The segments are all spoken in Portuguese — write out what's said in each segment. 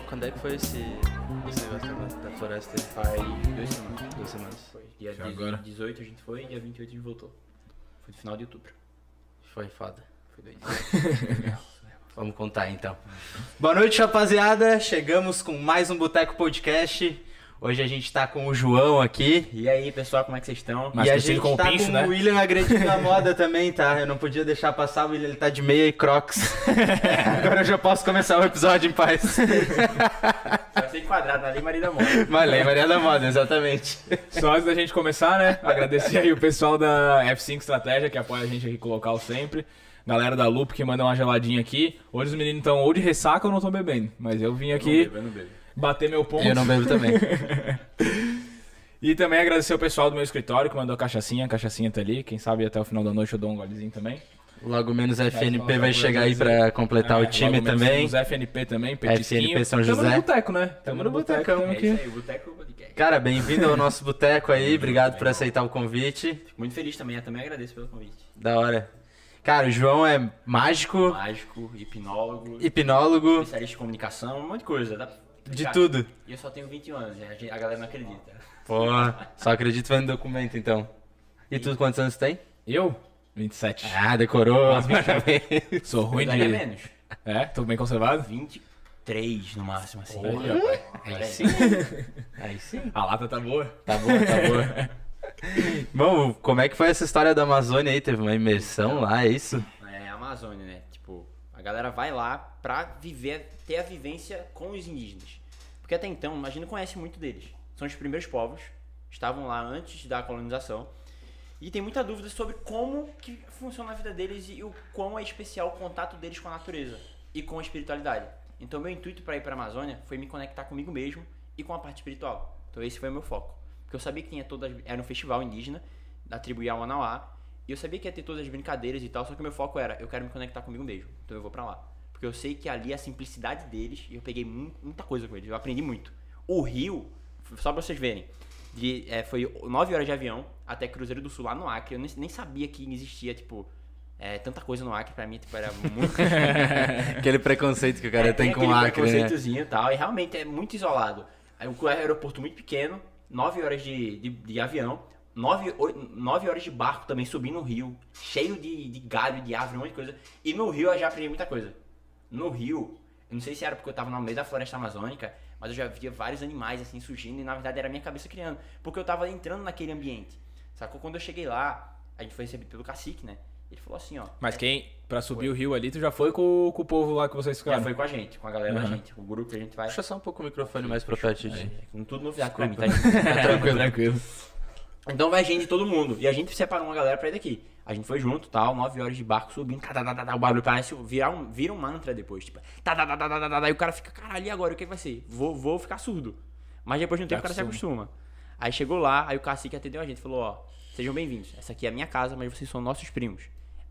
quando é que foi esse, esse negócio da, da floresta? Faz duas semanas. Duas semanas. Foi. Dia Já de- agora? 18 a gente foi e dia 28 a gente voltou. Foi no final de outubro. Foi foda. Foi doido. Vamos contar então. Boa noite, rapaziada. Chegamos com mais um Boteco Podcast. Hoje a gente tá com o João aqui. E aí, pessoal, como é que vocês estão? Mais e a gente como tá Pincho, com né? o William a moda também, tá? Eu não podia deixar passar, o William ele tá de meia e crocs. Agora eu já posso começar o episódio em paz. Vai ser enquadrado na Lei Maria da Moda. Valeu, Maria da Moda, exatamente. Só antes da gente começar, né? Agradecer aí o pessoal da F5 Estratégia que apoia a gente aqui com o local sempre. Galera da Loop que manda uma geladinha aqui. Hoje os meninos estão ou de ressaca ou não estão bebendo. Mas eu vim aqui não bebo. Bater meu ponto. Eu não bebo também. E também agradecer o pessoal do meu escritório que mandou a cachaçinha. A cachaçinha tá ali. Quem sabe até o final da noite eu dou um golezinho também. Logo menos a FNP falar vai chegar aí pra completar É, o time logo menos também. Os FNP também, petisquinho. FNP São Tamo José. no boteco, né? Tamo no botecão. É aqui. isso aí, o Boteco Podcast. Cara, bem-vindo ao nosso boteco aí. Obrigado por aceitar o convite. Fico muito feliz também, eu também agradeço pelo convite. Da hora. Cara, o João é mágico, Mágico, hipnólogo, hipnólogo, especialista em comunicação, um monte de coisa. Dá pra de explicar. tudo. E eu só tenho 21 anos, a, gente- a galera não acredita. Pô, só acredito vendo documento então. E tu quantos anos tem? Eu? 27. Ah, decorou. Sou ruim de. menos. É? Tô bem conservado? 23 no máximo, assim. Aí, rapaz. Aí sim. Aí sim. A lata tá boa. Tá bom, tá bom. Bom, como é que foi essa história da Amazônia aí? Teve uma imersão lá, é isso? É a Amazônia, né? A galera vai lá pra viver, ter a vivência com os indígenas. Porque até então, a gente não conhece muito deles. São os primeiros povos, estavam lá antes da colonização. E tem muita dúvida sobre como que funciona a vida deles e o quão é especial o contato deles com a natureza e com a espiritualidade. Então, meu intuito para ir para a Amazônia foi me conectar comigo mesmo e com a parte espiritual. Então, esse foi o meu foco. Porque eu sabia que tinha todas. Era um festival indígena da tribo Yawanawá. E eu sabia que ia ter todas as brincadeiras e tal. Só que o meu foco era: eu quero me conectar comigo mesmo. Então, eu vou para lá. Porque eu sei que ali a simplicidade deles. E eu peguei mu- muita coisa com eles. Eu aprendi muito. O Rio, só pra vocês verem. De, é, foi 9 horas de avião até Cruzeiro do Sul, lá no Acre. Eu nem, nem sabia que existia, tipo, é, tanta coisa no Acre. Pra mim, tipo, era muito. Aquele preconceito que o cara É, tem, com o Acre, né? preconceitozinho e tal. E realmente é muito isolado. Aí o aeroporto muito pequeno, 9 horas de, de, de avião, 9, 9 horas de barco também subindo no rio, cheio de, de galho, de árvore, um monte de coisa. E no rio eu já aprendi muita coisa. No rio, eu não sei se era porque eu tava no meio da floresta amazônica, mas eu já via vários animais assim surgindo e na verdade era a minha cabeça criando. Porque eu tava entrando naquele ambiente. Sacou? Quando eu cheguei lá, a gente foi recebido pelo cacique, né? Ele falou assim, ó. Mas quem, pra subir o rio ali, tu já foi com, com o povo lá que vocês Já ficaram? foi com a gente, com a galera da Uhum. gente. O grupo que a gente vai. Puxa só um pouco o microfone mais pra perto de... Com tudo novidade pra mim, tá? tranquilo, tranquilo. Então vai gente de todo mundo. E a gente separou uma galera pra ir daqui. A gente foi junto, tal, nove horas de barco subindo, tá, tá, tá, tá, o barulho parece virar um, vira um mantra depois, tipo, tá, tá, tá, tá, tá, tá, tá, e o cara fica, caralho, e agora, o que vai ser? Vou, vou ficar surdo. Mas depois de um tempo o cara se acostuma. Aí chegou lá, aí o cacique atendeu a gente, falou, ó, sejam bem-vindos, essa aqui é a minha casa, mas vocês são nossos primos.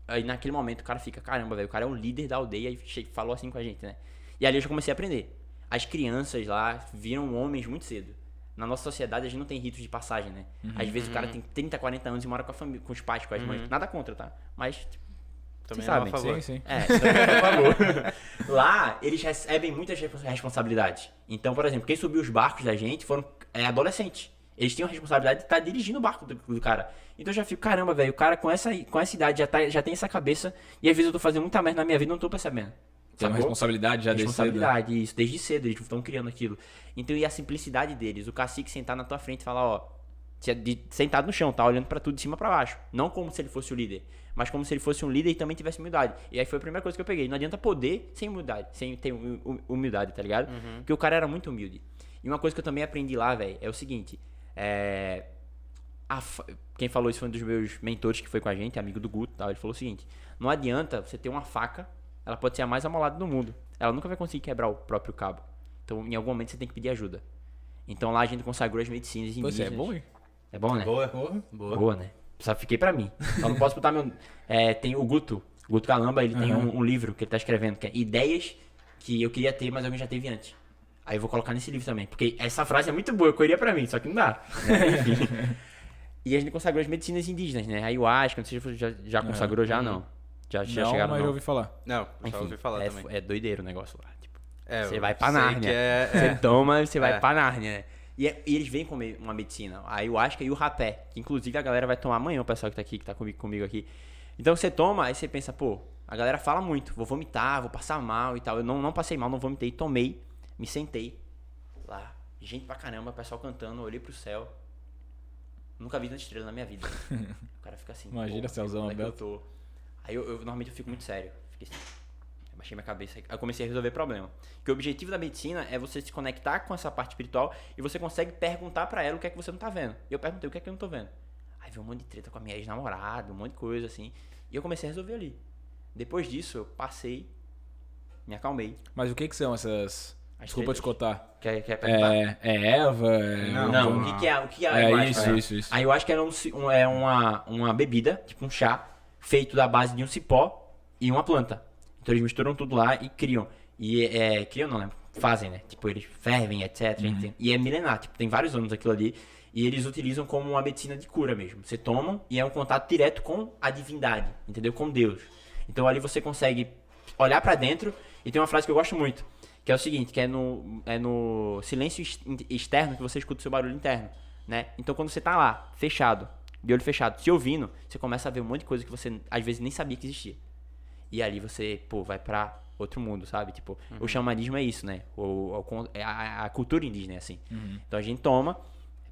Aí naquele momento o cara fica, caramba, velho, o cara é um líder da aldeia e falou assim com a gente, né? E ali eu já comecei a aprender. As crianças lá viram homens muito cedo. Na nossa sociedade a gente não tem ritos de passagem, né? Às vezes o cara tem 30, 40 anos e mora com a família, com os pais, com as mães. Nada contra, tá? Mas tipo, Também não a sabem. favor. Sim, sim. É, por favor. Lá, eles recebem muitas respons- responsabilidades. Então, por exemplo, quem subiu os barcos da gente foram é, adolescentes. Eles tinham a responsabilidade de estar dirigindo o barco do, do cara. Então eu já fico, caramba, velho, o cara com essa, com essa idade já, tá, já tem essa cabeça. E às vezes eu tô fazendo muita merda na minha vida e não tô percebendo. Tem uma responsabilidade já desde cedo. responsabilidade, isso, desde cedo, eles estão criando aquilo. Então, e a simplicidade deles, o cacique sentar na tua frente e falar, ó, de- sentado no chão, tá olhando pra tudo de cima pra baixo. Não como se ele fosse o líder, mas como se ele fosse um líder e também tivesse humildade. E aí foi a primeira coisa que eu peguei. Não adianta poder sem humildade, sem ter hum- hum- humildade, tá ligado? Porque o cara era muito humilde. E uma coisa que eu também aprendi lá, velho, é o seguinte, é a fa- quem falou isso foi um dos meus mentores que foi com a gente, amigo do Guto, e tal. Ele falou o seguinte: não adianta você ter uma faca, ela pode ser a mais amolada do mundo. Ela nunca vai conseguir quebrar o próprio cabo. Então, em algum momento você tem que pedir ajuda. Então lá a gente consagrou as medicinas indígenas. Você é bom, hein? É bom, né? Boa. Porra. Boa. Boa, né? Só fiquei pra mim. Só não posso botar meu. É, tem o Guto. O Guto Calamba, ele tem um, um livro que ele tá escrevendo, que é Ideias que eu queria ter, mas alguém já teve antes. Aí eu vou colocar nesse livro também. Porque essa frase é muito boa, eu queria pra mim, só que não dá. né? Enfim. e a gente consagrou as medicinas indígenas, né? Ayahuasca, não sei se você já, já consagrou, já não. Já, já não, chegaram mas não. eu ouvi falar. Não, só Enfim, ouvi falar é, também. é doideiro o negócio lá. Tipo. É, Você vai pra Nárnia. que é- Você é. toma, você vai É. pra Nárnia, né? E, é- e eles vêm com me- uma medicina, a ayahuasca e o rapé, que inclusive a galera vai tomar amanhã, o pessoal que tá aqui, que tá comigo, comigo aqui. Então você toma, aí você pensa, pô, a galera fala muito, vou vomitar, vou passar mal e tal. Eu não, não passei mal, não vomitei, tomei, me sentei lá, gente pra caramba, o pessoal cantando, olhei pro céu. Nunca vi tanta estrela na minha vida. O cara fica assim. Imagina, como é que eu tô? Aí eu, eu- normalmente eu fico muito sério. Fiquei assim. Eu baixei minha cabeça. Aí eu comecei a resolver problema. Que o objetivo da medicina é você se conectar com essa parte espiritual e você consegue perguntar pra ela o que é que você não tá vendo. E eu perguntei o que é que eu não tô vendo. Aí veio um monte de treta com a minha ex-namorada, um monte de coisa assim. E eu comecei a resolver ali. Depois disso, eu passei, me acalmei. Mas o que que são essas... As Desculpa tretas. te cortar. Quer, quer perguntar? É, é Eva? É... Não, Não, o que, que é, o que é a É isso, isso, isso. A ayahuasca é, um ci- um- é uma, uma bebida, tipo um chá, feito da base de um cipó e uma planta. Então eles misturam tudo lá e criam. E é, criam não, né? Fazem, né? Tipo, eles fervem, etc. Uhum. E é milenar, tipo, tem vários anos aquilo ali. E eles utilizam como uma medicina de cura mesmo. Você toma e é um contato direto com a divindade, entendeu? Com Deus. Então ali você consegue olhar pra dentro e tem uma frase que eu gosto muito, que é o seguinte, que é no, é no silêncio ex- externo que você escuta o seu barulho interno, né? Então quando você tá lá, fechado, de olho fechado, se ouvindo, você começa a ver um monte de coisa que você às vezes nem sabia que existia. E ali você, pô, vai pra outro mundo, sabe? Tipo, o xamanismo é isso, né? O, o é a, a cultura indígena é assim. Então a gente toma,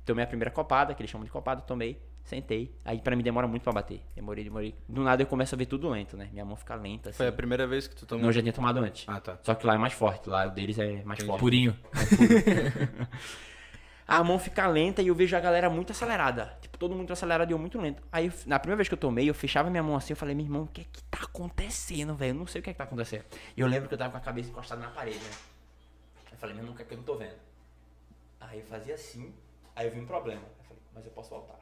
tomei a primeira copada, que eles chamam de copada, tomei, sentei. Aí pra mim demora muito pra bater. Demorei, demorei. Do nada eu começo a ver tudo lento, né? Minha mão fica lenta, assim. Foi a primeira vez que tu tomou? Não, eu já tinha tomado antes. Ah, tá. Só que lá é mais forte, lá o deles é mais forte. Purinho. A mão fica lenta e eu vejo a galera muito acelerada. Tipo, todo mundo acelerado e eu muito lento. Aí, na primeira vez que eu tomei, eu fechava minha mão assim, eu falei, meu irmão, o que é que tá acontecendo, velho? Eu não sei o que é que tá acontecendo. E eu lembro que eu tava com a cabeça encostada na parede, né? Eu falei, meu irmão, o que é que eu não tô vendo? Aí eu fazia assim, aí eu vi um problema. Eu falei, mas eu posso voltar.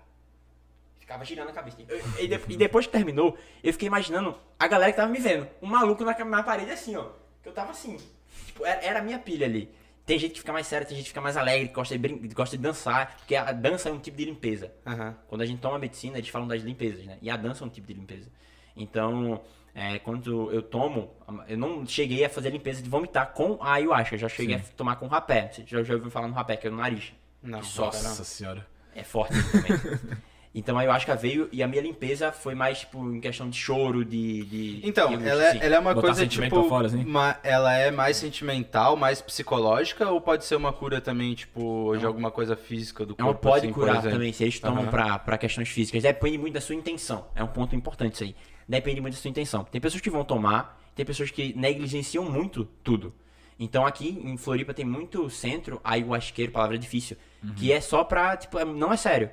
Ficava girando a cabeça. E, de- e depois que terminou, eu fiquei imaginando a galera que tava me vendo. Um maluco na, na parede assim, ó. Que eu tava assim. Tipo, era, era a minha pilha ali. Tem gente que fica mais séria, tem gente que fica mais alegre, que gosta de, brin- gosta de dançar. Porque a dança é um tipo de limpeza. Aham. Quando a gente toma medicina, eles falam das limpezas, né? E a dança é um tipo de limpeza. Então, é, quando eu tomo, eu não cheguei a fazer limpeza de vomitar com a ayahuasca. Eu já cheguei a tomar com rapé. Você já, já ouviu falar no rapé, que é no nariz. Não, Que Nossa senhora. é forte também. então a ayahuasca veio e a minha limpeza foi mais, tipo, em questão de choro, de. de Então, de ela, é- assim. ela é uma Botar coisa tipo. fora, assim? uma- ela é mais sentimental, mais psicológica, ou pode ser uma cura também, tipo, de alguma coisa física do Ela corpo? pode assim, curar também, se eles tomam Aham. pra, pra questões físicas. Depende muito da sua intenção. É um ponto importante isso aí. Depende muito da sua intenção. Tem pessoas que vão tomar, tem pessoas que negligenciam muito tudo. Então aqui em Floripa tem muito centro ayahuasqueiro, palavra difícil, Uhum. que é só pra, tipo, é- não é sério.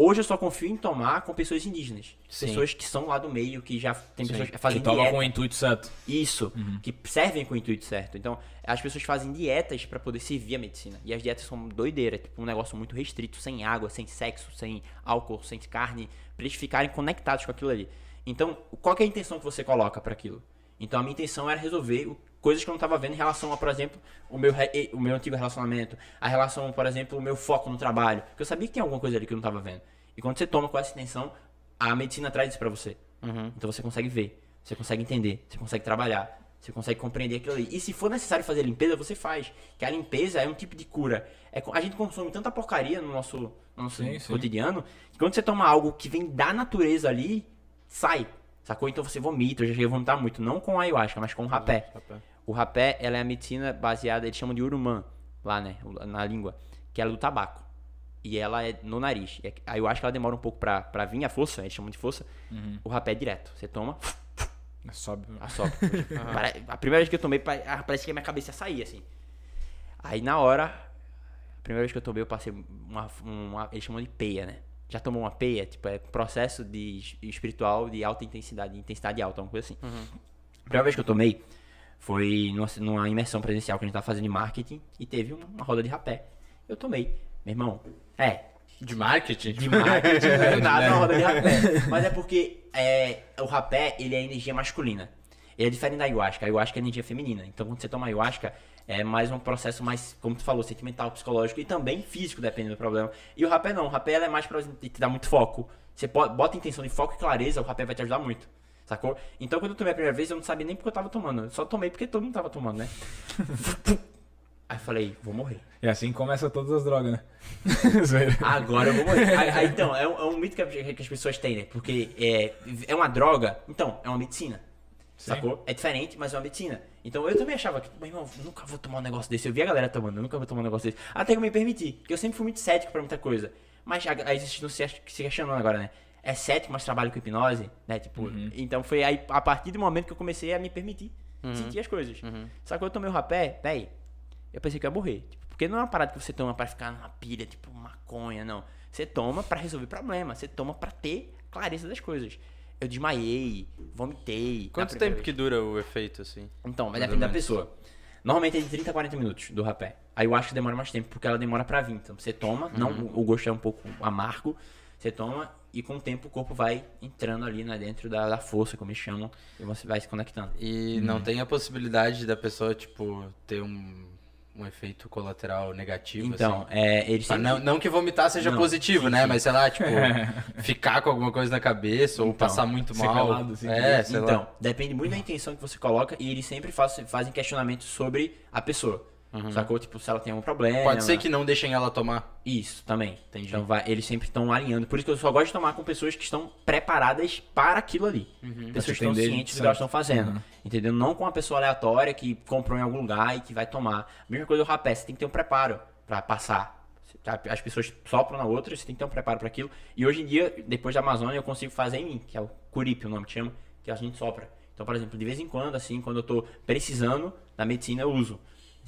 Hoje eu só confio em tomar com pessoas indígenas. Sim. Pessoas que são lá do meio, que já tem Sim. pessoas que Que fazem toma dieta. com o intuito certo. Isso, que servem com o intuito certo. Então, as pessoas fazem dietas pra poder servir a medicina. E as dietas são doideira, tipo um negócio muito restrito, sem água, sem sexo, sem álcool, sem carne, pra eles ficarem conectados com aquilo ali. Então, qual que é a intenção que você coloca pra aquilo? Então, a minha intenção era resolver coisas que eu não tava vendo em relação a, por exemplo, o meu, o meu antigo relacionamento, a relação, por exemplo, o meu foco no trabalho. Porque eu sabia que tinha alguma coisa ali que eu não tava vendo. E quando você toma com essa intenção, a medicina traz isso pra você. Então você consegue ver, você consegue entender, você consegue trabalhar, você consegue compreender aquilo ali. E se for necessário fazer limpeza, você faz. Que a limpeza é um tipo de cura. É, a gente consome tanta porcaria no nosso, no nosso Sim, sim. cotidiano, que quando você toma algo que vem da natureza ali, sai. Sacou? Então você vomita, eu já cheguei a vomitar muito. Não com a ayahuasca, mas com o rapé. Rapé. O rapé, ela é a medicina baseada, eles chamam de urumã, lá, né, na língua, que é do tabaco. E ela é no nariz. E A ayahuasca, ela demora um pouco pra, pra vir a força, eles chamam de força. O rapé é direto. Você toma, Sobe. assopra. Pare- a primeira vez que eu tomei, ah, parece que a minha cabeça ia sair, assim. Aí, na hora, a primeira vez que eu tomei, eu passei uma, uma eles chamam de peia, né? Já tomou uma peia? Tipo, é processo de es- espiritual de alta intensidade, de intensidade alta, uma coisa assim. A primeira vez que eu tomei foi numa, numa imersão presencial que a gente tava fazendo de marketing e teve uma, uma roda de rapé. Eu tomei. Meu irmão, é, De marketing? de marketing, do nada uma roda de rapé. Mas é porque é, o rapé, ele é energia masculina. Ele é diferente da ayahuasca. A ayahuasca é energia feminina. Então, quando você toma ayahuasca, é mais um processo mais, como tu falou, sentimental, psicológico e também físico, dependendo do problema. E o rapé não. O rapé é mais pra te dar muito foco. Você pode, bota intenção de foco e clareza, o rapé vai te ajudar muito. Sacou? Então quando eu tomei a primeira vez, eu não sabia nem porque eu tava tomando. Eu só tomei porque todo mundo tava tomando, né? Aí eu falei, vou morrer. E assim começa todas as drogas, né? Agora eu vou morrer. Aí, aí, então, é um, é um mito que, que as pessoas têm, né? Porque é, é uma droga, então, é uma medicina. Sim. Sacou? É diferente, mas é uma medicina. Então eu também achava que, meu irmão, nunca vou tomar um negócio desse. Eu vi a galera tomando, eu nunca vou tomar um negócio desse. Até que eu me permiti. Porque eu sempre fui muito cético pra muita coisa. Mas a- aí vocês estão se, questionando agora, né? É cético, mas trabalho com hipnose, né? Tipo, então foi aí, a partir do momento que eu comecei a me permitir sentir as coisas. Só que eu tomei o rapé, véi, eu pensei que eu ia morrer. Tipo, porque não é uma parada que você toma pra ficar numa pilha, tipo maconha, não. Você toma pra resolver problema, você toma pra ter clareza das coisas. Eu desmaiei, vomitei. Quanto tempo primeira que dura o efeito, assim? então, vai depender ou da pessoa. Normalmente é de 30 a 40 minutos do rapé. Aí eu acho que demora mais tempo, porque ela demora pra vir. Então você toma, não, Uhum. o gosto é um pouco amargo, você toma e com o tempo o corpo vai entrando ali né, dentro da, da força, como eles chamam, e você vai se conectando. E não tem a possibilidade da pessoa, tipo, ter um, um efeito colateral negativo, Então, assim? é, eles Ah, sempre- Não, não que vomitar seja Não, positivo, sim, né? sim. Mas sei lá, tipo, ficar com alguma coisa na cabeça ou Então, passar muito mal. calado, assim, é, então, lá. depende muito da intenção que você coloca e eles sempre faz, fazem questionamentos sobre a pessoa. Sacou? Tipo, se ela tem algum problema. Uhum. Pode ser que não deixem ela tomar. Isso, também. Então vai, eles sempre estão alinhando. Por isso que eu só gosto de tomar com pessoas que estão preparadas para aquilo ali. Uhum. Pessoas que estão cientes do que elas estão fazendo. Uhum. Entendeu? Não com uma pessoa aleatória que comprou em algum lugar e que vai tomar. Mesma coisa do rapé, você tem que ter um preparo para passar. As pessoas sopram na outra, você tem que ter um preparo para aquilo. E hoje em dia, depois da Amazônia, eu consigo fazer em mim, que é o curipe, o nome que chama, que a gente sopra. Então, por exemplo, de vez em quando, assim, quando eu tô precisando da medicina, eu uso.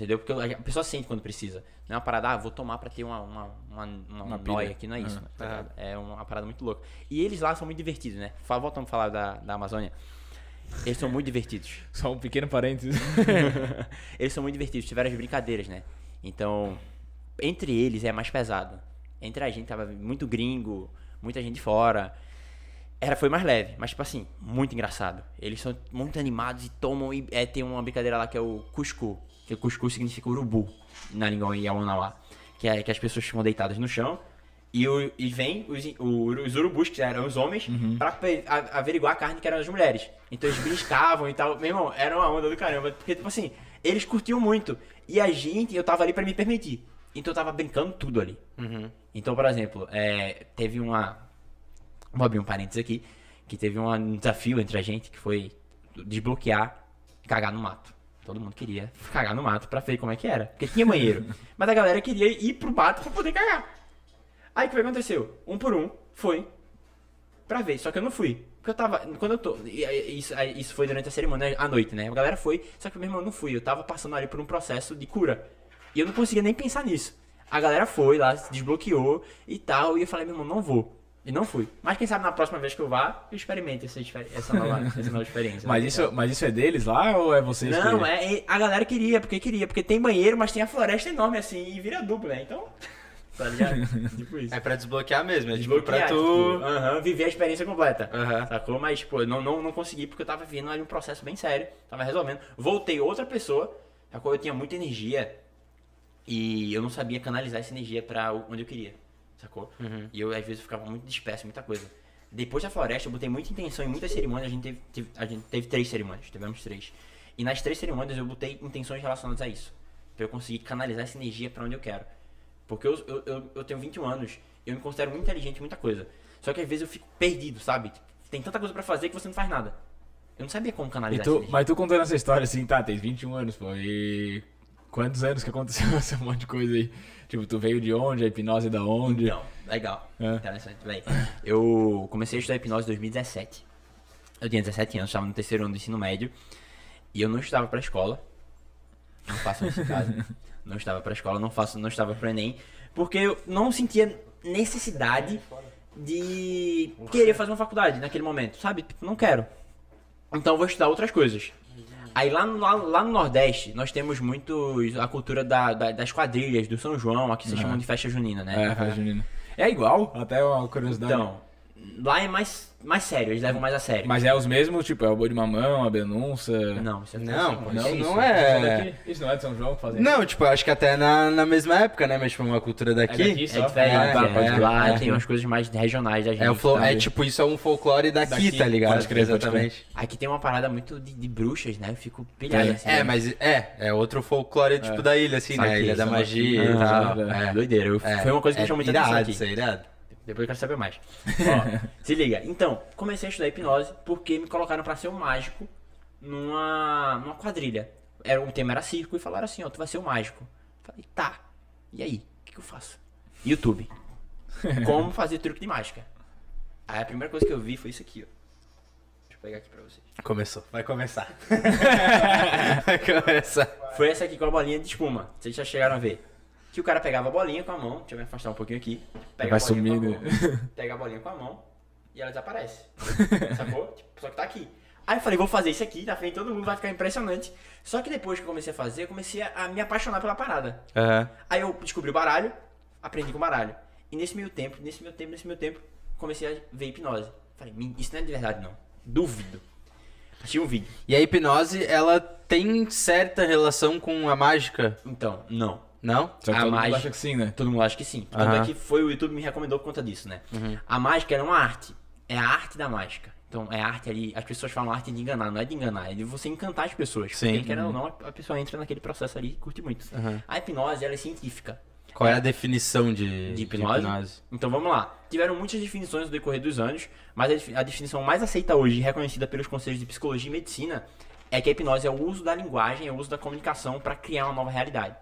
Entendeu? Porque a pessoa sente quando precisa. Não é uma parada, ah, vou tomar pra ter uma, uma, uma, uma, Uma noia aqui, não é isso. Uhum. né? É uma parada muito louca. E eles lá são muito divertidos, né? Voltando a falar da, da Amazônia. Eles são muito divertidos. Só um pequeno parênteses. eles são muito divertidos, tiveram as brincadeiras, né? Então, entre eles é mais pesado. Entre a gente tava muito gringo, muita gente fora. Era, foi mais leve, mas tipo assim, muito engraçado. Eles são muito animados e tomam. E, é, tem uma brincadeira lá que é o Cuscu. Que o Cuscu significa urubu na língua Yawanawá. Que é que as pessoas ficam deitadas no chão. E, o, e vem os, os urubus, que eram os homens, pra pe- a- averiguar a carne que eram as mulheres. Então eles briscavam e tal. Meu irmão, era uma onda do caramba. Porque, tipo assim, eles curtiam muito. E a gente, eu tava ali pra me permitir. Então eu tava brincando tudo ali. Então, por exemplo, é, teve uma. Vou abrir um parênteses aqui. Que teve um desafio entre a gente que foi desbloquear cagar no mato. Todo mundo queria cagar no mato pra ver como é que era. Porque tinha banheiro. Mas a galera queria ir pro mato pra poder cagar. Aí o que aconteceu? Um por um foi pra ver. Só que eu não fui. Porque eu tava. Quando eu tô. Isso, isso foi durante a cerimônia à noite, né? A galera foi. Só que meu irmão não fui. Eu tava passando ali por um processo de cura. E eu não conseguia nem pensar nisso. A galera foi lá, se desbloqueou e tal. E eu falei, meu irmão, não vou. E não fui. Mas quem sabe na próxima vez que eu vá, eu experimente essa, essa, nova, essa nova experiência. mas, isso, mas isso é deles lá ou é vocês que- Não, é, é- a galera queria, porque queria, porque tem banheiro, mas tem a floresta enorme assim e vira duplo, né? Então. Tá ligado? tipo isso. É pra desbloquear mesmo, é tipo Desbloquear, pra tu. tipo, aham, viver a experiência completa. Aham. Sacou? Mas, tipo, eu não, não, não consegui porque eu tava vivendo ali um processo bem sério. Tava resolvendo. Voltei outra pessoa, sacou? Eu tinha muita energia e eu não sabia canalizar essa energia pra onde eu queria. Sacou? E eu, às vezes, eu ficava muito disperso, muita coisa. Depois da floresta, eu botei muita intenção em muitas cerimônias. A gente teve, teve- a gente teve três cerimônias, tivemos três. E nas três cerimônias eu botei intenções relacionadas a isso. Pra eu conseguir canalizar essa energia pra onde eu quero. Porque eu, eu, eu, eu tenho 21 anos, eu me considero muito inteligente em muita coisa. Só que às vezes eu fico perdido, sabe? Tem tanta coisa pra fazer que você não faz nada. Eu não sabia como canalizar tu, energia. mas tu contando essa história assim, tá, tem 21 anos, pô, e quantos anos que aconteceu esse monte de coisa aí? Tipo, tu veio de onde, a hipnose da onde? Então, legal. É. Interessante. Véi, eu comecei a estudar hipnose em 2017. Eu tinha 17 anos, estava no terceiro ano do ensino médio. E eu não estava pra escola. Não façam isso em casa. Não estava pra escola, não, faço, não estava pro Enem. Porque eu não sentia necessidade de querer fazer uma faculdade naquele momento, sabe? Tipo, não quero. Então eu vou estudar outras coisas. Aí lá no, lá, lá no Nordeste, nós temos muito a cultura da, da- das quadrilhas, do São João, aqui se chamam de festa junina, né? É, festa junina. É igual, até uma curiosidade. Então, Lá é mais, mais sério, eles levam mais a sério. Mas é os mesmos, tipo, é o boi de mamão, a denúncia. Não, isso é Não, não, é isso. não é. daqui? Isso não é de São João que fazem? Não, tipo, eu acho que até na, na mesma época, né? Mas tipo, uma cultura daqui. É daqui É só? diferente, É, tá? é, lá é. tem umas coisas mais regionais da gente. É, o flo- tá? é tipo, isso é um folclore daqui, Daqui, tá ligado? pode crer, pode Exatamente. Aqui tem uma parada muito de, de bruxas, né? Eu fico pilhado assim. É, né? mas é, é outro folclore tipo da ilha, assim, né? Saquei, Ilha da magia e Ah, tal. É. Doideira. É, Foi uma coisa que é me chamou muita irado, atenção aqui. Isso é irado. Depois eu quero saber mais. Ó, se liga. Então, comecei a estudar hipnose porque me colocaram pra ser um mágico numa, numa quadrilha. Era, o tema era circo e falaram assim, ó, tu vai ser um mágico. Falei, tá. E aí? O que, que eu faço? YouTube. Como fazer truque de mágica. Aí a primeira coisa que eu vi foi isso aqui, ó. Deixa eu pegar aqui pra vocês. Começou. Vai começar. Vai começar. Foi essa aqui com a bolinha de espuma. Vocês já chegaram a ver. Que o cara pegava a bolinha com a mão. Deixa eu me afastar um pouquinho aqui. Pega Vai mão. Pega a bolinha com a mão. E ela desaparece. Sacou? Tipo, só que tá aqui. Aí eu falei, vou fazer isso aqui na frente de todo mundo, vai ficar impressionante. Só que depois que eu comecei a fazer, eu comecei a, me apaixonar pela parada. Aham. Aí eu descobri o baralho, aprendi com o baralho. E nesse meio tempo, nesse meio tempo, nesse meio tempo, comecei a ver hipnose. Falei, "Min- isso não é de verdade não. Duvido. Assisti um vídeo. E a hipnose, ela tem certa relação com a mágica, Então, não. Não? Só que A todo mundo mágica- acha que sim, né? Todo mundo acha que sim. Tanto é que foi o YouTube me recomendou por conta disso, né? A mágica é uma arte. É a arte da mágica. Então é arte ali. As pessoas falam arte de enganar, não é de enganar, é de você encantar as pessoas. Sim. Porque querendo ou não, a pessoa entra naquele processo ali e curte muito. A hipnose, ela é científica. Qual é a definição de, De hipnose? Então vamos lá. Tiveram muitas definições no decorrer dos anos, mas a definição mais aceita hoje e reconhecida pelos conselhos de psicologia e medicina é que a hipnose é o uso da linguagem, é o uso da comunicação para criar uma nova realidade.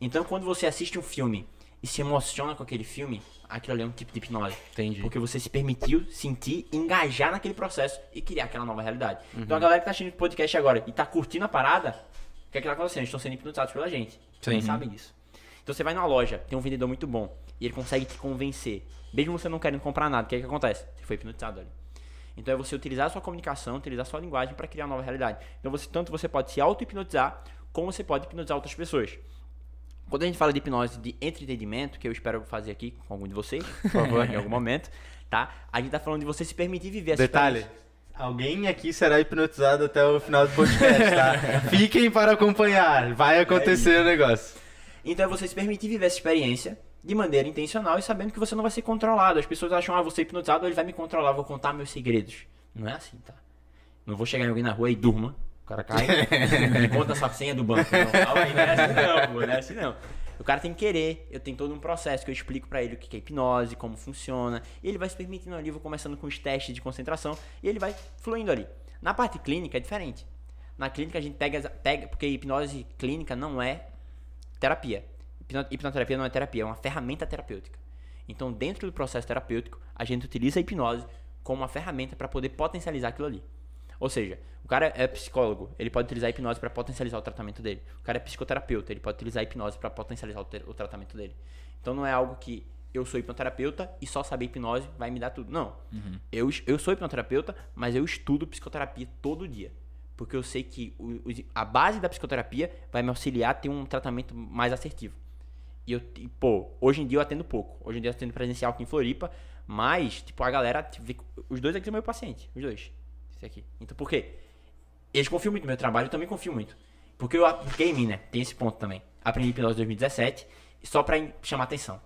Então quando você assiste um filme e se emociona com aquele filme, aquilo ali é um tipo de hipnose. Entendi. Porque você se permitiu sentir, engajar naquele processo e criar aquela nova realidade. Então a galera que tá assistindo o podcast agora e tá curtindo a parada, o que é que tá acontecendo? Eles estão sendo hipnotizados pela gente. Sim. sabem disso. Então você vai numa loja, tem um vendedor muito bom e ele consegue te convencer. Mesmo você não querendo comprar nada, o que é que acontece? Você foi hipnotizado ali. Então é você utilizar a sua comunicação, utilizar a sua linguagem para criar uma nova realidade. Então você tanto você pode se auto-hipnotizar, como você pode hipnotizar outras pessoas. Quando a gente fala de hipnose de entretenimento, que eu espero fazer aqui com algum de vocês, por favor, em algum momento, tá? A gente tá falando de você se permitir viver essa Detalhe. experiência. Alguém aqui será hipnotizado até o final do podcast, tá? Fiquem para acompanhar. Vai acontecer o negócio. Então é você se permitir viver essa experiência de maneira intencional e sabendo que você não vai ser controlado. As pessoas acham, ah, vou ser hipnotizado, ele vai me controlar, vou contar meus segredos. Não é assim, tá? Não vou chegar em alguém na rua e durma. O cara cai e conta a sua senha do banco. Não, aí, não é assim não, pô, não é assim não. O cara tem que querer, eu tenho todo um processo que eu explico pra ele o que é hipnose, como funciona, e ele vai se permitindo ali, eu vou começando com os testes de concentração, e ele vai fluindo ali. Na parte clínica é diferente. Na clínica a gente pega, pega porque hipnose clínica não é terapia. Hipno- Hipnoterapia não é terapia, é uma ferramenta terapêutica. Então, dentro do processo terapêutico, a gente utiliza a hipnose como uma ferramenta para poder potencializar aquilo ali. Ou seja, o cara é psicólogo, ele pode utilizar a hipnose para potencializar o tratamento dele. O cara é psicoterapeuta, ele pode utilizar a hipnose para potencializar o, o tratamento dele. Então, não é algo que eu sou hipnoterapeuta e só saber hipnose vai me dar tudo. Não. Eu, eu sou hipnoterapeuta, mas eu estudo psicoterapia todo dia. Porque eu sei que o- o- a base da psicoterapia vai me auxiliar a ter um tratamento mais assertivo. E eu, e, pô, hoje em dia eu atendo pouco. Hoje em dia eu atendo presencial aqui em Floripa. Mas, tipo, a galera. tipo, Os dois aqui são meu paciente. Os dois. Aqui. Então por quê? Eles confiam muito no meu trabalho, eu também confio muito. Porque eu apliquei em mim, né? Tem esse ponto também. Aprendi hipnose em 2017, só pra chamar atenção.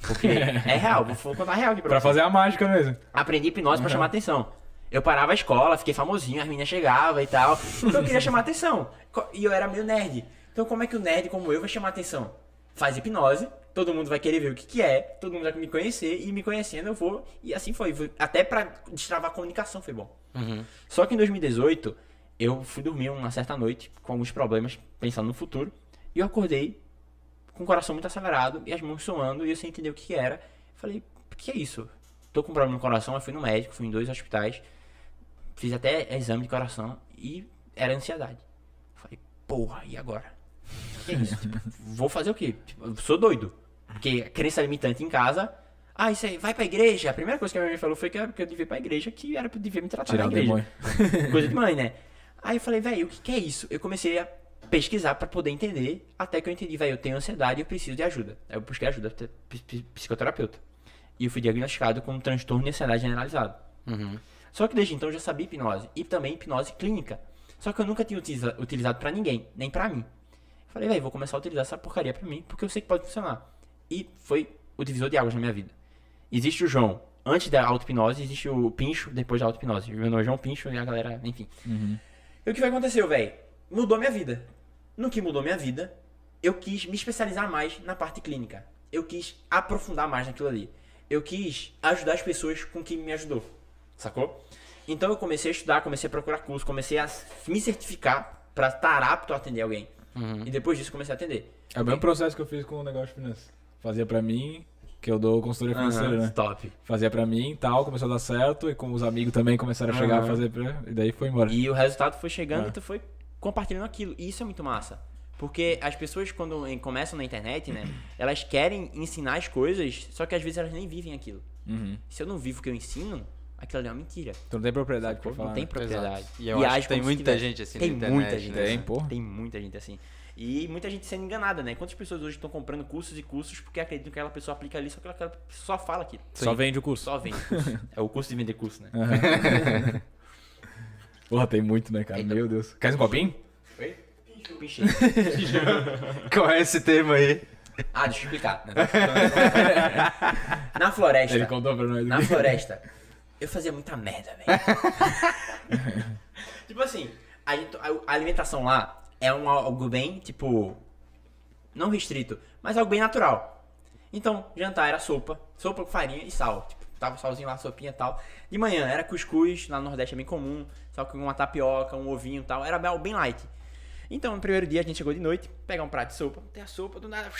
Porque é real, vou contar real aqui pra, Pra fazer a mágica mesmo. Aprendi hipnose pra chamar atenção. Eu parava a escola, fiquei famosinho, as meninas chegavam e tal. Então eu queria chamar atenção. E eu era meio nerd. Então como é que o nerd como eu vai chamar atenção? Faz hipnose, todo mundo vai querer ver o que, que é, todo mundo vai me conhecer, e me conhecendo eu vou. E assim foi. Foi- Até pra destravar a comunicação foi bom. Só que em 2018, eu fui dormir uma certa noite com alguns problemas, pensando no futuro. E eu acordei com o coração muito acelerado e as mãos suando e eu sem entender o que, que era. Falei, o que é isso? Tô com problema no coração, eu fui no médico, fui em dois hospitais, fiz até exame de coração e era ansiedade. Falei, porra, e agora? O que é isso? Tipo, vou fazer o quê? Tipo, sou doido. Porque a crença limitante em casa. Ah, isso aí, vai pra igreja. A primeira coisa que a minha mãe falou foi que eu, que eu devia ir pra igreja, que era pra eu devia me tratar Tirar na igreja. Coisa de mãe, né? Aí eu falei, velho, o que, que é isso? Eu comecei a pesquisar pra poder entender, até que eu entendi, velho, eu tenho ansiedade e eu preciso de ajuda. Aí eu busquei ajuda, psicoterapeuta. E eu fui diagnosticado com um transtorno de ansiedade generalizado. Uhum. Só que desde então eu já sabia hipnose. E também hipnose clínica. Só que eu nunca tinha utiliza- utilizado pra ninguém, nem pra mim. Falei, velho, vou começar a utilizar essa porcaria pra mim, porque eu sei que pode funcionar. E foi o divisor de águas na minha vida. Existe o João antes da auto-hipnose, existe o Pincho depois da auto-hipnose. Meu nome é João Pincho e a galera, enfim. E o que vai acontecer, velho? Mudou minha vida. No que mudou minha vida, eu quis me especializar mais na parte clínica. Eu quis aprofundar mais naquilo ali. Eu quis ajudar as pessoas com quem me ajudou. Sacou? Então eu comecei a estudar, comecei a procurar curso, comecei a me certificar pra estar apto a atender alguém. E depois disso comecei a atender. É o mesmo processo que eu fiz com o negócio de finanças. Fazia pra mim, que eu dou consultoria financeira, Aham, né? Top. Fazia pra mim e tal, começou a dar certo, e com os amigos também começaram a chegar a Aham. fazer pra... E daí foi embora. E o resultado foi chegando É. e tu foi compartilhando aquilo. E isso é muito massa. Porque as pessoas, quando começam na internet, né? Elas querem ensinar as coisas, só que às vezes elas nem vivem aquilo. Uhum. Se eu não vivo o que eu ensino, aquilo ali é uma mentira. Tu não tem propriedade pra falar. não tem né? propriedade. Exato. E eu acho age que tem muita gente assim Tem na internet, muita gente né? Tem, assim. porra. Tem muita gente assim. E muita gente sendo enganada, né? Quantas pessoas hoje estão comprando cursos e cursos porque acreditam que aquela pessoa aplica ali, só que aquela pessoa só fala aquilo. Só vende o curso. Só vende curso. é o curso de vender curso, né? Porra, tem muito, né, cara? Então. Meu Deus. Quer um copinho? Pichei. Qual é esse termo aí? Ah, deixa eu explicar. Na floresta. Ele contou pra nós. Na aqui. floresta, eu fazia muita merda, velho. tipo assim, a, a alimentação lá é um, algo bem, tipo, não restrito, mas algo bem natural. Então, jantar era sopa, sopa com farinha e sal. Tipo, tava salzinho lá, sopinha e tal. De manhã era cuscuz, lá no Nordeste é bem comum, só com uma tapioca, um ovinho e tal. Era bem light. Então, no primeiro dia a gente chegou de noite, pegar um prato de sopa, tem a sopa, do nada,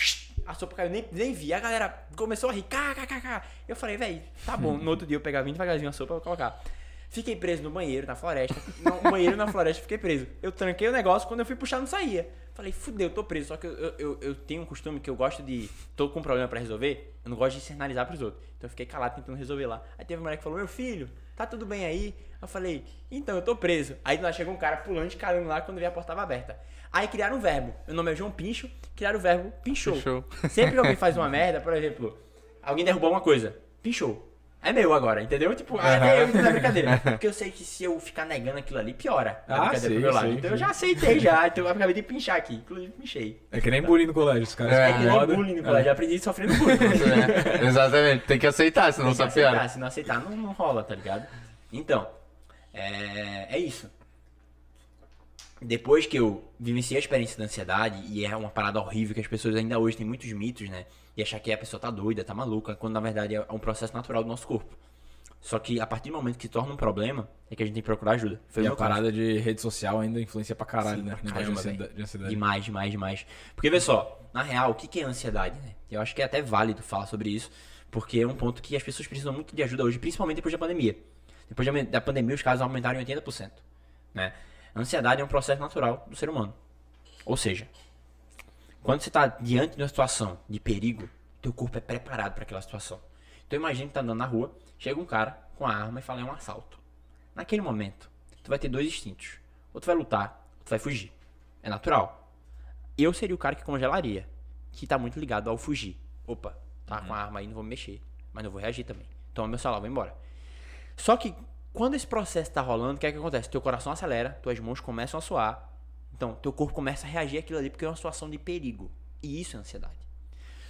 a sopa caiu, nem, nem vi. A galera começou a rir, kkkk. Eu falei, velho, tá bom. No outro dia eu pegava bem devagarzinho a sopa pra colocar. Fiquei preso no banheiro, na floresta. No banheiro, na floresta, fiquei preso. Eu tranquei o negócio, quando eu fui puxar, não saía. Falei, fudeu, tô preso. Só que eu, eu, eu, tenho um costume que eu gosto de. Tô com um problema pra resolver, eu não gosto de externalizar pros outros. Então eu fiquei calado tentando resolver lá. Aí teve uma mulher que falou, meu filho, tá tudo bem aí? Eu falei, então, eu tô preso. Aí lá chegou um cara pulando de caramba lá quando vi a porta tava aberta. Aí criaram um verbo. Meu nome é João Pincho, criaram o verbo pinchou. Pinchou. Sempre que alguém faz uma merda, por exemplo, alguém derrubou uma coisa, pinchou. É meu agora, entendeu? Tipo, até eu entendo a brincadeira. Porque eu sei que se eu ficar negando aquilo ali, piora. a Ah, brincadeira sim, pro meu lado. sim, então sim. eu já aceitei já. Então eu acabei de pinchar aqui. Inclusive, pinchei. É que nem bullying no colégio. Os caras É, É que nem bullying no colégio. Eu aprendi sofrendo bullying. É, exatamente, tem que aceitar, senão só aceitar, piora. Se não aceitar, não, não rola, tá ligado? Então, é, é isso. Depois que eu vivenciei a experiência da ansiedade, e é uma parada horrível que as pessoas ainda hoje têm muitos mitos, né? E achar que a pessoa tá doida, tá maluca, quando na verdade é um processo natural do nosso corpo. Só que a partir do momento que se torna um problema, é que a gente tem que procurar ajuda. Foi E o a meu caso. parada de rede social ainda influencia pra caralho, Sim, né? pra caramba, de ansiedade- de ansiedade. Demais, demais, demais. Porque vê só, na real, o que é ansiedade, né? Eu acho que é até válido falar sobre isso, porque é um ponto que as pessoas precisam muito de ajuda hoje, principalmente depois da pandemia. Depois da- da pandemia, os casos aumentaram em 80%. Né? A ansiedade é um processo natural do ser humano. Ou seja, quando você está diante de uma situação de perigo, teu corpo é preparado para aquela situação. Então imagine que tá andando na rua, chega um cara com a arma e fala é um assalto. Naquele momento, tu vai ter dois instintos. Ou tu vai lutar, ou tu vai fugir. É natural. Eu seria o cara que congelaria, que tá muito ligado ao fugir. Opa, tá com a arma aí, não vou me mexer, mas não vou reagir também. Toma meu celular, vou embora. Só que quando esse processo tá rolando, o que é que acontece? Teu coração acelera, tuas mãos começam a suar. Então, teu corpo começa a reagir àquilo ali porque é uma situação de perigo. E isso é ansiedade.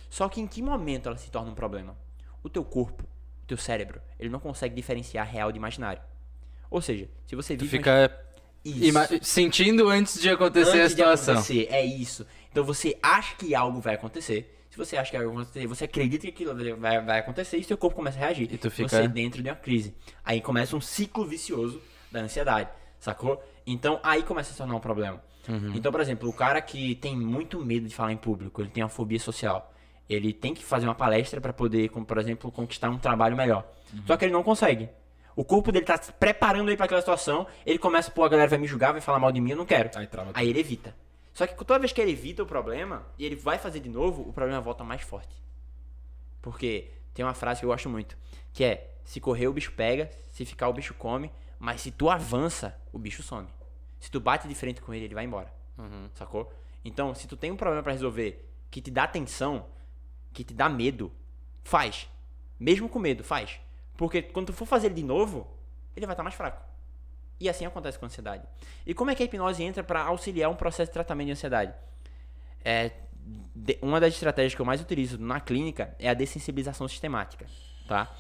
Só que em que momento ela se torna um problema? O teu corpo, o teu cérebro, ele não consegue diferenciar real de imaginário. Ou seja, se você Tu vive fica isso, Ima- Sentindo antes de acontecer a antes de situação. acontecer, é isso. Então você acha que algo vai acontecer. Se você acha que algo vai acontecer, você acredita que aquilo vai, vai acontecer e seu corpo começa a reagir. E tu fica- Você dentro de uma crise. Aí começa um ciclo vicioso da ansiedade, sacou? Então aí começa a se tornar um problema. Uhum. Então, por exemplo, o cara que tem muito medo de falar em público, ele tem uma fobia social. Ele tem que fazer uma palestra para poder, como, por exemplo, conquistar um trabalho melhor. Uhum. Só que ele não consegue. O corpo dele tá se preparando ele para aquela situação. Ele começa, pô, a galera vai me julgar, vai falar mal de mim, eu não quero. Aí trava Aí ele evita. Só que toda vez que ele evita o problema e ele vai fazer de novo, o problema volta mais forte. Porque tem uma frase que eu gosto muito, que é: se correr o bicho pega, se ficar o bicho come, mas se tu avança, o bicho some. Se tu bate de frente com ele, ele vai embora. Sacou? Então, se tu tem um problema pra resolver que te dá tensão, que te dá medo, faz. Mesmo com medo, faz. Porque quando tu for fazer ele de novo, ele vai estar mais fraco. E assim acontece com a ansiedade. E como é que a hipnose entra para auxiliar um processo de tratamento de ansiedade? É, de- uma das estratégias que eu mais utilizo na clínica é a dessensibilização sistemática, tá?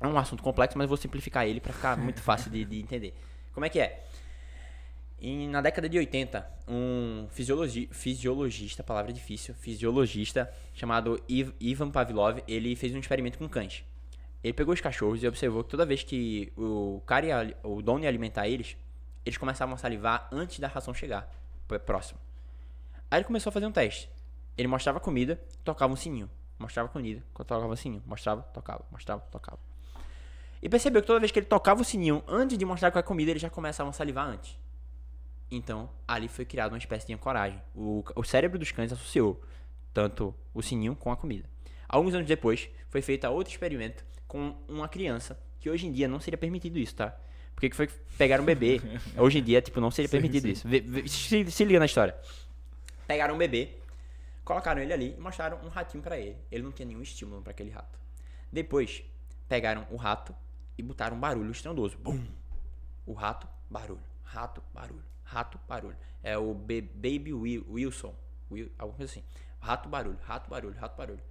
É um assunto complexo, mas vou simplificar ele para ficar muito fácil de, de entender. Como é que é? Em- na década de 80, um fisiologi- fisiologista, palavra difícil, fisiologista chamado Iv- Ivan Pavlov, ele fez um experimento com cães. Ele pegou os cachorros e observou que toda vez que o cara ia, o dono ia alimentar eles, eles começavam a salivar antes da ração chegar, próximo. Aí ele começou a fazer um teste. Ele mostrava comida, tocava um sininho. Mostrava comida, tocava um sininho. Mostrava, tocava, mostrava, tocava. E percebeu que toda vez que ele tocava o sininho antes de mostrar qual é a comida, eles já começavam a salivar antes. Então, ali foi criada uma espécie de ancoragem. O, o cérebro dos cães associou tanto o sininho com a comida. Alguns anos depois, foi feito outro experimento com uma criança, que hoje em dia não seria permitido isso, tá? Porque que foi que pegaram um bebê. Hoje em dia, tipo, não seria permitido isso. Vê- vê- se, se liga na história. Pegaram um bebê, colocaram ele ali e mostraram um ratinho pra ele. Ele não tinha nenhum estímulo pra aquele rato. Depois, pegaram o rato e botaram um barulho estrondoso. Bum! O rato, barulho. Rato, barulho. Rato, barulho. É o Be- Baby Wi- Wilson. Wil- alguma coisa assim. Rato, barulho. Rato, barulho. Rato, barulho.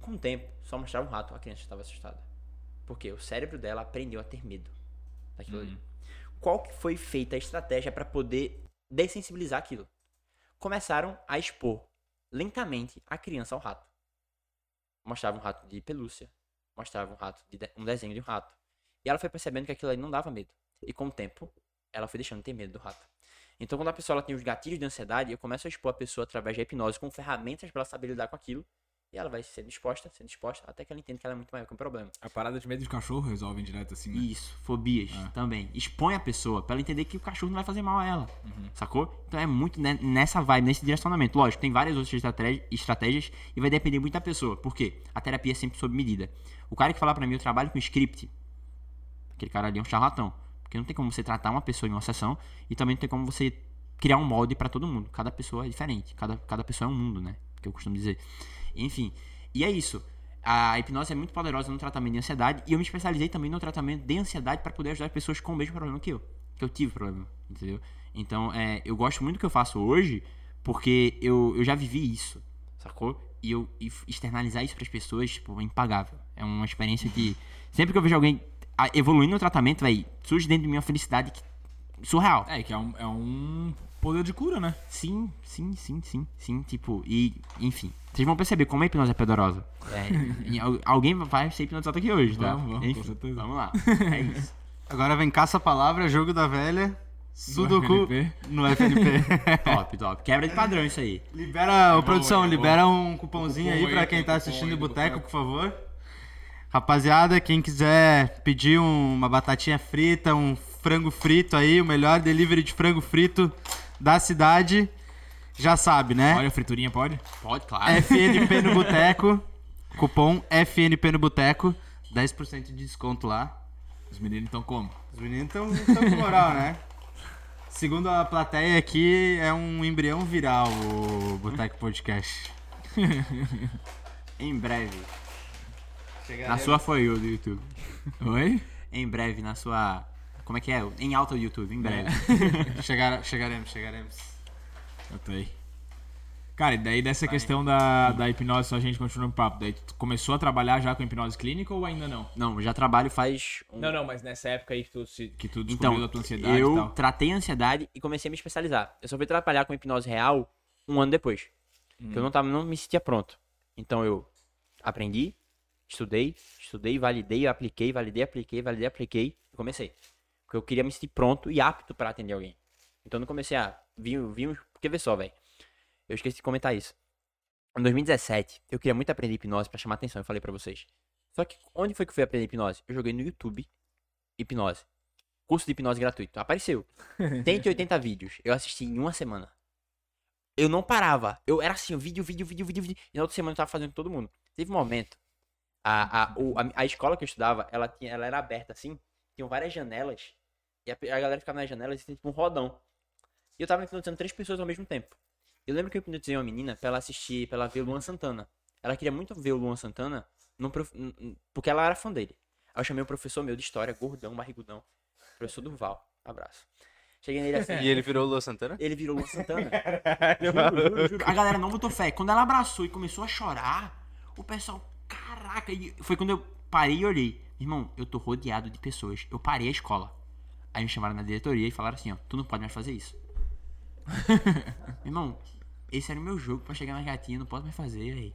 Com o tempo, só mostrava um rato, a criança estava assustada. Porque o cérebro dela aprendeu a ter medo daquilo ali. Qual que foi feita a estratégia para poder dessensibilizar aquilo? Começaram a expor lentamente a criança ao rato. Mostrava um rato de pelúcia, mostrava um rato de de- um desenho de um rato. E ela foi percebendo que aquilo ali não dava medo. E com o tempo, ela foi deixando de ter medo do rato. Então, quando a pessoa tem os gatilhos de ansiedade, eu começo a expor a pessoa através da hipnose com ferramentas para ela saber lidar com aquilo. E ela vai sendo exposta, sendo exposta, até que ela entende que ela é muito maior que o problema. A parada de medo de cachorro resolvem direto assim, né? Isso, fobias Ah. também. Expõe a pessoa pra ela entender que o cachorro não vai fazer mal a ela. Sacou? Então é muito ne- nessa vibe, nesse direcionamento. Lógico, tem várias outras estratégias e vai depender muito da pessoa. Por quê? A terapia é sempre sob medida. O cara que fala pra mim, eu trabalho com script. Aquele cara ali é um charlatão. Porque não tem como você tratar uma pessoa em uma sessão e também não tem como você criar um molde pra todo mundo. Cada pessoa é diferente. Cada, cada pessoa é um mundo, né? Que eu costumo dizer. Enfim. E é isso. A hipnose é muito poderosa no tratamento de ansiedade e eu me especializei também no tratamento de ansiedade para poder ajudar as pessoas com o mesmo problema que eu. Que eu tive problema, entendeu? Então, é, eu gosto muito do que eu faço hoje porque eu, eu já vivi isso, sacou? E eu e externalizar isso para as pessoas, tipo, é impagável. É uma experiência que sempre que eu vejo alguém evoluindo no tratamento, véi, surge dentro de mim uma felicidade que- surreal. É, que é um, é um poder de cura, né? Sim, sim, sim, sim, sim, tipo, e, enfim. Vocês vão perceber como a hipnose é poderosa. É, al- alguém vai ser hipnotizado aqui hoje, tá? Vamos, vamos, com Enfim, certeza. Vamos lá. É isso. Agora vem caça-palavra, jogo da velha, Sudoku FNP. no FNP. top, top. Quebra de padrão isso aí. libera, ô, produção, é libera um cupomzinho Cupom aí pra quem tá assistindo o Boteco. por favor. Rapaziada, quem quiser pedir um- uma batatinha frita, um frango frito aí, o melhor delivery de frango frito da cidade, já sabe, né? Olha, a friturinha pode? Pode, claro. FNP no Boteco, cupom FNP no Boteco, 10% de desconto lá. Os meninos então como? Os meninos estão com moral, né? Segundo a plateia aqui, é um embrião viral o Boteco Podcast. Em breve. Na sua For You do YouTube. Oi? Em breve, na sua... Como é que é? Em alta do YouTube, em breve. Chegar, chegaremos, chegaremos. Eu tô aí. Cara, e daí dessa questão da, da hipnose, só a gente continua no papo. Daí tu começou a trabalhar já com hipnose clínica ou ainda não? Não, eu já trabalho faz... um- Não, não, mas nessa época aí que tu, se- que tu descobriu Então, da tua ansiedade e eu tal. tratei a ansiedade e comecei a me especializar. Eu só fui trabalhar com hipnose real um ano depois. Que eu não, tava, não me sentia pronto. Então eu aprendi, estudei, estudei, validei, apliquei, validei, apliquei, validei, apliquei e comecei. Porque eu queria me sentir pronto e apto pra atender alguém. Então eu não comecei a. Vi, vi, uns- porque vê só, velho. Eu esqueci de comentar isso. Em 2017, eu queria muito aprender hipnose pra chamar atenção, eu falei pra vocês. Só que onde foi que eu fui aprender hipnose? Eu joguei no YouTube hipnose. Curso de hipnose gratuito. Apareceu. 180 vídeos. Eu assisti em uma semana. Eu não parava. Eu era assim, vídeo, vídeo, vídeo, vídeo, vídeo. E na outra semana eu tava fazendo com todo mundo. Teve um momento. A, a, o- a, a escola que eu estudava, ela, tinha, ela era aberta assim. Tinham várias janelas. E a, a galera ficava nas janelas e tinha tipo um rodão. E eu tava hipnotizando três pessoas ao mesmo tempo. Eu lembro que eu hipnotizei uma menina pra ela assistir, pra ela ver o Luan Santana. Ela queria muito ver o Luan Santana num prof- porque ela era fã dele. Aí eu chamei um professor meu de história, gordão, barrigudão. Professor Durval. Abraço. Cheguei nele assim. E ele virou o Lua Santana? Ele virou Luan Santana. juro, juro, juro. A galera não botou fé. Quando ela abraçou e começou a chorar, o pessoal, caraca, e foi quando eu parei e olhei. Irmão, eu tô rodeado de pessoas. Eu parei a escola. Aí me chamaram na diretoria e falaram assim, ó, tu não pode mais fazer isso. Irmão, esse era o meu jogo pra chegar nas gatinhas, não posso mais fazer, aí.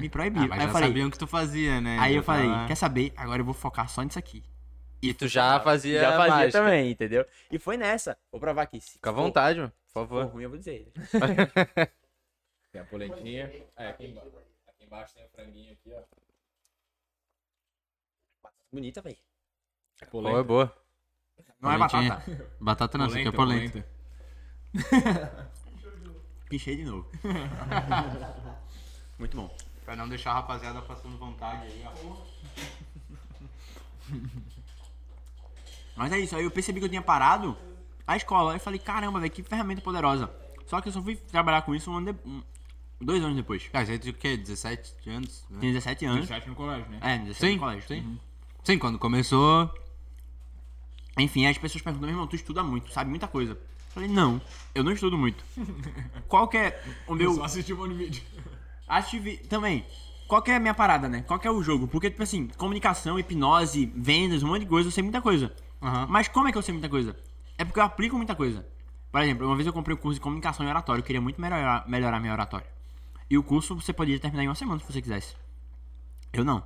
Me proibiram. Ah, mas aí já eu falei, sabiam que tu fazia, né? aí Já eu falei, tava- quer saber? Agora eu vou focar só nisso aqui. E tu já fazia Já fazia mágica. também, entendeu? E foi nessa. Vou provar aqui. Se Fica à vontade, mano. Por for favor. ruim, eu vou dizer. Tem a polentinha. É, aqui embaixo. Aqui embaixo tem o franguinho aqui, ó. Bonita, velho. Boa, boa. Não é Polentinha. batata. Batata não, isso aqui é polenta. Pinchei de novo. Muito bom. Pra não deixar a rapaziada passando vontade aí, ó. Mas é isso, aí eu percebi que eu tinha parado a escola. Aí eu falei, caramba, velho, que ferramenta poderosa. Só que eu só fui trabalhar com isso um ano de... dois anos depois. Ah, você tinha o quê? 17 anos? né? Tinha 17 anos. 17 no colégio, né? É, 17 Sim, no colégio. sim. Sim, quando começou. Enfim, as pessoas perguntam, meu irmão, tu estuda muito, sabe muita coisa. Eu falei, não, eu não estudo muito. Qual que é o meu... Só assistiu um monte de vídeo. Vi- também. Qual que é a minha parada, né? Qual que é o jogo? Porque, tipo assim, comunicação, hipnose, vendas, um monte de coisa, eu sei muita coisa. Aham. Mas como é que eu sei muita coisa? É porque eu aplico muita coisa. Por exemplo, uma vez eu comprei um curso de comunicação e oratório, eu queria muito melhorar, melhorar minha oratória. E o curso você podia terminar em uma semana se você quisesse. Eu não.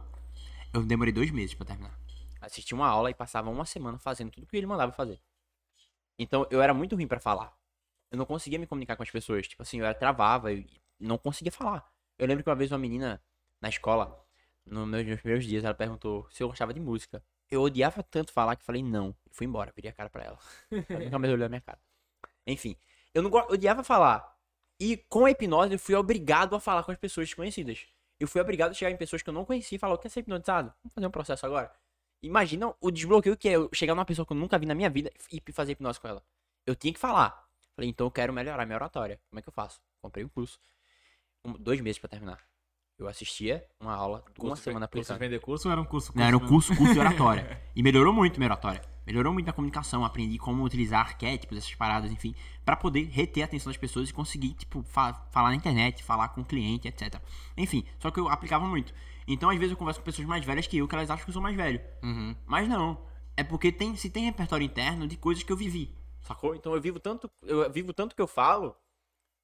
Eu demorei dois meses pra terminar. Assisti uma aula e passava uma semana fazendo tudo que ele mandava fazer. Então eu era muito ruim pra falar. Eu não conseguia me comunicar com as pessoas. Tipo assim, eu era, travava e não conseguia falar. Eu lembro que uma vez uma menina na escola, nos meus, primeiros dias, ela perguntou se eu gostava de música. Eu odiava tanto falar que falei não. E fui embora, virei a cara pra ela. Ela nunca mais olhou a minha cara. Enfim, eu não eu odiava falar. E com a hipnose eu fui obrigado a falar com as pessoas desconhecidas. Eu fui obrigado a chegar em pessoas que eu não conhecia e falar, quer ser hipnotizado? Vamos fazer um processo agora. Imagina o desbloqueio que é eu chegar numa pessoa que eu nunca vi na minha vida e fazer hipnose com ela. Eu tinha que falar. Falei, então eu quero melhorar minha oratória. Como é que eu faço? Comprei um curso. Um- dois meses pra terminar. Eu assistia uma aula, uma semana Curso aplicando. vender curso ou era um curso? Não, era um curso, curso de oratória. E melhorou muito minha oratória. Melhorou muito a comunicação, aprendi como utilizar arquétipos, essas paradas, enfim, pra poder reter a atenção das pessoas e conseguir, tipo, fa- falar na internet, falar com o cliente, etc. Enfim, só que eu aplicava muito. Então, às vezes, eu converso com pessoas mais velhas que eu, que elas acham que eu sou mais velho. Uhum. Mas não. É porque tem, se tem repertório interno de coisas que eu vivi. Sacou? Então eu vivo tanto, eu vivo tanto que eu falo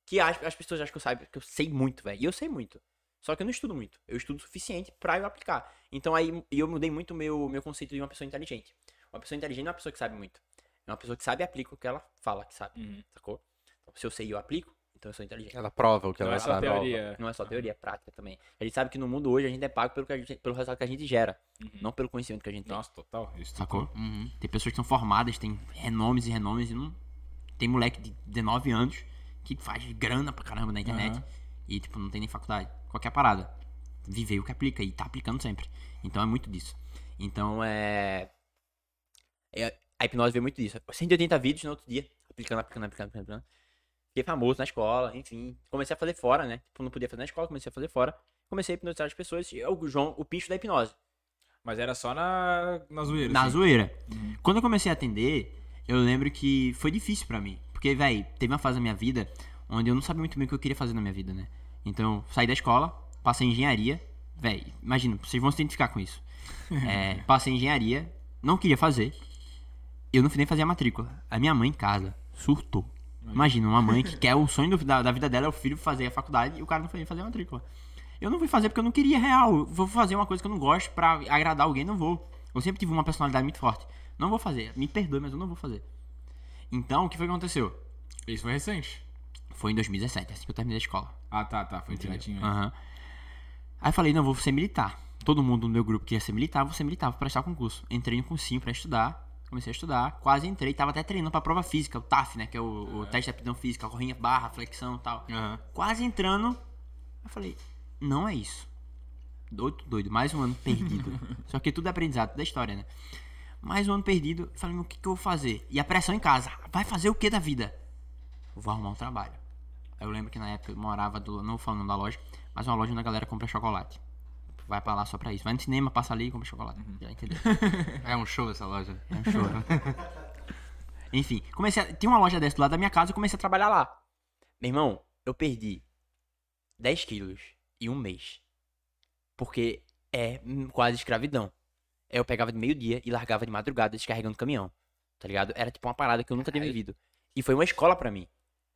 que as, as pessoas acham que eu, saiba, que eu sei muito, velho. E eu sei muito. Só que eu não estudo muito. Eu estudo o suficiente pra eu aplicar. Então aí eu mudei muito o meu, meu conceito de uma pessoa inteligente. Uma pessoa inteligente não é uma pessoa que sabe muito. É uma pessoa que sabe e aplica o que ela fala que sabe. Uhum. Sacou? Então, se eu sei e eu aplico, então eu sou inteligente. Ela prova o que Não ela é só sabe. teoria. Não é só teoria, é prática também. A gente sabe que no mundo hoje a gente é pago pelo, que a gente, pelo resultado que a gente gera. Não pelo conhecimento que a gente tem. Nossa, total. Isso Sacou? Tem pessoas que são formadas, tem renomes e renomes e não. Tem moleque de 19 anos que faz grana pra caramba na internet Aham. E, tipo, não tem nem faculdade. Qualquer parada. Viveu o que aplica e tá aplicando sempre. Então é muito disso. Então é. é- a hipnose veio muito disso. 180 vídeos no outro dia, aplicando, aplicando, aplicando, aplicando. Fiquei famoso na escola, enfim. Comecei a fazer fora, né? Tipo, não podia fazer na escola, comecei a fazer fora. Comecei a hipnotizar as pessoas. E eu, o João, o pincho da hipnose. Mas era só na, na zoeira. Na assim. zoeira. Quando eu comecei a atender, eu lembro que foi difícil pra mim. Porque, véi, teve uma fase da minha vida onde eu não sabia muito bem o que eu queria fazer na minha vida, né? Então, saí da escola, passei em engenharia. Véi, imagina, vocês vão se identificar com isso. É, passei em engenharia, não queria fazer. Eu não nem fazer a matrícula. A minha mãe em casa surtou. Imagina, uma mãe que quer o sonho da, da vida dela é o filho fazer a faculdade e o cara não foi nem fazer a matrícula. Eu não fui fazer porque eu não queria real. Eu vou fazer uma coisa que eu não gosto pra agradar alguém, não vou. Eu sempre tive uma personalidade muito forte. Não vou fazer. Me perdoe, mas eu não vou fazer. Então, o que foi que aconteceu? Isso foi recente. Foi em 2017, assim que eu terminei a escola. Ah, tá, tá. Foi direitinho aí. Aham. Aí falei, não, vou ser militar. Todo mundo no meu grupo queria ser militar, vou ser militar, vou prestar concurso. Entrei no cursinho pra estudar, comecei a estudar, quase entrei, tava até treinando pra prova física, o TAF, né, que é o, o teste de aptidão física, corrinha, barra, flexão e tal. Aham. Quase entrando, eu falei, não é isso. Doido, doido, mais um ano perdido. Só que tudo é aprendizado, tudo é história, né? Mais um ano perdido, falei, o que, que eu vou fazer? E a pressão em casa, vai fazer o que da vida? Vou arrumar um trabalho. Eu lembro que na época eu morava, do, não vou falar o nome da loja, mas uma loja onde a galera compra chocolate. vai pra lá só pra isso. Vai no cinema, passa ali e compra chocolate. Já entendeu? É um show essa loja. É um show. Enfim, comecei a... Tinha uma loja dessa do lado da minha casa e comecei a trabalhar lá. Meu irmão, eu perdi 10 quilos em um mês. Porque é quase escravidão. Eu pegava de meio-dia e largava de madrugada descarregando caminhão. Tá ligado? Era tipo uma parada que eu nunca tinha vivido. E foi uma escola pra mim.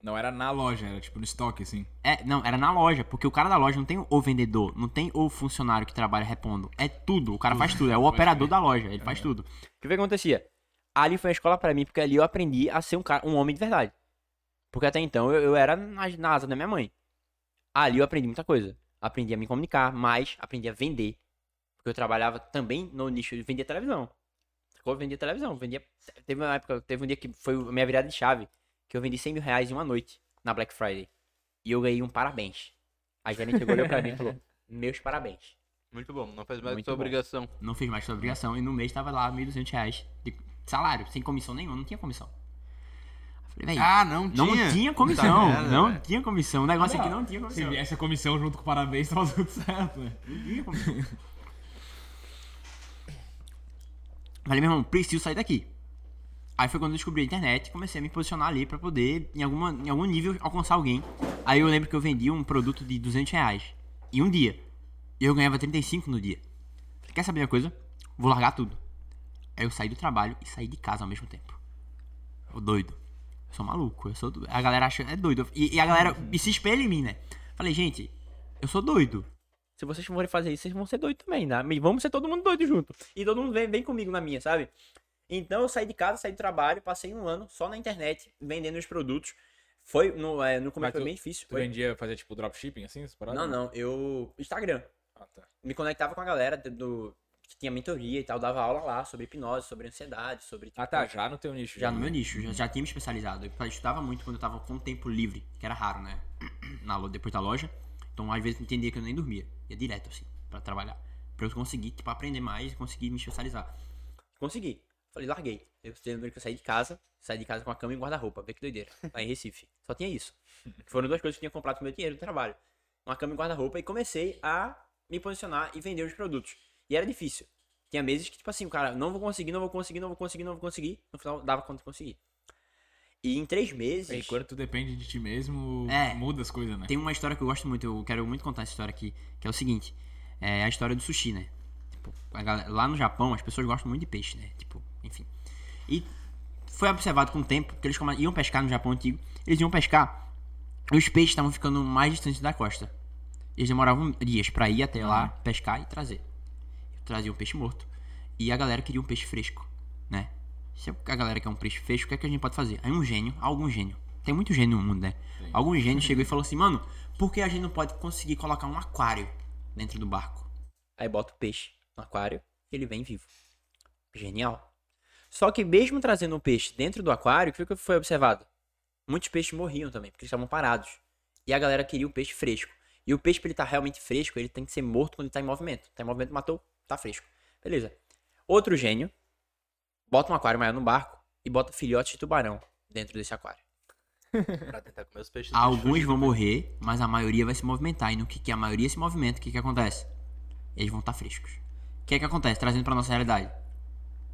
Não era na loja, era tipo no estoque, assim. É, não, era na loja, porque o cara da loja não tem o vendedor, não tem o funcionário que trabalha repondo. É tudo, o cara faz tudo, é o operador da loja, ele faz tudo. O que, que acontecia? Ali foi uma escola pra mim, porque ali eu aprendi a ser um, cara, um homem de verdade. Porque até então eu, eu era na, na asa da minha mãe. Ali eu aprendi muita coisa. Aprendi a me comunicar, mas aprendi a vender. Porque eu trabalhava também no nicho de vender televisão. Eu vendia televisão, vendia. Teve uma época, teve um dia que foi a minha virada de chave, que eu vendi 100 mil reais em uma noite na Black Friday. E eu ganhei um parabéns. A gerente olhou pra mim e falou: Meus parabéns. Muito bom, não faz mais Muito que sua bom. obrigação. Não fiz mais sua obrigação e no mês tava lá 1.200 reais de salário, sem comissão nenhuma, não tinha comissão. Falei, Ah, não não tinha. tinha, comissão, Puta não tinha comissão. O negócio aqui Não, não tinha Se comissão. viesse a comissão junto com o parabéns, tava tudo certo, né? Não tinha comissão. Falei, meu irmão, preciso sair daqui. Aí foi quando eu descobri a internet, comecei a me posicionar ali pra poder, em, alguma, em algum nível, alcançar alguém. Aí eu lembro que eu vendi um produto de 200 reais em um dia. E eu ganhava 35 no dia. Falei, quer saber uma coisa? Vou largar tudo. Aí eu saí do trabalho e saí de casa ao mesmo tempo. O doido. Eu sou maluco. Eu sou do- A galera acha. É doido. E, e a galera e se espelha em mim, né? Falei, gente, eu sou doido. Se vocês forem fazer isso, vocês vão ser doidos também, né? E vamos ser todo mundo doido junto. E todo mundo vem, vem comigo na minha, sabe? Então eu saí de casa, saí do trabalho, passei um ano só na internet, vendendo os produtos. Foi, no, é, no começo Mas foi tu- bem difícil. Tu Foi... vendia, fazia tipo dropshipping, assim, essas paradas? Não, não, eu. Instagram. Ah, tá. Me conectava com a galera do- que tinha mentoria e tal, dava aula lá sobre hipnose, sobre ansiedade, sobre. Ah, tá, já no teu nicho. Já no meu nicho, já, já tinha me especializado. Eu estudava muito quando eu tava com tempo livre, que era raro, né? Na, depois da loja. Então, às vezes, eu entendia que eu nem dormia. Ia direto, assim, pra trabalhar. Pra eu conseguir, tipo, aprender mais e conseguir me especializar. Consegui. Falei, larguei. Eu lembro que eu saí de casa, saí de casa com a cama e guarda-roupa. Vê que doideira. Lá em Recife. Só tinha isso. Foram duas coisas que eu tinha comprado com meu dinheiro do trabalho. Uma cama e guarda-roupa e comecei a me posicionar e vender os produtos. E era difícil. Tinha meses que, tipo assim, o cara, não vou conseguir, não vou conseguir, não vou conseguir, não vou conseguir. No final, dava conta de conseguir. E em três meses. E quando tu depende de ti mesmo, É. muda as coisas, né? Tem uma história que eu gosto muito, eu quero muito contar essa história aqui, que é o seguinte, é a história do sushi, né? Tipo, galera- lá no Japão as pessoas gostam muito de peixe, né? Tipo. E foi observado com o tempo que eles iam pescar no Japão antigo, eles iam pescar e os peixes estavam ficando mais distantes da costa. Eles demoravam dias pra ir até lá, pescar e trazer. Traziam peixe morto. E a galera queria um peixe fresco, né? Se a galera quer um peixe fresco, o que, é que a gente pode fazer? Aí um gênio, algum gênio, tem muito gênio no mundo, né? Algum gênio chegou e falou assim, mano, por que a gente não pode conseguir colocar um aquário dentro do barco? Aí bota o peixe no aquário e ele vem vivo. Genial. Só que mesmo trazendo um peixe dentro do aquário, o que foi observado? Muitos peixes morriam também, porque eles estavam parados. E a galera queria o peixe fresco. E o peixe, pra ele estar realmente fresco, ele tem que ser morto quando ele tá em movimento. Tá em movimento, matou, tá fresco. Beleza. Outro gênio, bota um aquário maior no barco e bota filhotes de tubarão dentro desse aquário. Pra tentar comer os peixes. Alguns vão morrer, mas a maioria vai se movimentar. E no que, que a maioria se movimenta, o que, que acontece? Eles vão estar frescos. O que, que acontece? Trazendo pra nossa realidade.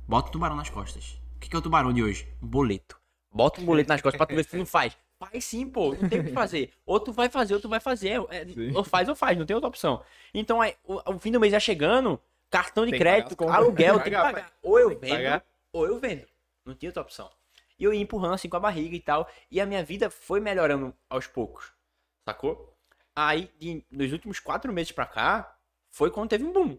Bota o tubarão nas costas. O que, que é o tubarão de hoje? Um boleto. Bota um boleto nas costas pra tu ver se tu não faz. Faz sim, pô. Não tem o que fazer. Ou tu vai fazer, ou tu vai fazer. É, ou faz ou faz, não tem outra opção. Então, aí, o, o fim do mês já chegando, cartão de Tem crédito, aluguel, Tem tem que pagar, pagar. Ou eu vendo, pagar. ou eu vendo. Não tinha outra opção. E eu ia empurrando assim com a barriga e tal. E a minha vida foi melhorando aos poucos. Sacou? Aí, de, nos últimos quatro meses pra cá, foi quando teve um boom.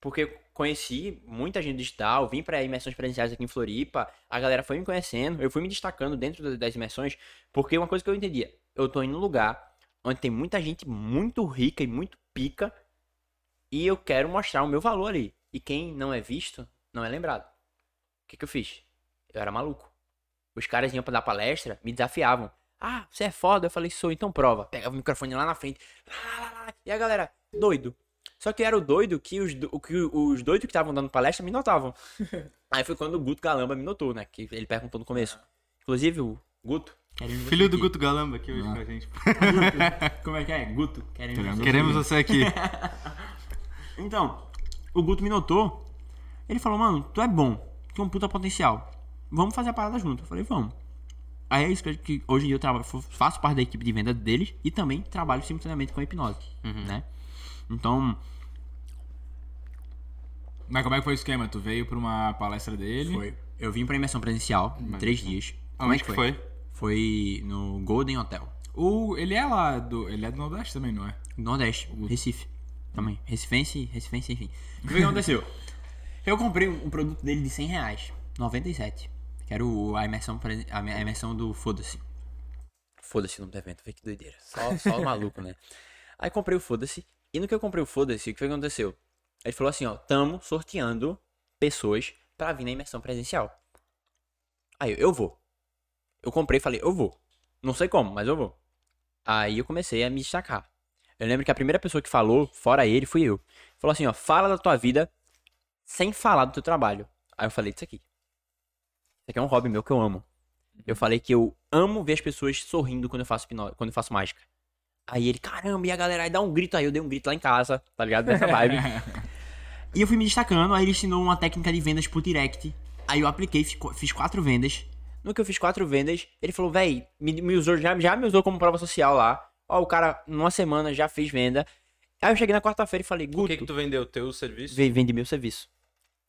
Porque conheci muita gente digital, vim pra imersões presenciais aqui em Floripa, a galera foi me conhecendo, eu fui me destacando dentro da- das imersões, porque uma coisa que eu entendia, eu tô indo num lugar onde tem muita gente muito rica e muito pica, e eu quero mostrar o meu valor ali. E quem não é visto, não é lembrado. O que que eu fiz? Eu era maluco. Os caras iam pra dar palestra, me desafiavam. Ah, você é foda? Eu falei, sou, então prova. Pegava o microfone lá na frente. E a galera, doido. Só que era o doido que os, do- que os doidos que estavam dando palestra me notavam. Aí foi quando o Guto Galamba me notou, né? Que ele perguntou no começo. Inclusive, o Guto. queremos Filho do aqui. Guto Galamba aqui hoje com a gente. Como é que é? Guto. Queremos você Queremos você aqui. Então, o Guto me notou. Ele falou, mano, tu é bom, tem um puta potencial. Vamos fazer a parada junto. Eu falei, vamos. Aí é isso que, hoje em dia eu trabalho, faço parte da equipe de venda deles e também trabalho simultaneamente com a hipnose, né? Então, Mas como é que foi o esquema? Tu veio pra uma palestra dele? foi. Eu vim pra imersão presencial em três dias. Como é Onde que foi? Foi no Golden Hotel. O, ele é lá do. Ele é do Nordeste também, não é? Nordeste, Recife. Também. Recifense, Recifense, enfim. O que aconteceu? Eu comprei um produto dele de 100 reais. 97. Que era o, a, imersão, a a imersão do Foda-se. Foda-se o nome do evento, vê que doideira. Só, só maluco, né? Aí comprei o Foda-se. E no que eu comprei o Foda-se, o que foi que aconteceu? Ele falou assim, ó, tamo sorteando pessoas pra vir na imersão presencial. Aí eu, eu vou. Eu comprei e falei, eu vou. Não sei como, mas eu vou. Aí eu comecei a me destacar. Eu lembro que a primeira pessoa que falou, fora ele, fui eu. Falou assim, ó, fala da tua vida sem falar do teu trabalho. Aí eu falei isso aqui. Isso aqui é um hobby meu que eu amo. Eu falei que eu amo ver as pessoas sorrindo quando eu faço quando eu faço mágica. Aí ele, caramba, e a galera aí dá um grito aí, eu dei um grito lá em casa, tá ligado? Dessa vibe. e eu fui me destacando, aí ele ensinou uma técnica de vendas por direct. Aí eu apliquei, fiz qu- fiz quatro vendas. No que eu fiz quatro vendas, ele falou, véi, me, me usou, já, já me usou como prova social lá. Ó, o cara, numa semana, já fez venda. Aí eu cheguei na quarta-feira e falei, O Guto, que que tu vendeu? Teu serviço? vende meu serviço.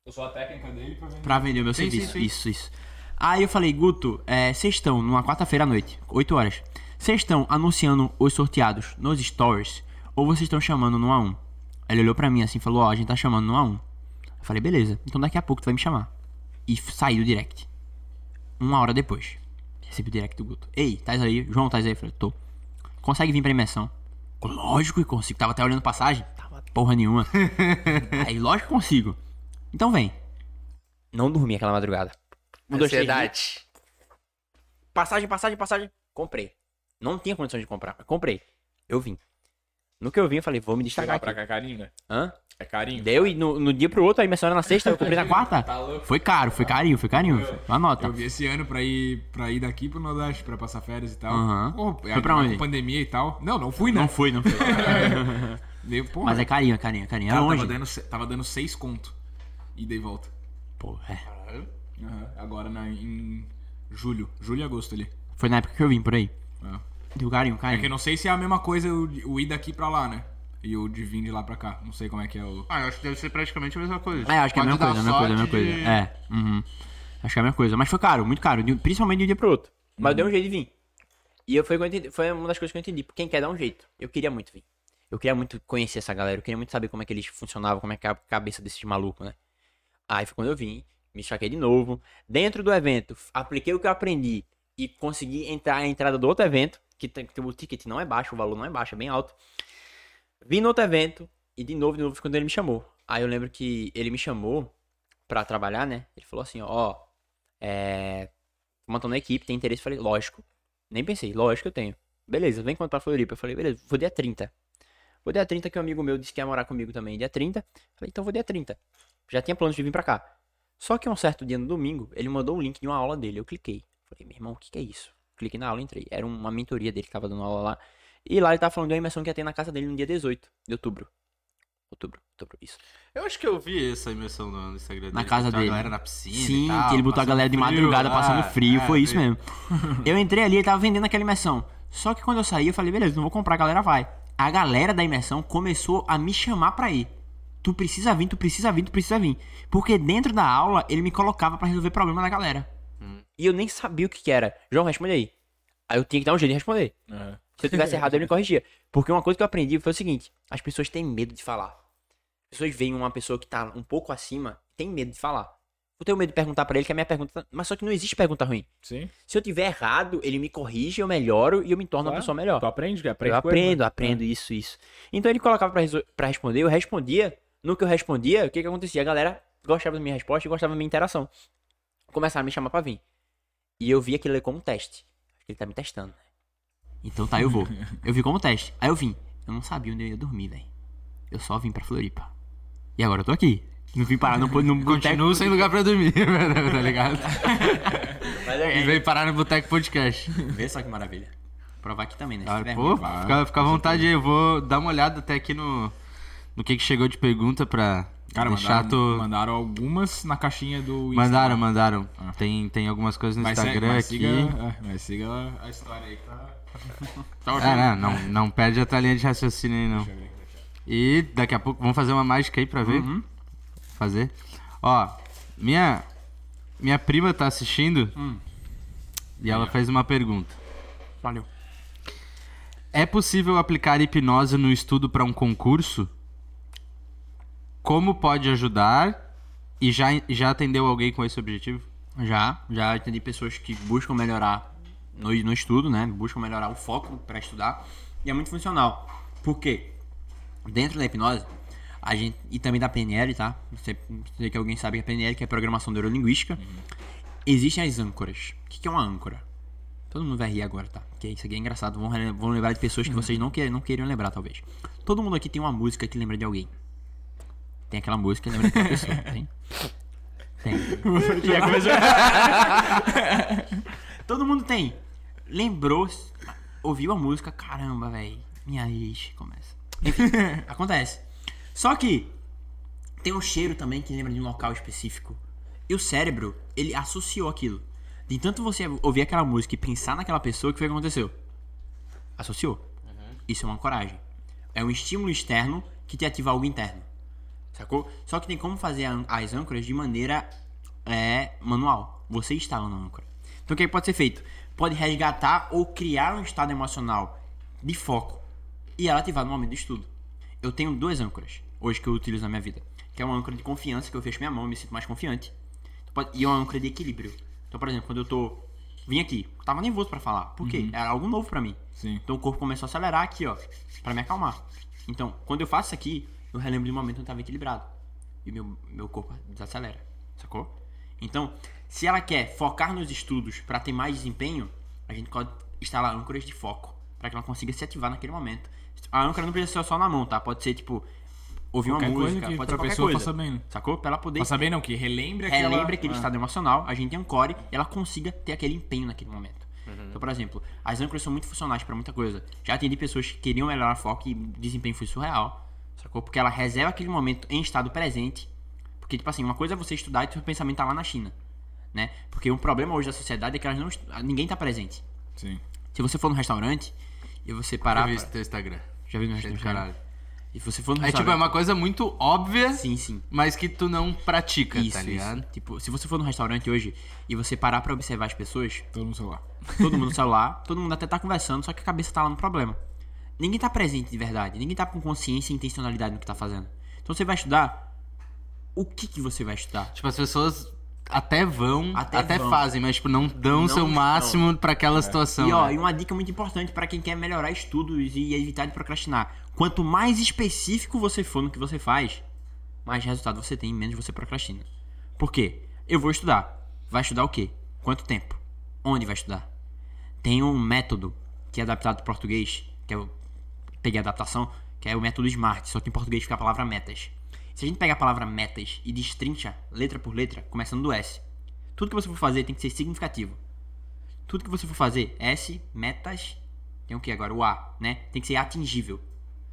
Eu sou a técnica dele pra vender. Pra vender o meu Sim, serviço. sim, sim. Isso, isso. Aí eu falei, Guto, é, vocês estão numa quarta-feira à noite, 8 horas. Vocês estão anunciando os sorteados nos stories ou vocês estão chamando no A1? Ele olhou pra mim assim e falou, ó, a gente tá chamando no A1. Eu falei, beleza, então daqui a pouco tu vai me chamar. E f- saiu o direct. Uma hora depois. Recebi o direct do Guto. Ei, tá aí? João, tá aí? Eu falei, tô. Consegue vir pra imersão? Lógico que consigo. Tava até olhando passagem. Tava porra nenhuma. aí, lógico que consigo. Então vem. Não dormi aquela madrugada. Um, dois, três, Ansiedade. Passagem, passagem, passagem. Comprei. Não tinha condição de comprar, mas comprei. Eu vim. No que eu vim, eu falei, vou me destacar pra aqui. cá é carinho, né? Hã? É carinho. Deu e no, no dia pro outro, a imersão era na sexta, eu comprei na quarta. Tá louco. Foi caro, foi carinho, foi carinho. Anota. Eu vi esse ano pra ir, pra ir daqui pro Nordeste, pra passar férias e tal. Pô, Foi pra onde? Pandemia e tal. Não, não fui, né? Não fui, não foi. Deu, porra. Mas é carinho, é carinho, é carinho. É Cara, longe. tava, dando, tava dando seis conto. E dei volta. Pô, é. Aham. Agora na, em julho. Julho e agosto ali. Foi na época que eu vim por aí. É. Deu carinho, É que eu não sei se é a mesma coisa o, o ir daqui pra lá, né? E o de vir de lá pra cá. Não sei como é que é o. Ah, eu acho que deve ser praticamente a mesma coisa. É, acho que é a mesma coisa, a mesma coisa, a mesma coisa. de- É, uhum. Acho que é a mesma coisa. Mas foi caro, muito caro. Principalmente de um dia pro outro. Mas deu um jeito de vir. E eu, foi, o foi uma das coisas que eu entendi. Quem quer dar um jeito. Eu queria muito vir. Eu queria muito conhecer essa galera. Eu queria muito saber como é que eles funcionavam, como é que é a cabeça desses malucos, né? Aí foi quando eu vim, me destaquei de novo. Dentro do evento, apliquei o que eu aprendi e consegui entrar a entrada do outro evento, que, tem, que o ticket não é baixo, o valor não é baixo, é bem alto. Vim no outro evento e de novo, de novo, quando ele me chamou. Aí eu lembro que ele me chamou pra trabalhar, né? Ele falou assim, ó, é... montando uma equipe, tem interesse? Eu falei, lógico. Nem pensei, lógico que eu tenho. Beleza, vem quanto pra Floripa. Eu falei, beleza, vou dia 30. Vou dia 30 que um amigo meu disse que ia morar comigo também dia 30. Falei, então vou dia 30. Já tinha planos de vir pra cá. Só que um certo dia no domingo, ele mandou um link de uma aula dele. Eu cliquei. Falei, meu irmão, o que, que é isso? Cliquei na aula entrei. Era uma mentoria dele que tava dando aula lá. E lá ele tava falando de uma imersão que ia ter na casa dele no dia 18 de outubro. Outubro, outubro, isso. Eu acho que eu vi essa imersão no Instagram Na dele, casa botou dele. A galera na piscina Sim, tal, que ele botou a galera de frio. madrugada passando Ah, frio. é, foi isso vi. mesmo. Eu entrei ali, ele tava vendendo aquela imersão. Só que quando eu saí, eu falei, beleza, não vou comprar, a galera vai. A galera da imersão começou a me chamar pra ir. Tu precisa vir, tu precisa vir, tu precisa vir. Porque dentro da aula, ele me colocava pra resolver problema da galera. E eu nem sabia o que, que era. João, responde aí. Aí eu tinha que dar um jeito de responder. Aham. Se eu tivesse errado, ele me corrigia. Porque uma coisa que eu aprendi foi o seguinte: as pessoas têm medo de falar. As pessoas veem uma pessoa que tá um pouco acima, tem medo de falar. Eu tenho medo de perguntar pra ele que a minha pergunta. Mas só que não existe pergunta ruim. Sim. Se eu tiver errado, ele me corrige, eu melhoro e eu me torno uma Claro. pessoa melhor. Tu aprende, que aprende eu coisa, aprendo, né? aprendo isso, isso. Então ele colocava pra, resol- pra responder, eu respondia. No que eu respondia, o que que acontecia? A galera gostava da minha resposta e gostava da minha interação. Começaram a me chamar pra vir. E eu vi aquilo ali como teste. Acho que ele tá me testando. né? Então tá, eu vou. Eu vi como teste. Aí eu vim. Eu não sabia onde eu ia dormir, velho. Eu só vim pra Floripa. E agora eu tô aqui. Não vim parar no, no boteco. Continuo sem lugar pra dormir, tá ligado? Mas E é, veio parar no Boteco Podcast. Vê só que maravilha. Provar aqui também, né? Se Ah, Pô, fica, fica à vontade aí, eu vou dar uma olhada até aqui no, no que, que chegou de pergunta pra Cara, deixar mandaram, tu... mandaram algumas na caixinha do Insta. Mandaram, mandaram. Ah. Tem, tem algumas coisas no Mas, Instagram mas aqui. siga, é, mas siga a história aí pra... É, não, não, não perde a tua linha de raciocínio aí, não. Deixa eu ver. E daqui a pouco vamos fazer uma mágica aí pra ver. Uhum. Fazer. Ó, minha minha prima tá assistindo Hum. e ela fez uma pergunta. Valeu. É possível aplicar hipnose no estudo pra um concurso? Como pode ajudar? E já, já atendeu alguém com esse objetivo? Já, já entendi pessoas que buscam melhorar no, no estudo, né? Buscam melhorar o foco para estudar. E é muito funcional. Por quê? Dentro da hipnose, a gente. E também da PNL, tá? Não sei, que alguém sabe que a PNL, que é Programação Neurolinguística. Existem as âncoras. O que que é uma âncora? Todo mundo vai rir agora, tá? Porque isso aqui é engraçado. Vão, vão lembrar de pessoas que vocês não, quer, não queriam lembrar, talvez. Todo mundo aqui tem uma música que lembra de alguém. Tem aquela música lembra de outra pessoa, tem? Tem. Já começou. Todo mundo tem. Lembrou, ouviu a música, caramba, velho. Minha ex começa. Enfim, acontece. Só que tem um cheiro também que lembra de um local específico. E o cérebro, ele associou aquilo. De tanto você ouvir aquela música e pensar naquela pessoa, o que foi que aconteceu? Associou. Isso é uma coragem. É um estímulo externo que te ativa algo interno. Sacou? Só que tem como fazer as âncoras de maneira é, manual. Você instala na âncora. Então o que é que pode ser feito? Pode resgatar ou criar um estado emocional de foco e ela ativar no momento do estudo. Eu tenho duas âncoras hoje que eu utilizo na minha vida. Que é uma âncora de confiança, que eu fecho minha mão e me sinto mais confiante. Pode- E uma âncora de equilíbrio. Então, por exemplo, quando eu tô. Vim aqui, tava nervoso pra falar. Por quê? Era algo novo pra mim. Sim. Então o corpo começou a acelerar aqui, ó, Pra me acalmar. Então, quando eu faço isso aqui, eu relembro de um momento que eu tava equilibrado. E meu, meu corpo desacelera, sacou? Então, se ela quer focar nos estudos pra ter mais desempenho, a gente pode instalar âncoras de foco pra que ela consiga se ativar naquele momento. A âncora não precisa ser só na mão, tá? Pode ser tipo ouvir Qualquer uma coisa música, que pode ser qualquer pessoa coisa. faça bem? Sacou? Pra ela poder Pra saber não, que relembre aquela... relembre aquele Ah. estado emocional, a gente ancore e ela consiga ter aquele empenho naquele momento. Uhum. Então, por exemplo, as âncoras são muito funcionais pra muita coisa. Já atendi pessoas que queriam melhorar foco e o desempenho foi surreal, sacou? Porque ela reserva aquele momento em estado presente. Porque, tipo assim, uma coisa é você estudar e seu pensamento tá lá na China, né? Porque o problema hoje da sociedade é que elas não, ninguém tá presente. Sim. Se você for no restaurante e você parar... Eu vi esse teu Instagram. Já viu no restaurante? caralho. E você for no É tipo, restaurante... é uma coisa muito óbvia, Sim, sim. mas que tu não pratica, Isso, tá ligado? isso. Tipo, se você for no restaurante hoje e você parar pra observar as pessoas, Todo no celular. todo mundo no celular, todo mundo até tá conversando, só que a cabeça tá lá no problema. Ninguém tá presente de verdade, ninguém tá com consciência e intencionalidade no que tá fazendo. Então você vai estudar, o que que você vai estudar? Tipo, as pessoas até vão, até, Até vão. fazem, mas tipo, não dão o Não seu máximo pra aquela situação. E ó, né? e uma dica muito importante pra quem quer melhorar estudos e evitar de procrastinar. Quanto mais específico você for no que você faz, mais resultado você tem e menos você procrastina. Por quê? Eu vou estudar. Vai estudar o quê? Quanto tempo? Onde vai estudar? Tem um método que é adaptado para português, que eu peguei a adaptação, que é o método SMART, só que em português fica a palavra metas. Se a gente pegar a palavra metas e destrincha letra por letra, começando do S, tudo que você for fazer tem que ser significativo. Tudo que você for fazer, S, metas, tem o que agora? O A, né? Tem que ser atingível.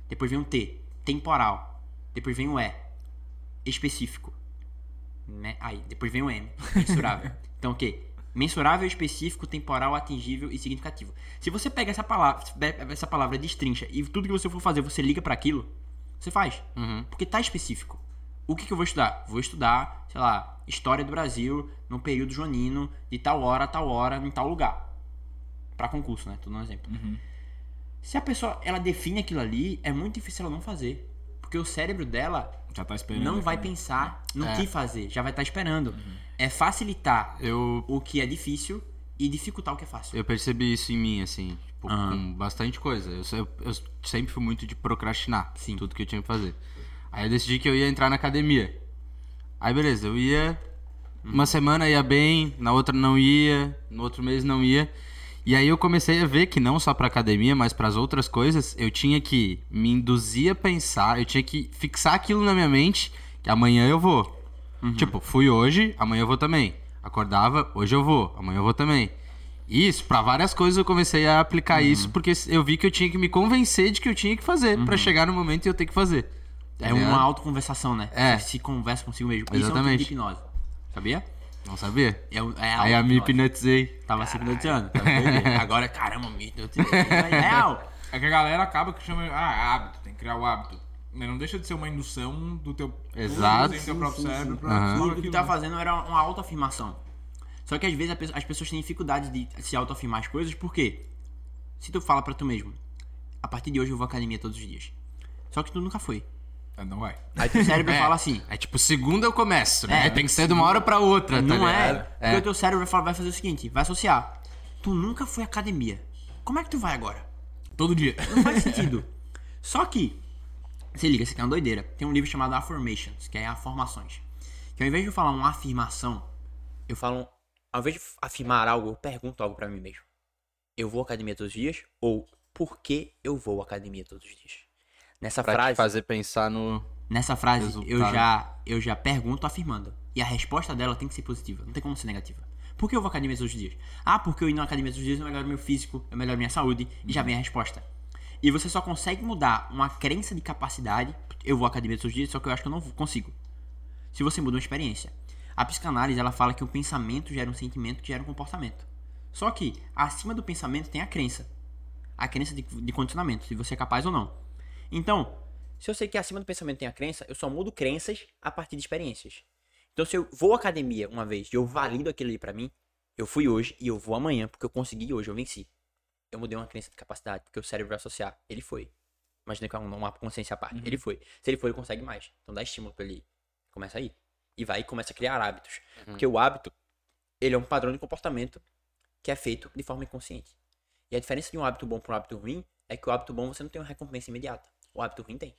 Depois vem o T, temporal. Depois vem o E, específico. Né? Aí, depois vem o M, mensurável. então o que? Mensurável, específico, temporal, atingível e significativo. Se você pega essa palavra, essa palavra destrincha e tudo que você for fazer, você liga pra aquilo, você faz. Porque tá específico. O que, que eu vou estudar? Vou estudar, sei lá, história do Brasil no período joanino, de tal hora a tal hora, em tal lugar. Pra concurso, né? Tô dando um exemplo. Se a pessoa ela define aquilo ali, é muito difícil ela não fazer. Porque o cérebro dela Já tá esperando. não vai né? pensar no É. que fazer, já vai estar esperando. É facilitar Eu, o que é difícil e dificultar o que é fácil. eu percebi isso em mim, assim, tipo, Aham. com bastante coisa. Eu, eu, eu sempre fui muito de procrastinar Sim. tudo que eu tinha que fazer. Aí eu decidi que eu ia entrar na academia. Aí beleza, eu ia. Uma semana ia bem, na outra não ia, no outro mês não ia. E aí eu comecei a ver que não só pra academia, mas pras outras coisas, eu tinha que me induzir a pensar, eu tinha que fixar aquilo na minha mente, que amanhã eu vou. Tipo, fui hoje, amanhã eu vou também. Acordava, hoje eu vou, amanhã eu vou também. Isso, pra várias coisas eu comecei a aplicar isso, porque eu vi que eu tinha que me convencer de que eu tinha que fazer, pra chegar no momento e eu ter que fazer. É uma autoconversação, né? É. Você se conversa consigo mesmo. Isso é um tipo Exatamente. de hipnose. Sabia? Não sabia? É, o- é Aí a me hipnotizei. Tava se hipnotizando. tava doido. Agora, caramba, me hipnotizei. É real. É que a galera acaba que chama. Ah, hábito, tem que criar o hábito. Mas não deixa de ser uma indução do teu. Exato. Do teu próprio cérebro pra Aham. falar E o que tu aquilo, tá né? fazendo era uma autoafirmação. Só que às vezes a pe- as pessoas têm dificuldade de se autoafirmar as coisas, por quê? Se tu fala pra tu mesmo, a partir de hoje eu vou à academia todos os dias. Só que tu nunca foi. Ah, Não vai. Aí teu cérebro É. fala assim, É tipo, segunda eu começo, né? É. Tem que ser de uma hora pra outra, tá não é. ligado? Porque o teu cérebro vai fazer o seguinte, vai associar. Tu nunca foi à academia. Como é que tu vai agora? Todo dia. Não faz sentido. Só que, se liga, isso aqui é uma doideira. Tem um livro chamado Affirmations, que é Afirmações. Que ao invés de eu falar uma afirmação, eu falo, ao invés de afirmar algo, eu pergunto algo pra mim mesmo. Eu vou à academia todos os dias? Ou por que eu vou à academia todos os dias? Nessa Pra te frase, fazer pensar no. nessa frase eu já, eu já pergunto afirmando. E a resposta dela tem que ser positiva, não tem como ser negativa. Por que eu vou à academia todos os dias? Ah, porque eu ir na academia todos os dias eu melhoro meu físico, eu melhoro minha saúde, e já vem a resposta. E você só consegue mudar uma crença de capacidade. Eu vou à academia todos os dias, só que eu acho que eu não consigo. Se você muda uma experiência. A psicanálise ela fala que o pensamento gera um sentimento que gera um comportamento. Só que acima do pensamento tem a crença. A crença de, de condicionamento, se você é capaz ou não. Então, se eu sei que acima do pensamento tem a crença, eu só mudo crenças a partir de experiências. Então, se eu vou à academia uma vez e eu valido aquilo ali pra mim, eu fui hoje e eu vou amanhã porque eu consegui hoje, eu venci. Eu mudei uma crença de capacidade, porque o cérebro vai associar. Ele foi. Imagina que é uma consciência à parte. Ele foi. Se ele for, ele consegue mais. Então dá estímulo pra ele. Começa aí. E vai e começa a criar hábitos. Porque o hábito, ele é um padrão de comportamento que é feito de forma inconsciente. E a diferença de um hábito bom para um hábito ruim é que o hábito bom você não tem uma recompensa imediata. O hábito ruim tem.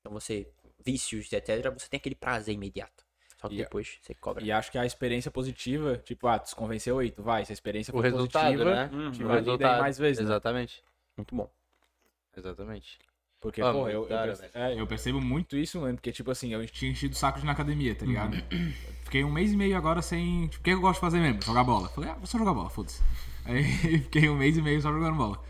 Então você, vícios, etc., você tem aquele prazer imediato. Só que E- depois você cobra. E acho que a experiência positiva, tipo, ah, tu se convenceu aí, tu vai. Se a experiência O resultado, positiva, né? Hum, te o resultado. mais vezes, né? Exatamente. Muito bom. Exatamente. Porque, Ah, pô, eu, eu, hora, perce- é, eu percebo muito isso, mano. Porque, tipo assim, eu tinha enchido o saco de ir na academia, tá ligado? Fiquei um mês e meio agora sem. Tipo, o que eu gosto de fazer mesmo? Jogar bola. Falei, ah, vou só jogar bola, foda-se. Aí fiquei um mês e meio só jogando bola.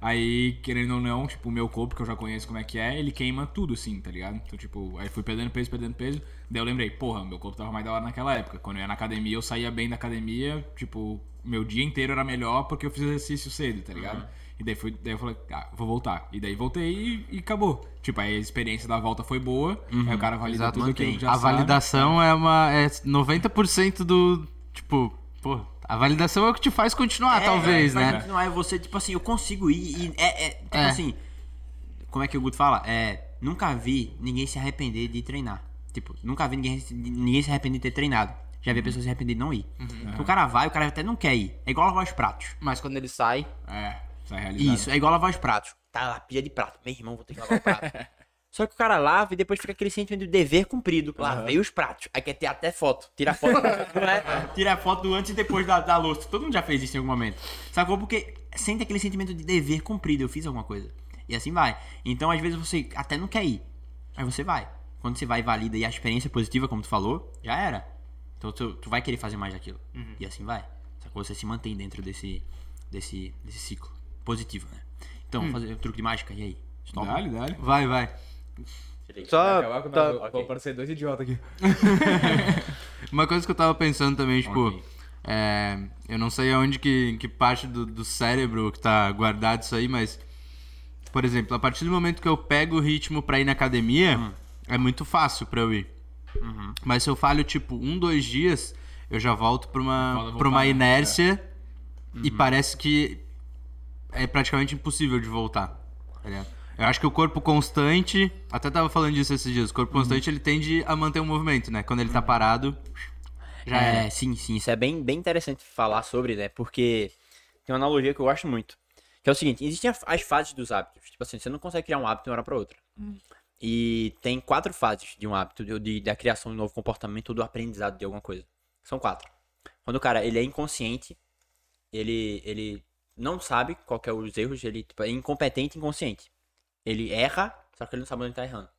Aí, querendo ou não, tipo, o meu corpo, que eu já conheço como é que é, ele queima tudo, assim, tá ligado? Então, tipo, aí fui perdendo peso, perdendo peso. Daí eu lembrei, porra, meu corpo tava mais da hora naquela época. Quando eu ia na academia, eu saía bem da academia, tipo, meu dia inteiro era melhor porque eu fiz exercício cedo, tá ligado? E daí, fui, daí eu falei, ah, vou voltar. E daí voltei e, e acabou. Tipo, aí a experiência da volta foi boa, aí o cara Exato, tudo aquilo que já A sabe. validação é uma. É 90% do. Tipo, pô. A validação é o que te faz continuar, talvez, é, né? Não é você, tipo assim, eu consigo ir e é, é tipo É. assim, como é que o Guto fala? É, nunca vi ninguém se arrepender de treinar. Tipo, nunca vi ninguém, ninguém se arrepender de ter treinado. Já vi pessoas se arrepender de não ir. Porque o cara vai, o cara até não quer ir. É igual lavar os pratos. Mas quando ele sai, É, sai realizado. Isso, é igual lavar os pratos. Tá lá, pilha de prato. Meu irmão, vou ter que lavar o prato. Só que o cara lava e depois fica aquele sentimento de dever cumprido. Lavei os pratos. Aí quer ter até foto. Tira foto. é? Tira foto do antes e depois da, da louça. Todo mundo já fez isso em algum momento. Sacou? Porque sente aquele sentimento de dever cumprido. Eu fiz alguma coisa. E assim vai. Então, às vezes, você até não quer ir. Aí você vai. Quando você vai e valida e a experiência é positiva, como tu falou, já era. Então tu, tu vai querer fazer mais daquilo. E assim vai. Sacou? Você se mantém dentro desse, desse, desse ciclo. Positivo, né? Então, vamos fazer o truque de mágica. E aí? Stop. Dá-lhe, dá-lhe. Vai, vai. Só. Acabar com tá- nós, Vou parecer dois idiotas aqui. Uma coisa que eu tava pensando também, tipo, Ok. é, eu não sei aonde que, que parte do, do cérebro que tá guardado isso aí, mas, por exemplo, a partir do momento que eu pego o ritmo pra ir na academia, Hum. é muito fácil pra eu ir. Uhum. Mas se eu falho, tipo, um, dois dias, eu já volto pra uma, voltar, pra uma né? inércia e Uhum. parece que é praticamente impossível de voltar. tá ligado? Eu acho que o corpo constante, até tava falando disso esses dias, o corpo Uhum. constante ele tende a manter um movimento, né? Quando ele tá parado, já é, é. sim, sim. Isso é bem, bem interessante falar sobre, né? Porque tem uma analogia que eu gosto muito. Que é o seguinte, existem as fases dos hábitos. Tipo assim, você não consegue criar um hábito de uma hora pra outra. E tem quatro fases de um hábito, de, de- da criação de um novo comportamento ou do aprendizado de alguma coisa. São quatro. Quando o cara, ele é inconsciente, ele, ele não sabe qual que é os erros, ele tipo, é incompetente e inconsciente. Ele erra, só que ele não sabe onde ele tá errando.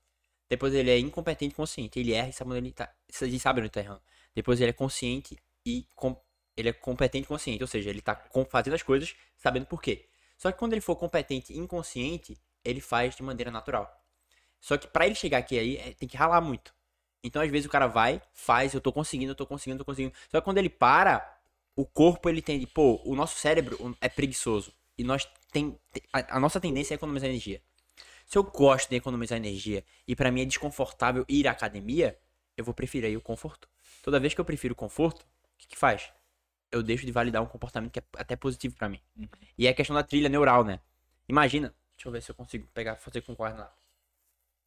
Depois ele é incompetente e consciente. Ele erra e sabe onde ele tá. Ele sabe onde ele tá errando. Depois ele é consciente e com- ele é competente e consciente. Ou seja, ele tá fazendo as coisas sabendo por quê. Só que quando ele for competente e inconsciente, ele faz de maneira natural. Só que pra ele chegar aqui aí, é, tem que ralar muito. Então, às vezes, o cara vai, faz, eu tô conseguindo, eu tô conseguindo, eu tô conseguindo. Só que quando ele para, o corpo ele entende, pô, o nosso cérebro é preguiçoso. E nós tem- a, a nossa tendência é economizar energia. Se eu gosto de economizar energia e pra mim é desconfortável ir à academia, eu vou preferir aí o conforto. Toda vez que eu prefiro o conforto, o que, que faz? Eu deixo de validar um comportamento que é até positivo pra mim. E é a questão da trilha neural, né? Imagina, deixa eu ver se eu consigo pegar, fazer com coordenada.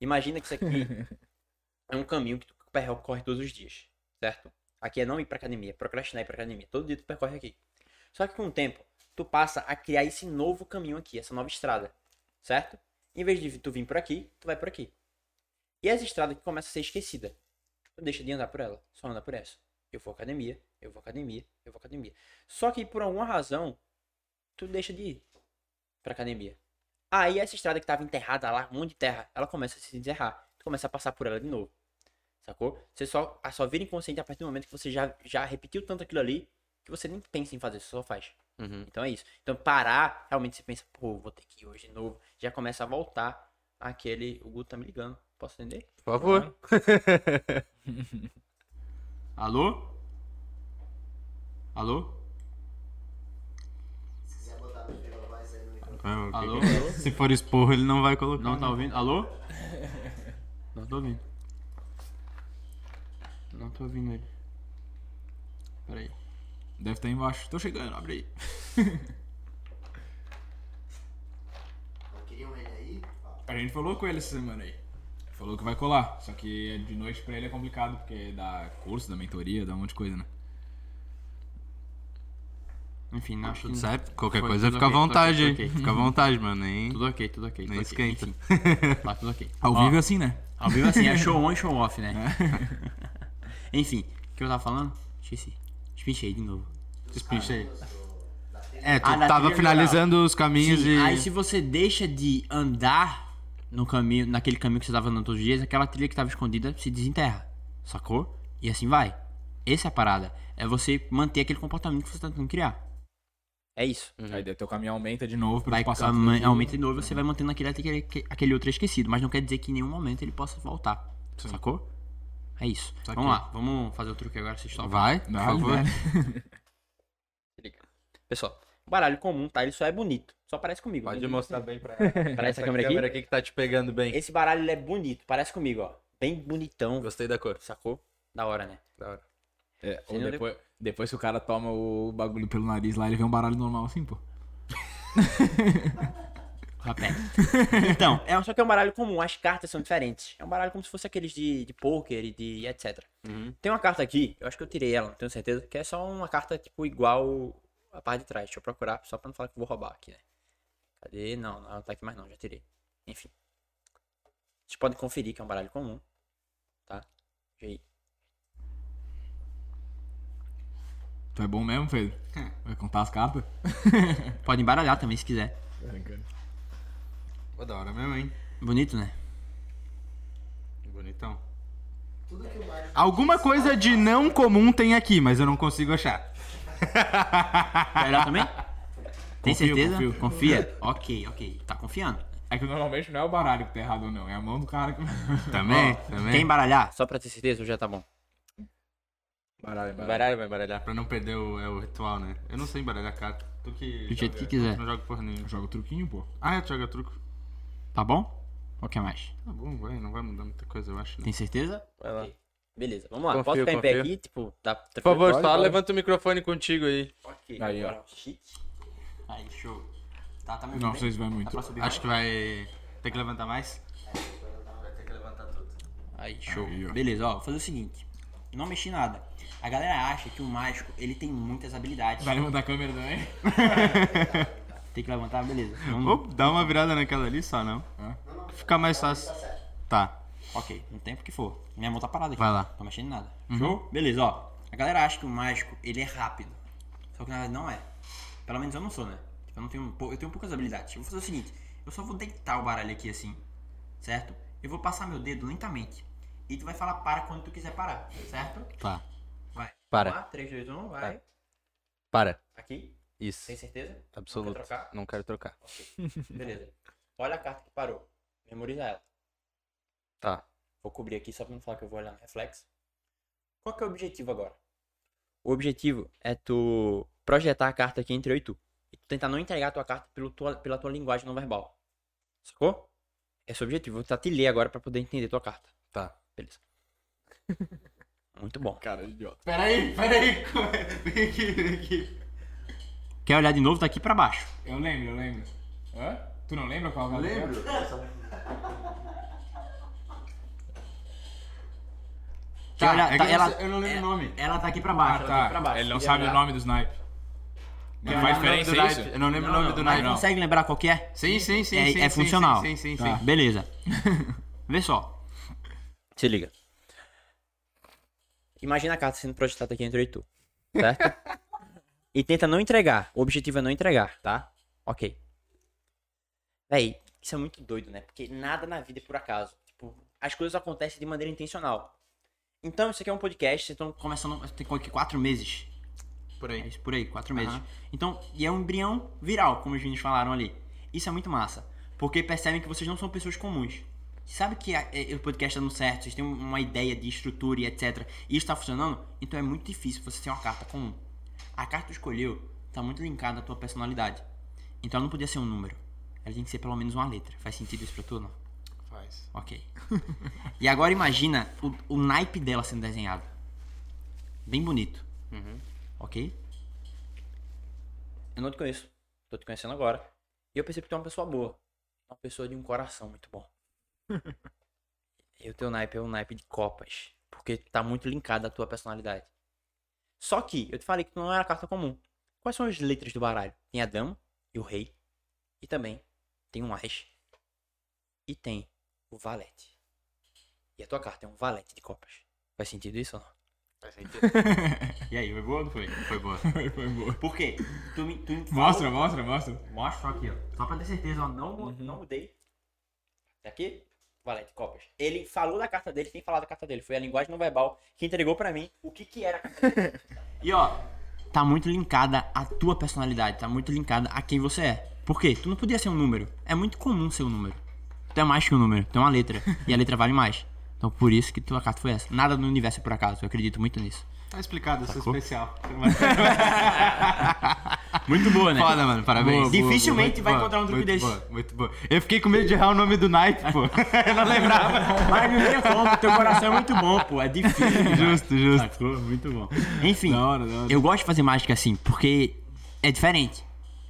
Imagina que isso aqui é um caminho que tu percorre todos os dias, certo? Aqui é não ir pra academia, procrastinar ir pra academia. Todo dia tu percorre aqui. Só que com o tempo, tu passa a criar esse novo caminho aqui, essa nova estrada, certo? Em vez de tu vir por aqui, tu vai por aqui. E essa estrada que começa a ser esquecida. Tu deixa de andar por ela, só anda por essa. Eu vou academia, eu vou academia, eu vou academia. Só que por alguma razão, tu deixa de ir pra academia. Aí essa estrada que tava enterrada lá, um monte de terra, ela começa a se desenterrar. Tu começa a passar por ela de novo. Sacou? Você só, a só vira inconsciente a partir do momento que você já, já repetiu tanto aquilo ali que você nem pensa em fazer, você só faz. Uhum. Então é isso. Então parar, realmente você pensa, pô, vou ter que ir hoje de novo. Já começa a voltar aquele. O Guto tá me ligando. Posso atender? Por favor. Alô? Alô? Ah, ok. Alô? Se for esporro, ele não vai colocar. Não tá ouvindo? Alô? Não tô ouvindo. Não tô ouvindo ele. Peraí. Deve estar embaixo. Tô chegando, abre aí. A gente falou com ele essa semana aí. Falou que vai colar. Só que de noite pra ele é complicado, porque dá curso, dá mentoria, dá um monte de coisa, né? Enfim, não acho Tudo que certo? Qualquer Foi, coisa tudo fica à ok, tudo vontade, ok, hein? tudo ok. Fica à vontade, mano. Nem, Tudo ok, tudo ok. nem ok. esquenta. Enfim, tá tudo ok. Ao Ó, vivo é assim, né? Ao vivo assim, é show on e show off, né? Enfim, o que eu tava falando? Esqueci. Espinchei de novo. Espincha aí. É, tu Ah, tava finalizando os caminhos Sim, e. aí se você deixa de andar no caminho, naquele caminho que você tava andando todos os dias, aquela trilha que tava escondida se desenterra. Sacou? E assim vai. Essa é a parada. É você manter aquele comportamento que você tá tentando criar. É isso. Aí daí teu caminho aumenta de novo pra Vai passar aumenta de novo, você vai mantendo aquele, aquele, aquele outro esquecido. Mas não quer dizer que em nenhum momento ele possa voltar. Sacou? É isso. Saquei. Vamos lá, vamos fazer o truque agora, vocês estão. Vai, por Dá, favor. Pessoal, baralho comum, tá? Ele só é bonito. Só parece comigo. Pode mostrar bem pra Parece a câmera aqui? câmera aqui que tá te pegando bem. Esse baralho ele é bonito, parece comigo, ó. Bem bonitão. Gostei da cor. Sacou? Da hora, né? Da hora. É, não depois, depois que o cara toma o bagulho pelo nariz lá, ele vê um baralho normal assim, pô. Rapé. Então, é, só que é um baralho comum, as cartas são diferentes. É um baralho como se fosse aqueles de, de poker e de etc. Uhum. Tem uma carta aqui, eu acho que eu tirei ela, não tenho certeza, que é só uma carta, tipo, igual a parte de trás. Deixa eu procurar, só pra não falar que eu vou roubar aqui, né? Cadê? Não, ela não tá aqui mais não, já tirei. Enfim. Vocês podem conferir que é um baralho comum. Tá? E aí? Tu é bom mesmo, Pedro? Vai contar as cartas? Pode embaralhar também, se quiser. Pô, da hora mesmo, hein? Bonito, né? Bonitão. Alguma coisa de não comum tem aqui, mas eu não consigo achar. Olhar também? Tem Confio, certeza? confio. Confia? ok, ok. Tá confiando. É que normalmente não é o baralho que tá errado ou não, é a mão do cara que. Também? Também? embaralhar? Só pra ter certeza já tá bom? Baralho, baralho. Baralho, vai baralhar. Pra não perder o, é o ritual, né? Eu não sei embaralhar carta. Tu que. Do jeito que tu quiser. Não joga porra nenhuma. Eu jogo truquinho, pô. Ah, é, tu joga truco. Tá bom? Ou quer mais? Tá bom, vai. Não vai mudar muita coisa, eu acho. Né? Tem certeza? Vai lá. Ok. Beleza, vamos lá. Confio, Posso ficar em pé confio. aqui? Tipo, tá Por favor, Pode, só pode. levanta o microfone contigo aí. Ok. Aí, ó. shit. Aí, show. Tá, tá me Não, vocês vão muito. Subir Acho que vai ter que levantar mais. Aí, show. Aí, ó. Beleza, ó, vou fazer o seguinte. Não mexi nada. A galera acha que o mágico, ele tem muitas habilidades. Vai levantar a câmera também? Tem que levantar, beleza. Vamos... Ô, dá uma virada naquela ali só, não? Hã? Fica mais fácil. Tá. Ok, no tempo que for. Minha mão tá parada aqui. Vai lá. Tô mexendo em nada. Show? Beleza, ó. A galera acha que o mágico, ele é rápido. Só que na verdade não é. Pelo menos eu não sou, né? Tipo, eu, não tenho, eu tenho poucas habilidades. Eu vou fazer o seguinte. Eu só vou deitar o baralho aqui assim. Certo? Eu vou passar meu dedo lentamente. E tu vai falar para quando tu quiser parar. Certo? Tá. Vai. Para. Vamos lá, 3, 2, 1, vai. Para. Aqui. Isso. Tem certeza? Absoluto. Não quer trocar? Não quero trocar. Beleza. Olha a carta que parou. Memoriza ela. Tá. Vou cobrir aqui só pra não falar que eu vou olhar no reflexo. Qual que é o objetivo agora? O objetivo é tu projetar a carta aqui entre eu e tu. E tu tentar não entregar a tua carta pelo tua, pela tua linguagem não verbal. Sacou? Esse é o objetivo. Vou tentar te ler agora pra poder entender tua carta. Tá. Beleza. Muito bom. Cara, idiota. Peraí, peraí. Vem aqui, vem aqui. Quer olhar de novo? Tá aqui pra baixo. Eu lembro, eu lembro. Hã? Tu não lembra qual é Lembro. Quer Tá, olhar? é Tá, eu ela, sei- eu não lembro o nome. ela tá aqui pra Ah, baixo. ela tá aqui tá. pra baixo. Ele não Quer sabe o olhar? nome do snipe. Não Eu faz não lembro diferença do isso? Eu não lembro Não, o nome do mas naipe. consegue lembrar qual que é? Sim, sim, sim. É- sim, é sim, funcional. Sim, sim, sim. Tá, beleza. Vê só. Se liga. Imagina a carta sendo projetada aqui entre eu e tu. Certo? e tenta não entregar. O objetivo é não entregar, tá? Ok. Véi, isso é muito doido, né? Porque nada na vida é por acaso. Tipo, as coisas acontecem de maneira intencional. Então, isso aqui é um podcast, vocês estão começando, tem aqui quatro meses. Por É aí. isso, por aí, quatro meses. Aham. Então, e é um embrião viral, como os meninos falaram ali. Isso é muito massa. Porque percebem que vocês não são pessoas comuns. Sabe que a- é, o podcast tá dando certo, vocês têm um- uma ideia de estrutura e etc. E isso tá funcionando, então é muito difícil você ter uma carta comum. A carta que tu escolheu tá muito linkada à tua personalidade. Então ela não podia ser um número. Ela tem que ser pelo menos uma letra. Faz sentido isso pra tu, não? Faz. Ok. e agora imagina o, o naipe dela sendo desenhado. Bem bonito. Ok? Eu não te conheço. Tô te conhecendo agora. E eu percebi que tu é uma pessoa boa. Uma pessoa de um coração muito bom. e o teu naipe é um naipe de copas. Porque tá muito linkado à tua personalidade. Só que, eu te falei que tu não era carta comum. Quais são as letras do baralho? Tem a dama e o rei. E também tem um as. E tem o valete. E a tua carta é um valete de copas. Faz sentido isso ou não? Faz sentido. E aí, foi boa ou não foi? Foi boa. Foi boa. Por quê? Tu me, tu me Mostra, mostra, mostra. Mostra só aqui, ó. Só pra ter certeza, ó. Não, mu- não mudei. Aqui, Valete de Copas. Ele falou da carta dele sem falar da carta dele. Foi a linguagem não verbal que entregou pra mim o que que era a carta dele. E ó, tá muito linkada à tua personalidade, tá muito linkada a quem você é. Por quê? Tu não podia ser um número. É muito comum ser um número. Tu é mais que um número, tu é uma letra. e a letra vale mais. Então por isso que tua carta foi essa. Nada no universo é por acaso, eu acredito muito nisso. Tá explicado, eu sou especial. Muito boa, né? Foda, mano, parabéns. Boa, boa, Dificilmente Muito vai boa, encontrar um truque muito desse. boa, muito boa. Eu fiquei com medo de errar o nome do naipe, pô. eu não lembrava. Mas não tem como, teu coração é muito bom, pô. É difícil. Justo, justo. Sacou? Muito bom. Enfim, Da hora, da hora. eu gosto de fazer mágica assim, porque é diferente.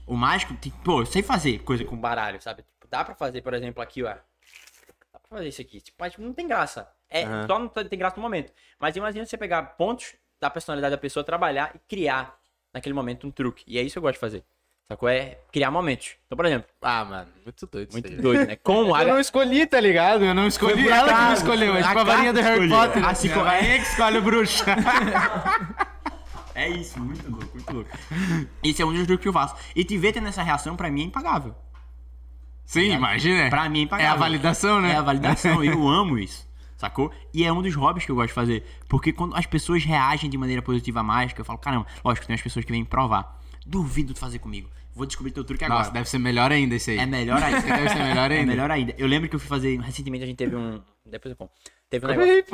O mágico, tem, pô, eu sei fazer coisa com baralho, sabe? Tipo, dá pra fazer, por exemplo, aqui, ó. Dá pra fazer isso aqui. Tipo, mas não tem graça. É, só não tem graça no momento. Mas imagina você pegar pontos da personalidade da pessoa, trabalhar e criar naquele momento um truque. E é isso que eu gosto de fazer. Sacou? É criar momentos. Então, por exemplo, Ah, mano, muito doido muito isso aí. doido, né? Como a Eu não escolhi, tá ligado? Eu não escolhi. Ela que me escolheu. É A tipo a varinha do Harry. Potter. Assim Assim, como- a rainha que escolhe o bruxo. É isso, muito louco, muito louco. Esse é um dos truques que eu faço. E te ver tendo essa reação, pra mim, é impagável. Sim, imagina. Pra mim é É impagável. a validação, né? É a validação, eu amo isso. Sacou? E é um dos hobbies que eu gosto de fazer. Porque quando as pessoas reagem de maneira positiva à mágica, eu falo, caramba, lógico, tem as pessoas que vêm provar. Duvido de fazer comigo. Vou descobrir teu truque agora. Nossa, deve ser melhor ainda esse aí. É melhor ainda. Deve ser melhor É ainda. melhor ainda. Eu lembro que eu fui fazer. Recentemente a gente teve um. Depois eu conto. Teve um negócio.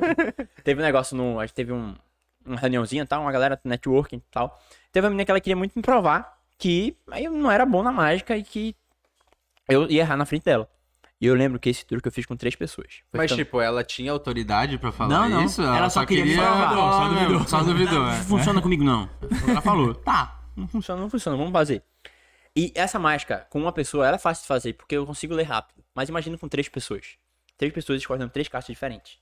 teve um negócio no. A gente teve um. Uma reuniãozinha e tal, uma galera networking e tal. Teve uma menina que ela queria muito me provar que eu não era bom na mágica e que eu ia errar na frente dela. E eu lembro que esse truque eu fiz com três pessoas. Foi Mas, ficando- tipo, ela tinha autoridade pra falar Não, não. isso? Ela só queria me provar. Só Só duvidou. Só duvidou. Não é. funciona comigo, não. Ela falou, tá. não funciona, não funciona, vamos fazer. E essa mágica, com uma pessoa, ela é fácil de fazer, porque eu consigo ler rápido. Mas imagina com três pessoas. Três pessoas escolhendo três cartas diferentes.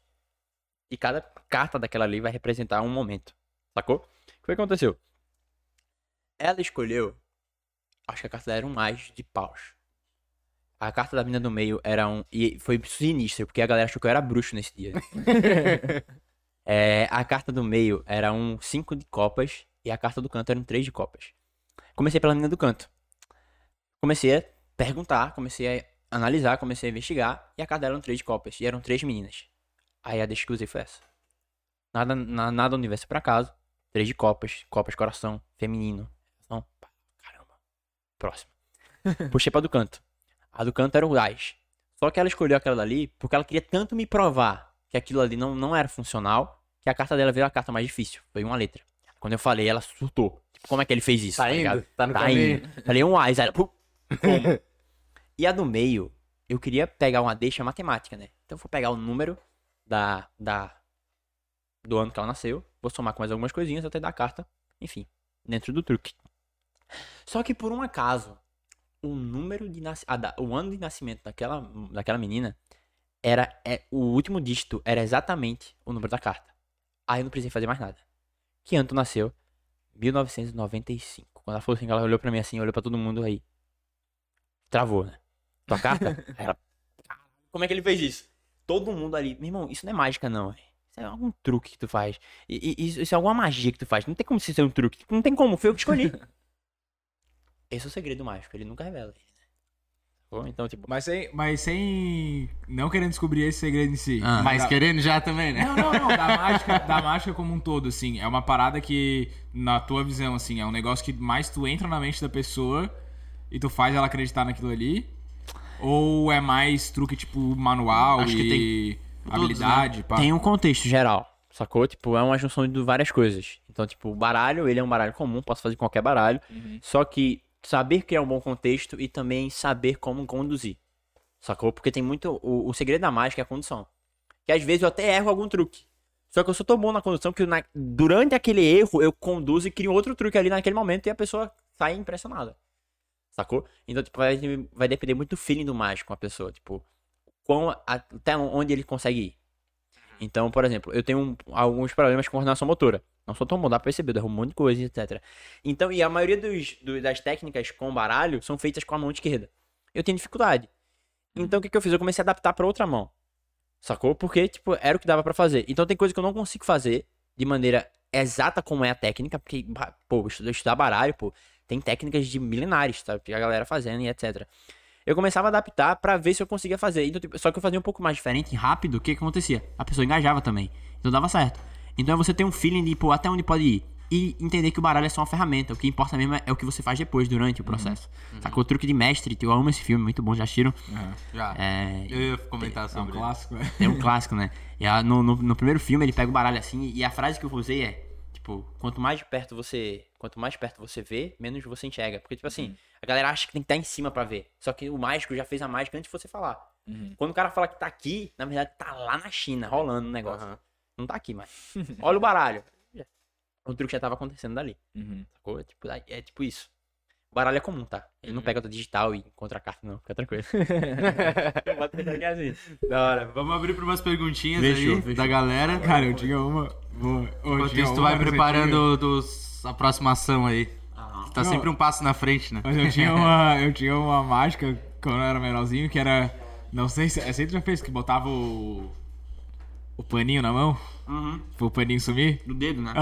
E cada carta daquela ali vai representar um momento. Sacou? O que foi que aconteceu? Ela escolheu. Acho que a carta dela era um mais de paus. A carta da mina do meio era um. E foi sinistro, porque a galera achou que eu era bruxo nesse dia. É, a carta do meio era um 5 de copas e a carta do canto era um 3 de copas. Comecei pela mina do canto. Comecei a perguntar, comecei a analisar, comecei a investigar e a carta era um 3 de copas e eram três meninas. Aí a usei foi essa. Nada, na, nada universo por acaso. 3 de copas, copas coração, feminino. Então, caramba. Próximo. Puxei pra do canto. A do canto era o As. Só que ela escolheu aquela dali porque ela queria tanto me provar que aquilo ali não, não era funcional, que a carta dela veio a carta mais difícil. Foi uma letra. Quando eu falei, ela surtou. Tipo, como é que ele fez isso? Tá ligado? indo? Tá no Tá caminho? indo. Falei um A, e ela. E a do meio, eu queria pegar uma deixa matemática, né? Então eu vou pegar o número da, da do ano que ela nasceu, vou somar com mais algumas coisinhas até dar a carta, enfim, dentro do truque. Só que por um acaso, o número de nas... a da- o ano de nascimento daquela, daquela menina era é, o último dígito era exatamente o número da carta. Aí eu não precisei fazer mais nada. Que ano tu nasceu? 1995. Quando ela falou assim, ela olhou pra mim assim, olhou pra todo mundo aí. Travou, né? Tua carta? Ela, "Caralho, Como é que ele fez isso? Todo mundo ali, meu irmão, isso não é mágica não. Isso é algum truque que tu faz. E, e- isso, isso é alguma magia que tu faz. Não tem como isso ser um truque. Não tem como, foi eu que escolhi. Esse é o segredo mágico, ele nunca revela. né? Sacou? Então, tipo, Mas sem, mas sem. Não querendo descobrir esse segredo em si. Ah. Mas Da- querendo já também, né? Não, não, não. Da mágica, da mágica como um todo, assim. É uma parada que, na tua visão, assim, é um negócio que mais tu entra na mente da pessoa e tu faz ela acreditar naquilo ali. Ou é mais truque, tipo, manual Acho que e todos, habilidade, pá. tem um contexto geral, sacou? Tipo, é uma junção de várias coisas. Então, tipo, o baralho, ele é um baralho comum, posso fazer qualquer baralho. Só que saber criar um bom contexto e também saber como conduzir. Sacou? Porque tem muito. O, o segredo da mágica é a condução. Que às vezes eu até erro algum truque. Só que eu sou tão bom na condução que na- durante aquele erro eu conduzo e crio outro truque ali naquele momento e a pessoa sai impressionada. Sacou? Então, tipo, vai, vai depender muito do feeling do mágico com a pessoa. Tipo, quão, até onde ele consegue ir. Então, por exemplo, eu tenho um- alguns problemas com coordenação motora. Não tão bom, dá pra perceber, eu derrubo um monte de coisa, etc. Então, e a maioria dos, do- das técnicas com baralho são feitas com a mão esquerda. Eu tenho dificuldade. Então, o que, que eu fiz? Eu comecei a adaptar pra outra mão. Sacou? Porque, tipo, era o que dava pra fazer. Então, tem coisa que eu não consigo fazer de maneira exata como é a técnica, porque, pô, estudar, baralho, pô, tem técnicas de milenares, sabe? Que a galera fazendo e etc. Eu começava a adaptar pra ver se eu conseguia fazer. Então, tipo, só que eu fazia um pouco mais diferente, rápido, o que que acontecia? A pessoa engajava também. Então dava certo. Então você tem um feeling de, pô, até onde pode ir. E entender que o baralho é só uma ferramenta. O que importa mesmo é, é o que você faz depois, durante o processo. Sacou? O truque de mestre, eu amo esse filme, muito bom, já assistiram? Já. É, Eu ia comentar É um sobre isso. clássico, né? é um clássico, né? E a- no, no, no primeiro filme ele pega o baralho assim, e a frase que eu usei é, tipo, quanto mais perto você, quanto mais perto você vê, menos você enxerga, porque tipo assim, a galera acha que tem que estar em cima pra ver. Só que o mágico já fez a mágica antes de você falar. Quando o cara fala que tá aqui, na verdade tá lá na China, rolando o negócio. Não tá aqui mais. Olha o baralho. O truque já tava acontecendo dali. Uhum. Sacou? É tipo, é tipo isso. O baralho é comum, tá? Ele não pega o digital e encontra a carta, não. Fica tranquilo. É assim. Da hora. Vamos abrir para umas perguntinhas Fechou, aí fechou. da galera. Cara, eu tinha uma. Eu Enquanto isso, tu vai mas preparando dos, a aproximação aí. Tá Não. sempre um passo na frente, né? Mas eu tinha uma, eu tinha uma mágica quando eu era menorzinho que era. Não sei se. Você já fez que botava o. O paninho na mão? Uhum. Pro paninho sumir? no dedo, né?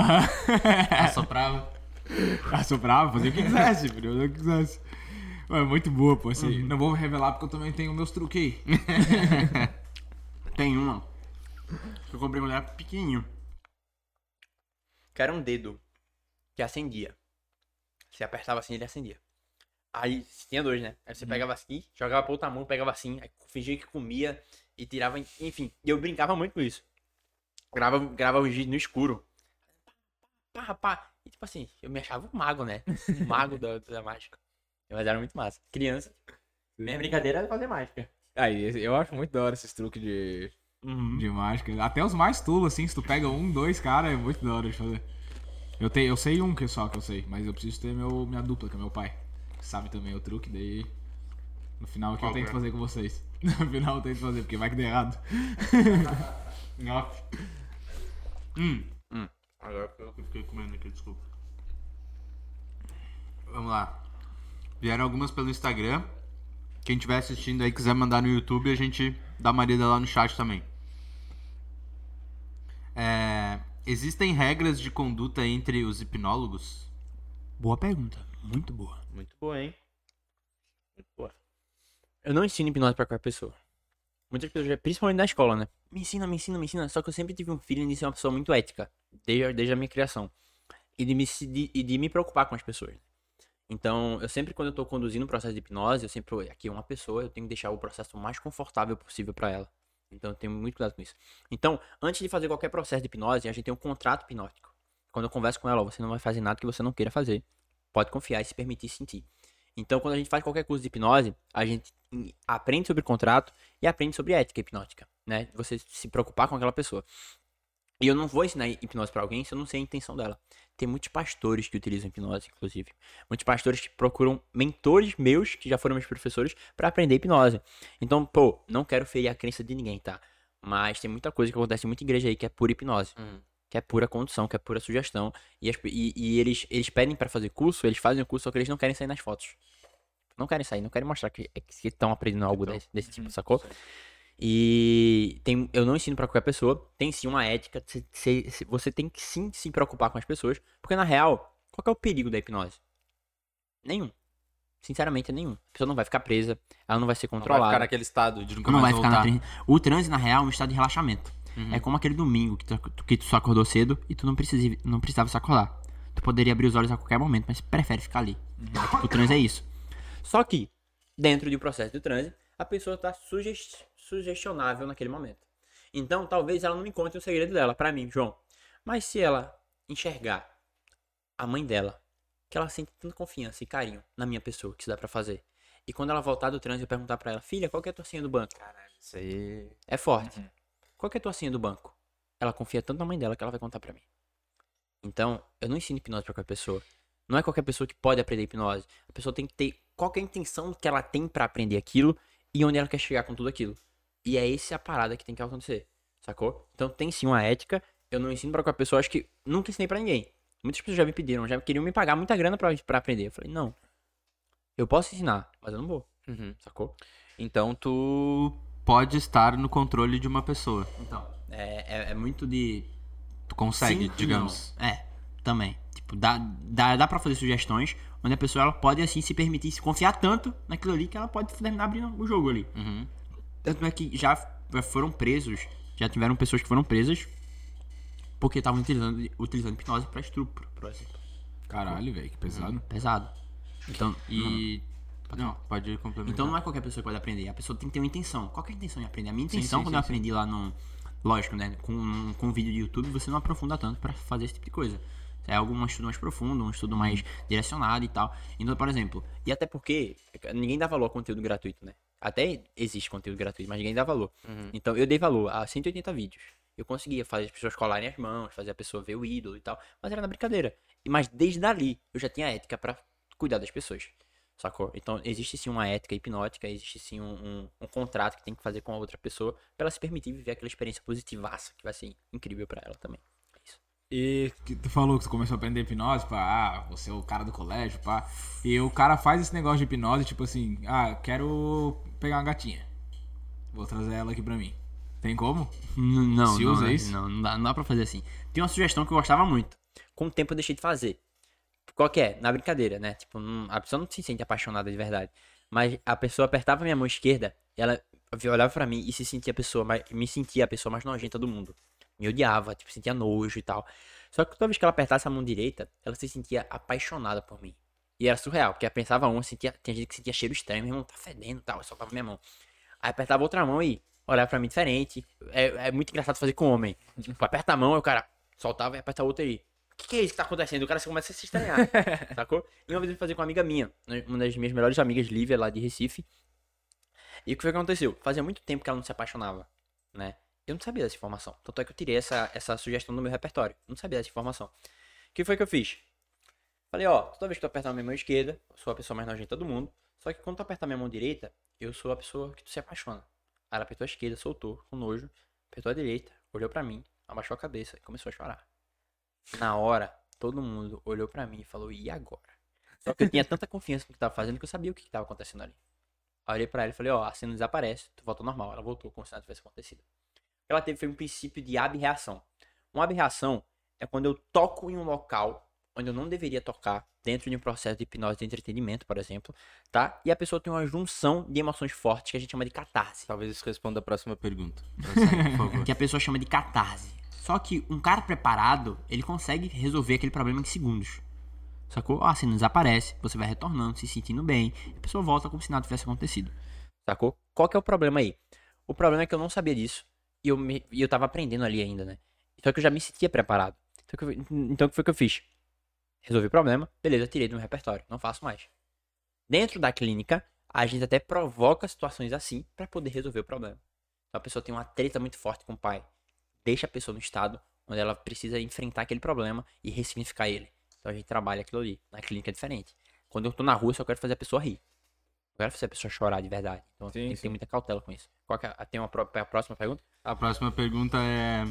Assoprava. Assoprava, fazia o que quisesse, podia fazer o que quisesse. É muito boa, pô. Assim, Não vou revelar porque eu também tenho meus truques aí. Tem uma que eu comprei quando eu era pequenininho. Que era um dedo que acendia. Você apertava assim, ele acendia. Aí tinha dois, né? Aí você pegava assim, jogava pra outra mão, pegava assim, aí fingia que comia e tirava. Enfim, e eu brincava muito com isso. Gravava, gravava os vídeos no escuro. Pá, pá. E tipo assim, eu me achava um mago, né? Um mago da, da mágica. Mas era muito massa. Criança. Minha brincadeira era fazer mágica. Aí, eu acho muito da hora esses truques de, Uhum. de mágica. Até os mais tulos, assim, se tu pega um, dois, cara, é muito da hora de fazer. Eu, tenho, eu sei um que só que eu sei, mas eu preciso ter meu, minha dupla, que é meu pai. Que sabe também o truque, daí. No final é que eu tento que é? fazer com vocês. No final eu tento fazer, porque vai que dê errado. Off. Hum. Agora eu que fiquei comendo aqui, desculpa. Vamos lá. Vieram algumas pelo Instagram. Quem estiver assistindo aí quiser mandar no YouTube, a gente dá uma lida lá no chat também. É, existem regras de conduta entre os hipnólogos? Boa pergunta, muito boa. Muito boa, hein? Eu não ensino hipnose pra qualquer pessoa. Muitas pessoas, principalmente na escola, né? Me ensina, me ensina, me ensina. Só que eu sempre tive um feeling de ser uma pessoa muito ética. Desde, desde a minha criação. E de, me, de, e de me preocupar com as pessoas. Então, eu sempre, quando eu tô conduzindo um processo de hipnose, eu sempre, aqui é uma pessoa, eu tenho que deixar o processo mais confortável possível para ela. Então, eu tenho muito cuidado com isso. Então, antes de fazer qualquer processo de hipnose, a gente tem um contrato hipnótico. Quando eu converso com ela, ó, você não vai fazer nada que você não queira fazer. Pode confiar e se permitir sentir. Então, quando a gente faz qualquer curso de hipnose, a gente aprende sobre contrato e aprende sobre ética hipnótica, né? Você se preocupar com aquela pessoa. E eu não vou ensinar hipnose pra alguém se eu não sei a intenção dela. Tem muitos pastores que utilizam hipnose, inclusive. Muitos pastores que procuram mentores meus, que já foram meus professores, pra aprender hipnose. Então, pô, não quero ferir a crença de ninguém, tá? Mas tem muita coisa que acontece em muita igreja aí que é pura hipnose. Uhum. Que é pura condução, que é pura sugestão. E, as e- e eles, eles pedem pra fazer curso, eles fazem o curso, só que eles não querem sair nas fotos. Não querem sair, não querem mostrar que estão aprendendo algo desse, desse tipo, sacou? E tem, eu não ensino pra qualquer pessoa. Tem sim uma ética. cê- cê- cê- você tem que sim se preocupar com as pessoas. Porque na real, qual que é o perigo da hipnose? Nenhum. Sinceramente, é nenhum. A pessoa não vai ficar presa, ela não vai ser Não vai controlada. ficar naquele estado de nunca Não mais vai ficar na voltar. O transe, na real, é um estado de relaxamento. É como aquele domingo que tu, que tu só acordou cedo e tu não, precisa, não precisava se acordar. Tu poderia abrir os olhos a qualquer momento, mas prefere ficar ali. É, tipo, o transe é isso. Só que, dentro do processo de transe, a pessoa tá sugest, sugestionável naquele momento. Então, talvez ela não encontre o segredo dela, pra mim, João. Mas se ela enxergar a mãe dela, que ela sente tanta confiança e carinho na minha pessoa, que isso dá pra fazer. E quando ela voltar do transe, eu perguntar pra ela, filha, qual que é a tua senha do banco? Isso aí. É forte. Qual que é a tua senha do banco? Ela confia tanto na mãe dela que ela vai contar pra mim. Então, eu não ensino hipnose pra qualquer pessoa. Não é qualquer pessoa que pode aprender hipnose. A pessoa tem que ter qual é a intenção que ela tem pra aprender aquilo e onde ela quer chegar com tudo aquilo. E é essa a parada que tem que acontecer. Sacou? Então tem sim uma ética. Eu não ensino pra qualquer pessoa, acho que nunca ensinei pra ninguém. Muitas pessoas já me pediram, já queriam me pagar muita grana pra, pra aprender. Eu falei, não. Eu posso ensinar, mas eu não vou. Uhum. Sacou? Então tu. Pode estar no controle de uma pessoa. Então, é, é, é muito de Tu consegue, Sim digamos. não. É, também. Tipo, dá, dá, dá pra fazer sugestões onde a pessoa ela pode, assim, se permitir se confiar tanto naquilo ali que ela pode terminar abrindo o jogo ali. Uhum. Tanto é que já foram presos, já tiveram pessoas que foram presas porque estavam utilizando, utilizando hipnose pra estupro, por exemplo. Caralho, velho, que pesado. Pesado. Então, E. Não, pode complementar. Então não é qualquer pessoa que pode aprender. A pessoa tem que ter uma intenção. Qual que é a intenção de aprender? A minha intenção, sim, quando sim, eu aprendi lá no. Lógico, né? Com, com um vídeo de YouTube, você não aprofunda tanto pra fazer esse tipo de coisa. É algo, um estudo mais profundo, um estudo mais direcionado e tal. Então, por exemplo, e até porque ninguém dá valor a conteúdo gratuito, né? Até existe conteúdo gratuito, mas ninguém dá valor. Então, eu dei valor a 180 vídeos. Eu conseguia fazer as pessoas colarem as mãos, fazer a pessoa ver o ídolo e tal, mas era na brincadeira. Mas desde ali, eu já tinha ética pra cuidar das pessoas. Sacou? Então, existe sim uma ética hipnótica, existe sim um, um, um contrato que tem que fazer com a outra pessoa pra ela se permitir viver aquela experiência positivaça, que vai ser incrível pra ela também. É isso. E que tu falou que tu começou a aprender hipnose, pá, ah, você é o cara do colégio, pá. E o cara faz esse negócio de hipnose, tipo assim, ah, quero pegar uma gatinha. Vou trazer ela aqui pra mim. Tem como? N- Não, Se não, usa é- isso? Não, não dá, não dá pra fazer assim. Tem uma sugestão que eu gostava muito. Com o tempo eu deixei de fazer. Qual que é? Na brincadeira, né? Tipo, não- a pessoa não se sente apaixonada de verdade. Mas a pessoa apertava minha mão esquerda, ela olhava pra mim e se sentia a pessoa mais, me sentia a pessoa mais nojenta do mundo. Me odiava, tipo, sentia nojo e tal. Só que toda vez que ela apertasse a mão direita, ela se sentia apaixonada por mim. E era surreal, porque ela pensava um, sentia, tinha gente que sentia cheiro estranho, meu irmão tá fedendo e tal, eu soltava minha mão. Aí apertava outra mão e olhava pra mim diferente. É, é muito engraçado fazer com homem. Tipo, aperta a mão, o cara soltava e aperta a outra aí. O que, que é isso que tá acontecendo? O cara começa a se estranhar, sacou? E uma vez eu fazia com uma amiga minha, né, uma das minhas melhores amigas, Lívia, lá de Recife. E o que foi que aconteceu? Fazia muito tempo que ela não se apaixonava, né? Eu não sabia dessa informação. Tanto é que eu tirei essa, essa sugestão do meu repertório. Não sabia dessa informação. O que foi que eu fiz? Falei, ó, toda vez que tu apertar a minha mão esquerda, eu sou a pessoa mais nojenta do mundo. Só que quando tu apertar a minha mão direita, eu sou a pessoa que tu se apaixona. Aí ela apertou a esquerda, soltou, com nojo. Apertou a direita, olhou pra mim, abaixou a cabeça e começou a chorar. Na hora, todo mundo olhou pra mim e falou, e agora? Só que eu tinha tanta confiança no que tava fazendo que eu sabia o que, que tava acontecendo ali. Aí eu olhei pra ela e falei, ó, a cena desaparece, tu volta normal. Ela voltou como se nada tivesse acontecido. O que ela teve foi um princípio de abreação. Uma abreação é quando eu toco em um local onde eu não deveria tocar, dentro de um processo de hipnose de entretenimento, por exemplo, tá? E a pessoa tem uma junção de emoções fortes que a gente chama de catarse. Talvez isso responda a próxima pergunta. Que a pessoa chama de catarse. Só que um cara preparado, ele consegue resolver aquele problema em segundos. Sacou? A cena desaparece, você vai retornando, se sentindo bem, a pessoa volta como se nada tivesse acontecido. Sacou? Qual que é o problema aí? O problema é que eu não sabia disso e eu, me, e eu tava aprendendo ali ainda, né? Só que eu já me sentia preparado. Então, que eu- então o que foi que eu fiz? Resolvi o problema, beleza, tirei do meu repertório, não faço mais. Dentro da clínica, a gente até provoca situações assim pra poder resolver o problema. Então a pessoa tem uma treta muito forte com o pai, deixa a pessoa no estado onde ela precisa enfrentar aquele problema e ressignificar ele. Então a gente trabalha aquilo ali. Na clínica é diferente. Quando eu tô na rua, eu só quero fazer a pessoa rir. Eu quero fazer a pessoa chorar de verdade. Então Sim, tem que sim. ter muita cautela com isso. Qual que é, tem uma a próxima pergunta? A próxima pergunta é.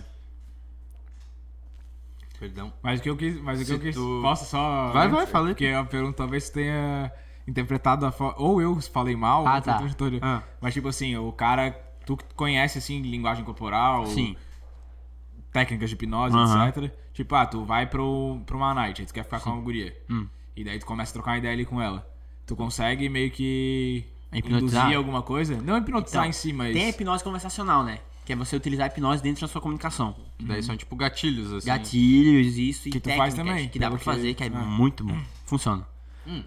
Perdão. Mas o que eu quis. Mas o que eu quis. tu- Posso só. Vai, vai, fala aí. Porque a pergunta talvez tenha interpretado a forma. Ou eu falei mal, Ah, ou tá. tu- Ah. Mas tipo assim, o cara. Tu que conhece assim linguagem corporal, Sim. Técnicas de hipnose, Aham. etc. Tipo, ah, tu vai pro, pro uma night, aí tu quer ficar com uma guria. Hum. E daí tu começa a trocar uma ideia ali com ela. Tu consegue meio que Hipnotizar? induzir alguma coisa? Não hipnotizar Então, em si, mas. Tem a hipnose conversacional, né? Que é você utilizar a hipnose dentro da sua comunicação. Daí são tipo gatilhos, assim. Gatilhos, isso e Que tu técnicas faz também, que dá pra que- fazer, que é ah. muito bom. Funciona.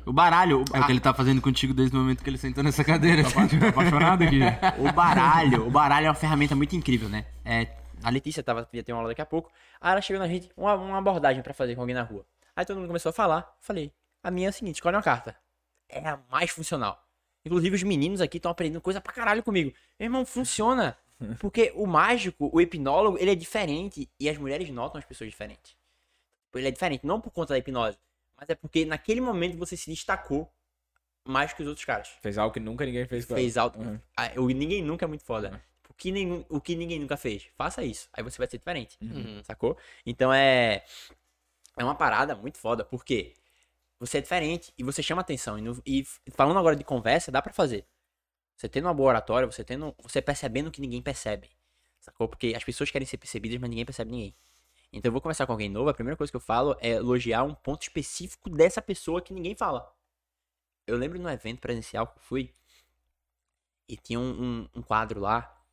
O baralho, o, É o que ele tá fazendo contigo desde o momento que ele sentou nessa cadeira. Tô apaixonado aqui. o baralho, o baralho é uma ferramenta muito incrível, né? É, a Letícia tava, ia ter uma aula daqui a pouco. Aí ela chegou na gente, uma, uma abordagem pra fazer com alguém na rua. Aí todo mundo começou a falar. Falei, a minha é a seguinte, escolhe uma carta. É a mais funcional. Inclusive os meninos aqui estão aprendendo coisa pra caralho comigo. Meu irmão, funciona. Porque o mágico, o hipnólogo, ele é diferente e as mulheres notam as pessoas diferentes. Ele é diferente, não por conta da hipnose, mas é porque naquele momento você se destacou mais que os outros caras. Fez algo que nunca ninguém fez com. Fez alto. Uhum. Ah, ninguém nunca é muito foda. O que, nenhum, o que ninguém nunca fez. Faça isso. Aí você vai ser diferente. Sacou? Então é. É uma parada muito foda. Porque você é diferente e você chama atenção. E, no- e falando agora de conversa, dá pra fazer. Você tendo uma boa oratória, você tendo. Você percebendo que ninguém percebe. Sacou? Porque as pessoas querem ser percebidas, mas ninguém percebe ninguém. Então eu vou conversar com alguém novo, a primeira coisa que eu falo é elogiar um ponto específico dessa pessoa que ninguém fala. Eu lembro no evento presencial que eu fui, e tinha um, um, um quadro lá,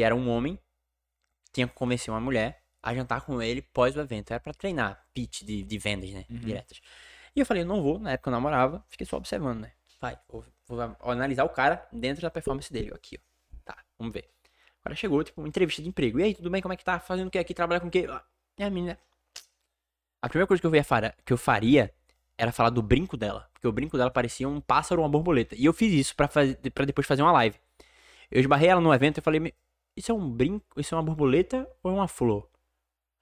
que era um homem, tinha que convencer uma mulher a jantar com ele pós o evento. Era pra treinar pitch de, de vendas, né? Diretas. E eu falei, não vou, na época eu namorava, fiquei só observando, né? Vai, vou, vou analisar o cara dentro da performance dele, aqui, ó. Tá, vamos ver. O cara chegou, tipo, uma entrevista de emprego. E aí, tudo bem? Como é que tá? Fazendo o que aqui? Trabalha com o quê? E a menina. A primeira coisa que eu, ia fara- que eu faria era falar do brinco dela. Porque o brinco dela parecia um pássaro ou uma borboleta. E eu fiz isso pra depois fazer uma live. Eu esbarrei ela no evento e falei, "Me- isso é um brinco? Isso é uma borboleta ou é uma flor?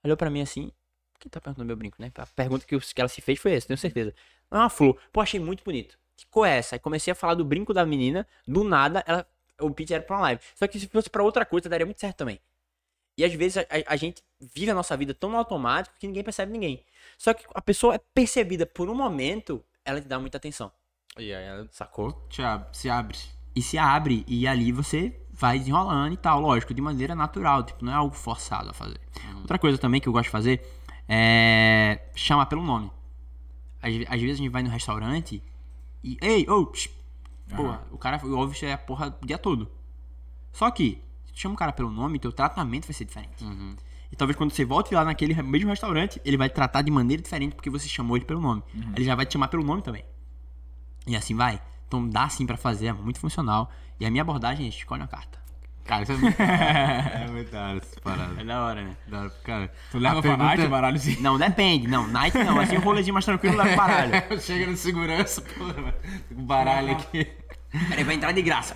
Olhou pra mim assim, quem tá perguntando meu brinco, né? A pergunta que, ela se fez foi essa, tenho certeza. Não é uma flor. Pô, achei muito bonito. Que cor é essa? Aí comecei a falar do brinco da menina, do nada, ela, o pitch era pra uma live. Só que se fosse pra outra coisa, daria muito certo também. E às vezes a, a- gente vive a nossa vida tão automático que ninguém percebe ninguém. Só que a pessoa é percebida por um momento, ela te dá muita atenção. E aí, ela- Sacou? Ab- se abre. E se abre, e ali você vai desenrolando e tal, lógico, de maneira natural, tipo, não é algo forçado a fazer. Outra coisa também que eu gosto de fazer é chamar pelo nome. Às, às vezes a gente vai no restaurante e. Ei, ô, psh, porra, o cara ouve é a porra o dia todo. Só que, se tu chama o cara pelo nome, teu tratamento vai ser diferente. E talvez quando você volte lá naquele mesmo restaurante, ele vai te tratar de maneira diferente porque você chamou ele pelo nome. Ele já vai te chamar pelo nome também. E assim vai. Então dá sim pra fazer, é muito funcional. E a minha abordagem é escolhe uma carta. Cara, isso é muito. é muito da hora essa parada. É da hora, né? Da hora, cara. Tu leva A pra pergunta- night, baralho assim. Não, depende. Não, night não. Assim um rolezinho mais tranquilo leva o baralho. Chega no segurança, porra, mano. Com o baralho aqui. Peraí, vai entrar de graça.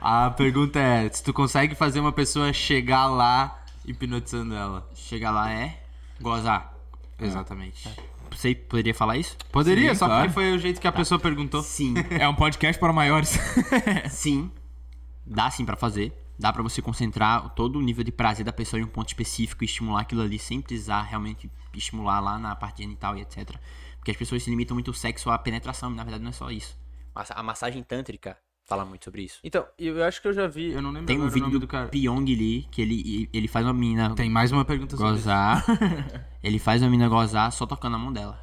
A pergunta é: se tu consegue fazer uma pessoa chegar lá hipnotizando ela? Chegar lá é gozar. Exatamente. Você poderia falar isso? Poderia, Sim, só claro. porque foi o jeito que a pessoa perguntou. Sim. É um podcast para maiores. Sim. Dá sim pra fazer. Dá pra você concentrar todo o nível de prazer da pessoa em um ponto específico e estimular aquilo ali sem precisar realmente estimular lá na parte genital e etc. Porque as pessoas se limitam muito ao sexo à penetração, e na verdade não é só isso. A massagem tântrica fala muito sobre isso. Então, eu acho que eu já vi. Eu não lembro Tem um vídeo do, do cara. Pyong Lee que ele, ele faz uma menina Tem mais uma pergunta sobre isso. gozar. ele faz uma menina gozar só tocando a mão dela.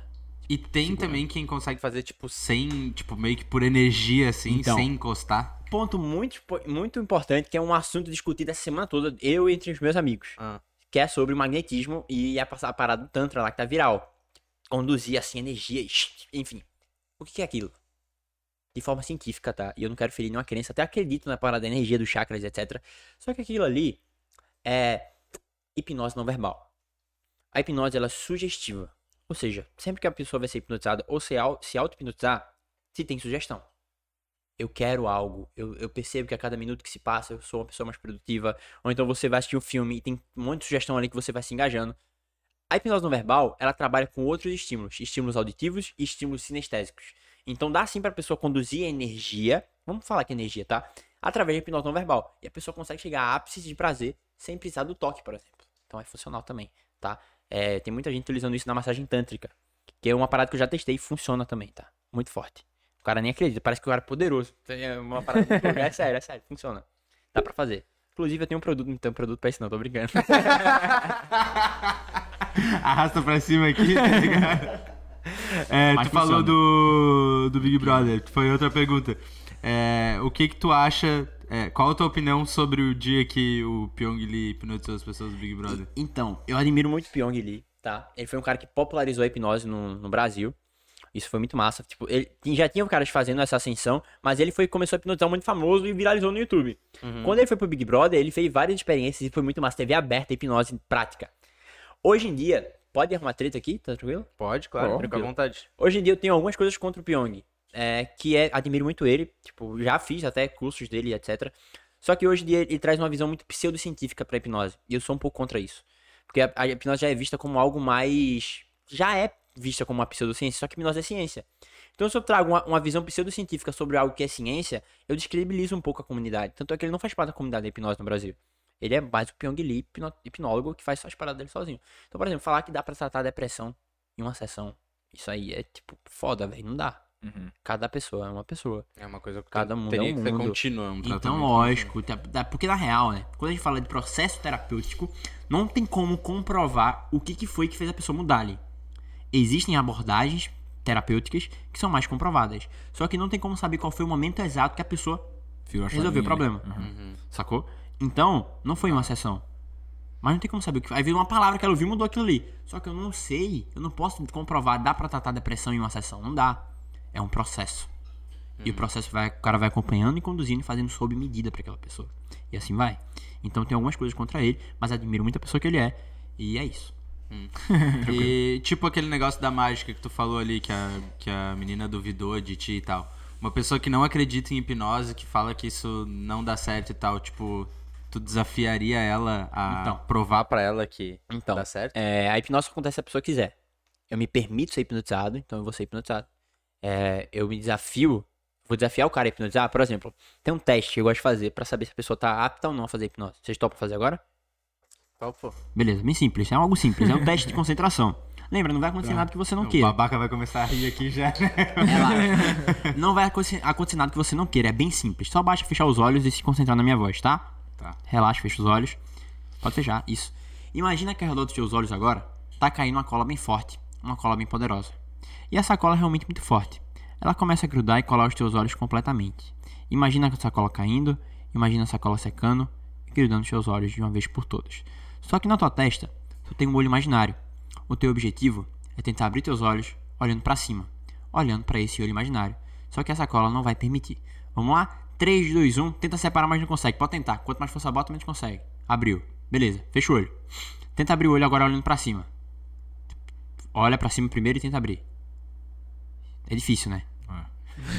E tem também quem consegue fazer, tipo, sem, tipo, meio que por energia, assim, Então. sem encostar. Ponto muito, muito importante, que é um assunto discutido essa semana toda, eu entre os meus amigos. Ah. Que é sobre o magnetismo e a, a parada do Tantra lá que tá viral. conduzir assim energia, enfim. O que é aquilo? De forma científica, tá? E eu não quero ferir nenhuma crença, até acredito na parada da energia dos chakras, etc. Só que aquilo ali é hipnose não verbal. A hipnose ela é sugestiva. Ou seja, sempre que a pessoa vai ser hipnotizada ou se, se auto-hipnotizar, se tem sugestão. Eu quero algo, eu, eu percebo que a cada minuto que se passa eu sou uma pessoa mais produtiva. Ou então você vai assistir um filme e tem um monte de sugestão ali que você vai se engajando. A hipnose não verbal, ela trabalha com outros estímulos, estímulos auditivos e estímulos sinestésicos. Então dá sim pra pessoa conduzir a energia, vamos falar que energia, tá? Através da hipnose não verbal. E a pessoa consegue chegar a ápices de prazer sem precisar do toque, por exemplo. Então é funcional também, tá? É, tem muita gente utilizando isso na massagem tântrica, que é uma parada que eu já testei e funciona também, tá? Muito forte. O cara nem acredita, parece que o cara é poderoso. É uma parada. É sério, é sério, funciona. Dá pra fazer. Inclusive eu tenho um produto, tenho um produto pra isso não, tô brincando. Arrasta pra cima aqui, tá ligado? É, Mas tu falou funciona. do, do Big Brother, foi outra pergunta. É, o que que tu acha, é, qual a tua opinião sobre o dia que o Pyong Lee hipnotizou as pessoas do Big Brother? Então, eu admiro muito o Pyong Lee, tá? Ele foi um cara que popularizou a hipnose no, no Brasil. Isso foi muito massa. Tipo, ele tinha- já tinha caras fazendo essa ascensão, mas ele foi começou a hipnotizar muito famoso e viralizou no YouTube. Quando ele foi pro Big Brother, ele fez várias experiências e foi muito massa. TV aberta, hipnose prática. Hoje em dia, pode arrumar treta aqui? Tá tranquilo? Pode, claro, fica à vontade. Hoje em dia eu tenho algumas coisas contra o Pyong. É, que é, admiro muito ele. Tipo, já fiz até cursos dele, etc. Só que hoje em dia ele traz uma visão muito pseudocientífica pra hipnose. E eu sou um pouco contra isso. Porque a, a hipnose já é vista como algo mais. Já é vista como uma pseudociência, só que hipnose é ciência. Então, se eu trago uma, uma visão pseudocientífica sobre algo que é ciência, eu descredibilizo um pouco a comunidade. Tanto é que ele não faz parte da comunidade da hipnose no Brasil. Ele é mais o Pyong Lee, hipno- hipnólogo, que faz só as paradas dele sozinho. Então, por exemplo, falar que dá pra tratar a depressão em uma sessão, isso aí é, tipo, foda, velho. Não dá. Uhum. Cada pessoa é uma pessoa. É uma coisa que Cada mundo é teria um que mundo. contínua. um Então, lógico, tá- tá- porque na real, né? Quando a gente fala de processo terapêutico, não tem como comprovar o que, que foi que fez a pessoa mudar ali. Existem abordagens terapêuticas que são mais comprovadas. Só que não tem como saber qual foi o momento exato que a pessoa resolveu o problema. Uhum. Sacou? Então, não foi uma sessão. Mas não tem como saber o que. Aí veio uma palavra que ela ouviu e mudou aquilo ali. Só que eu não sei, eu não posso comprovar, dá pra tratar depressão em uma sessão. Não dá. É um processo. E o processo vai, o cara vai acompanhando e conduzindo e fazendo sob medida pra aquela pessoa. E assim vai. Então tem algumas coisas contra ele, mas admiro muito a pessoa que ele é. E é isso. E tipo aquele negócio da mágica que tu falou ali, que a, que a menina duvidou de ti e tal. Uma pessoa que não acredita em hipnose, que fala que isso não dá certo e tal, tipo, tu desafiaria ela a Então. provar Pra ela que Então, dá certo. É, a hipnose acontece se a pessoa quiser. Eu me permito ser hipnotizado, então eu vou ser hipnotizado. É, eu me desafio, vou desafiar o cara a hipnotizar. Por exemplo, tem um teste que eu gosto de fazer pra saber se a pessoa tá apta ou não a fazer hipnose. Vocês topam fazer agora? Topo. Beleza, bem simples. É algo simples. É um teste de concentração. Lembra, não vai acontecer nada que você não O queira. babaca vai começar a rir aqui já. Relaxa. Não vai acontecer acontecer nada que você não queira. É bem simples. Só basta fechar os olhos e se concentrar na minha voz, tá? Tá. Relaxa, fecha os olhos. Pode fechar, isso. Imagina que ao redor dos seus olhos agora tá caindo uma cola bem forte. Uma cola bem poderosa. E essa cola é realmente muito forte. Ela começa a grudar e colar os teus olhos completamente. Imagina essa cola caindo, imagina essa cola secando e grudando os seus olhos de uma vez por todas. Só que na tua testa, tu tem um olho imaginário. O teu objetivo é tentar abrir teus olhos olhando pra cima, olhando pra esse olho imaginário. Só que essa cola não vai permitir. Vamos lá? 3, 2, 1, tenta separar, mas não consegue. Pode tentar. Quanto mais força bota, menos consegue. Abriu. Beleza, fecha o olho. Tenta abrir o olho agora olhando pra cima. Olha pra cima primeiro e tenta abrir. É difícil, né?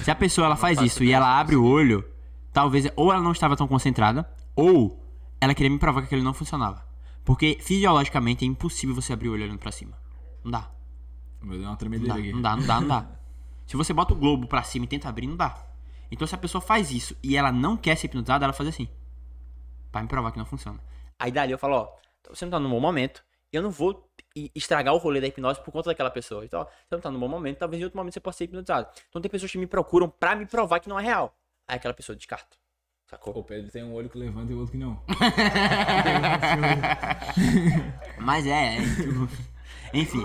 Se a pessoa ela faz isso e ela abre o olho, talvez ou ela não estava tão concentrada, ou ela queria me provar que aquilo não funcionava. Porque fisiologicamente é impossível você abrir o olho olhando pra cima. Não dá. Meu deu uma Não tremedeira dá, aqui. não dá, não dá, não dá. Se você bota o globo pra cima e tenta abrir, não dá. Então se a pessoa faz isso e ela não quer ser hipnotizada, ela faz assim. Pra me provar que não funciona. Aí dali eu falo, ó, você não tá no bom momento. Eu não vou estragar o rolê da hipnose por conta daquela pessoa. Então, ó, você não tá no bom momento, talvez em outro momento você possa ser hipnotizado. Então tem pessoas que me procuram pra me provar que não é real. Aí aquela pessoa descarta. Sacou? O Pedro tem um olho que levanta e o outro que não. Mas é, é tipo, Enfim.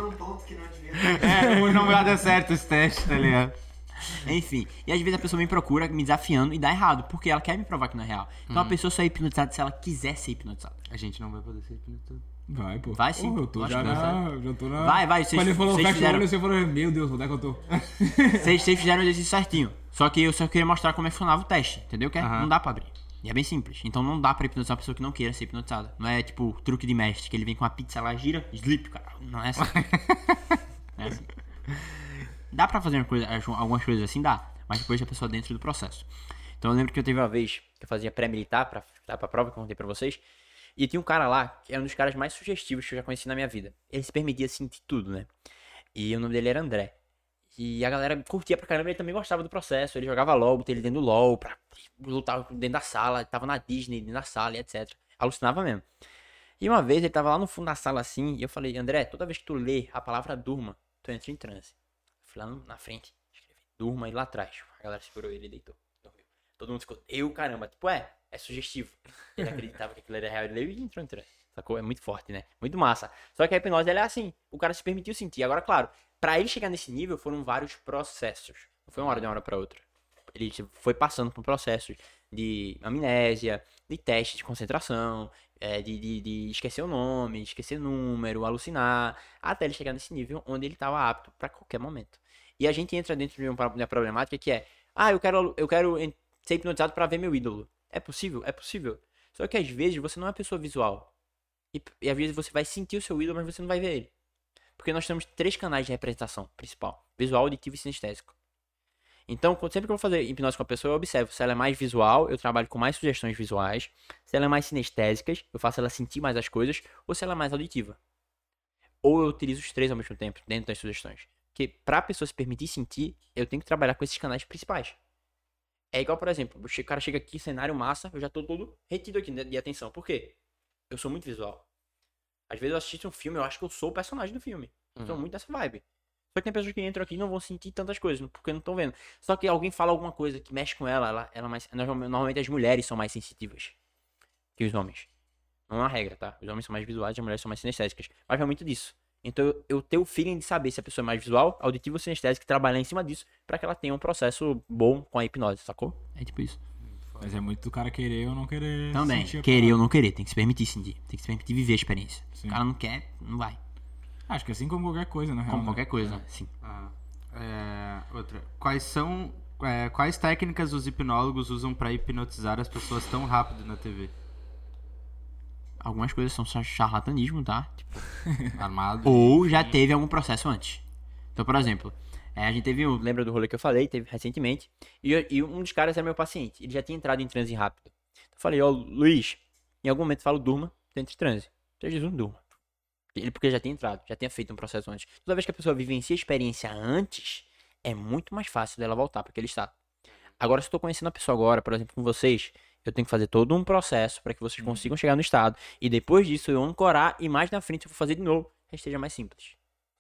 é, não vai dar certo esse teste, tá ligado? Enfim, e às vezes a pessoa me procura me desafiando e dá errado, porque ela quer me provar que não é real. Então a pessoa só é hipnotizada se ela quiser ser hipnotizada. A gente não vai poder ser hipnotizado. Vai, pô. Vai sim. Pô, eu tô já na, já tô na... Vai, vai, vocês- Quando ele falou, vocês fecha o fizeram- olho, você falou, meu Deus, onde é que eu tô? Vocês, fizeram o exercício certinho. Só que eu só queria mostrar como é que funcionava o teste, entendeu? Que é- não dá pra abrir. E é bem simples. Então não dá pra hipnotizar uma pessoa que não queira ser hipnotizada. Não é tipo truque de mestre, que ele vem com a pizza lá, gira, sleep, cara. Não é assim. não é assim. Dá pra fazer coisa- algumas coisas assim? Dá. Mas depois a pessoa dentro do processo. Então eu lembro que eu teve uma vez que eu fazia pré-militar pra dar pra prova, que eu contei pra vocês. E tinha um cara lá, que era um dos caras mais sugestivos que eu já conheci na minha vida. Ele se permitia sentir tudo, né? E o nome dele era André. E a galera curtia pra caramba, ele também gostava do processo. Ele jogava LOL, botei ele dentro do LOL, pra lutar dentro da sala, tava na Disney, dentro da sala etc. Alucinava mesmo. E uma vez ele tava lá no fundo da sala assim, e eu falei, André, toda vez que tu lê a palavra durma, tu entra em transe. Fui lá na frente, escrevi, durma, e lá atrás. A galera segurou ele e deitou. Dormiu. Todo mundo ficou, eu caramba, tipo, é, é sugestivo. Ele acreditava que aquilo era real, ele leu e entrou em. Sacou? É muito forte, né? Muito massa. Só que a hipnose ela é assim. O cara se permitiu sentir. Agora, claro, pra ele chegar nesse nível foram vários processos. Não foi uma hora de uma hora pra outra. Ele foi passando por processos de amnésia, de teste de concentração, é, de, de, de esquecer o nome, esquecer número, alucinar, até ele chegar nesse nível onde ele estava apto pra qualquer momento. E a gente entra dentro de uma, problemática que é, ah, eu quero, eu quero ser hipnotizado pra ver meu ídolo. É possível? É possível. Só que às vezes você não é uma pessoa visual. E, e às vezes você vai sentir o seu ídolo, mas você não vai ver ele. Porque nós temos três canais de representação principal: visual, auditivo e sinestésico. Então, sempre que eu vou fazer hipnose com a pessoa, eu observo se ela é mais visual, eu trabalho com mais sugestões visuais. Se ela é mais sinestésicas, eu faço ela sentir mais as coisas. Ou se ela é mais auditiva. Ou eu utilizo os três ao mesmo tempo, dentro das sugestões. Porque pra pessoa se permitir sentir, eu tenho que trabalhar com esses canais principais. É igual, por exemplo, o cara chega aqui, cenário massa, eu já tô todo retido aqui de, de atenção. Por quê? Eu sou muito visual. Às vezes eu assisto um filme, eu acho que eu sou o personagem do filme. Eu sou muito dessa vibe. Só que tem pessoas que entram aqui e não vão sentir tantas coisas, porque não estão vendo. Só que alguém fala alguma coisa que mexe com ela, ela, ela é mais. Normalmente as mulheres são mais sensitivas que os homens. Não é uma regra, tá? Os homens são mais visuais, as mulheres são mais sinestésicas. Mas vai muito disso. Então eu, eu tenho o feeling de saber se a pessoa é mais visual, auditiva ou sinestésica e trabalhar em cima disso pra que ela tenha um processo bom com a hipnose, sacou? É tipo isso. Mas é muito do cara querer ou não querer Também, querer ou não querer, tem que se permitir sentir. Tem que se permitir viver a experiência. Sim. O cara não quer, não vai. Acho que assim como qualquer coisa, na real. Como né? qualquer coisa, sim. Ah, é, outra. Quais são. é, quais técnicas os hipnólogos usam pra hipnotizar as pessoas tão rápido na TV? Algumas coisas são charlatanismo, tá? Tipo, Armado? Ou já teve algum processo antes. Então, por exemplo, é, a gente teve um. Lembra do rolê que eu falei? Teve recentemente. E, eu- e um dos caras era meu paciente. Ele já tinha entrado em transe rápido. Eu falei, ó, Luiz, em algum momento falo durma, dentro de transe. Você diz, não durma. Ele porque já tinha entrado, já tinha feito um processo antes. Toda vez que a pessoa vivencia a experiência antes, é muito mais fácil dela voltar para aquele estado. Agora, se eu tô conhecendo a pessoa agora, por exemplo, com vocês, eu tenho que fazer todo um processo para que vocês consigam chegar no estado. E depois disso eu ancorar e mais na frente eu vou fazer de novo, que esteja mais simples.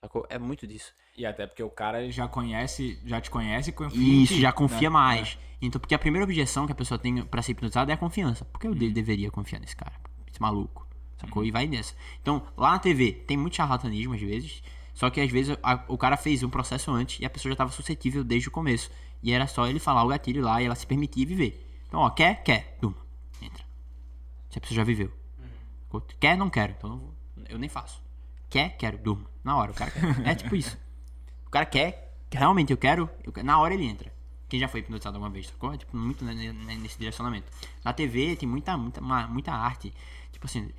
Sacou? É muito disso. E até porque o cara já conhece, já te conhece e confia Isso, já né? confia mais. Então, porque a primeira objeção que a pessoa tem pra ser hipnotizada é a confiança. Porque eu de- deveria confiar nesse cara, esse maluco. Sacou? E vai nessa. Então, lá na TV tem muito charlatanismo às vezes. Só que às vezes a- o cara fez um processo antes e a pessoa já tava suscetível desde o começo. E era só ele falar o gatilho lá e ela se permitir viver. Então, ó, quer? Quer. Durma. Entra. Se a pessoa já viveu. Sacou? Quer? Não quero. Então eu, vou- eu nem faço. Quer? Quero. Durma. Na hora, o cara quer. É tipo isso. O cara quer, realmente eu quero, eu na hora ele entra. Quem já foi hipnotizado alguma vez, sacou? É, tipo, muito nesse direcionamento. Na TV tem muita, muita, muita arte. Tipo assim,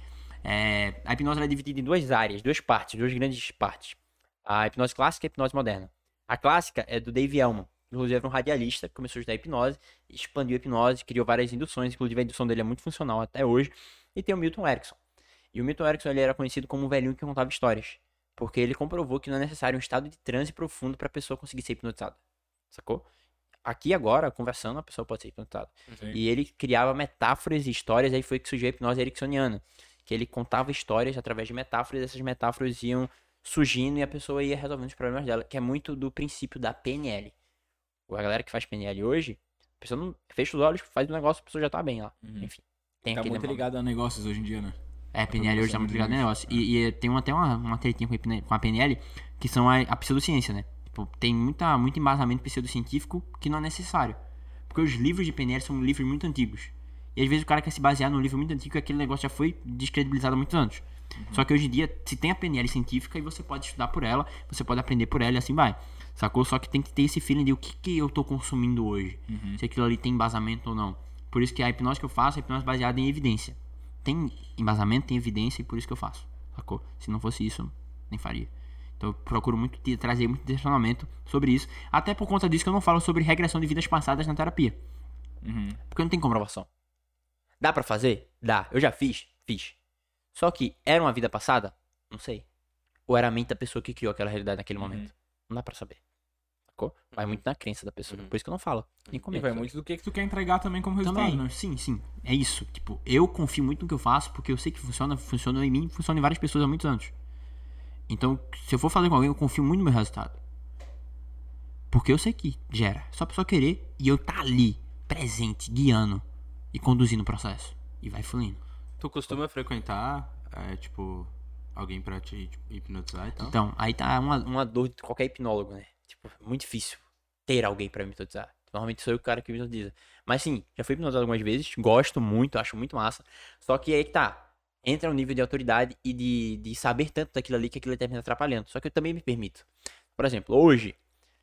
é, a hipnose é dividida em duas áreas, duas partes, duas grandes partes. A hipnose clássica e a hipnose moderna. A clássica é do Dave Elman. Inclusive era um radialista que começou a estudar hipnose, expandiu a hipnose, criou várias induções, inclusive a indução dele é muito funcional até hoje. E tem o Milton Erickson. E o Milton Erickson ele era conhecido como um velhinho que contava histórias. Porque ele comprovou que não é necessário um estado de transe profundo para a pessoa conseguir ser hipnotizada. Sacou? Aqui agora, conversando, a pessoa pode ser hipnotizada. Sim. E ele criava metáforas e histórias, aí foi que surgiu a hipnose ericksoniana. Que ele contava histórias através de metáforas, e essas metáforas iam surgindo e a pessoa ia resolvendo os problemas dela, que é muito do princípio da PNL. A galera que faz PNL hoje, a pessoa não fecha os olhos, faz o negócio, a pessoa já tá bem lá. Enfim. Tem Tá aquele muito ligado a negócios hoje em dia, né? é, a PNL hoje tá muito ligado no negócio. E, e tem um- até uma, uma tretinha com a PNL- com a PNL, que são a, a pseudociência, né? Tipo, tem muita, muito embasamento pseudocientífico que não é necessário. Porque os livros de PNL são livros muito antigos. E às vezes o cara quer se basear num livro muito antigo e aquele negócio já foi descredibilizado há muitos anos. Só que hoje em dia se tem a PNL científica e você pode estudar por ela, você pode aprender por ela e assim vai. Sacou? Só que tem que ter esse feeling de o que, que eu tô consumindo hoje. Se aquilo ali tem embasamento ou não. Por isso que a hipnose que eu faço é hipnose baseada em evidência. Tem embasamento, tem evidência e por isso que eu faço. Sacou? Se não fosse isso, nem faria. Então eu procuro muito trazer muito direcionamento sobre isso. Até por conta disso que eu não falo sobre regressão de vidas passadas na terapia. Porque não tem comprovação. Dá pra fazer? Dá. Eu já fiz? Fiz. Só que era uma vida passada? Não sei. Ou era a mente da pessoa que criou aquela realidade naquele momento? Não dá pra saber. Sacou? Vai muito na crença da pessoa. Por isso que eu não falo. Nem E vai muito do que, que tu quer entregar também como resultado, Também, né? sim, sim. É isso. Tipo, eu confio muito no que eu faço porque eu sei que funciona, funciona em mim, funciona em várias pessoas há muitos anos. Então, se eu for fazer com alguém, eu confio muito no meu resultado. Porque eu sei que gera. Só a pessoa querer e eu tá ali, presente, guiando e conduzindo o processo. E vai fluindo. Tu costuma frequentar, é, tipo, alguém pra te hipnotizar e tal? Então, aí tá uma, uma dor de qualquer hipnólogo, né? Tipo, muito difícil ter alguém pra me hipnotizar. Normalmente sou eu o cara que me hipnotiza. Mas sim, já fui hipnotizado algumas vezes, gosto muito, acho muito massa. Só que aí que tá. Entra um nível de autoridade e de, de saber tanto daquilo ali que aquilo termina atrapalhando. Só que eu também me permito. Por exemplo, hoje,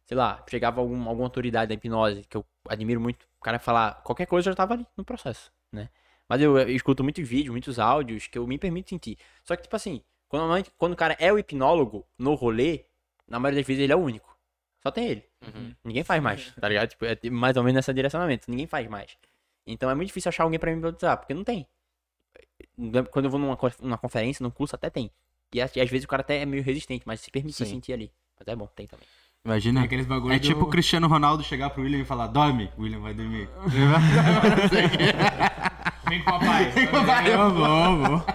sei lá, chegava algum, alguma autoridade da hipnose que eu admiro muito, o cara falar qualquer coisa eu já tava ali no processo, né? Mas eu, eu escuto muitos vídeos, muitos áudios que eu me permito sentir. Só que, tipo assim, quando, quando o cara é o hipnólogo no rolê, na maioria das vezes ele é o único. Só tem ele. Ninguém faz mais, tá ligado? Tipo, é mais ou menos nesse direcionamento. Ninguém faz mais. Então é muito difícil achar alguém pra me hipnotizar, porque não tem. Quando eu vou numa, numa conferência, num curso, até tem. E às às vezes o cara até é meio resistente, mas se permitir Sim. sentir ali. Mas é bom, tem também. Imagina. Tem aqueles bagulho É do- tipo o Cristiano Ronaldo chegar pro William e falar, dorme. O William vai dormir. Vem com o papai. Eu vou, vou.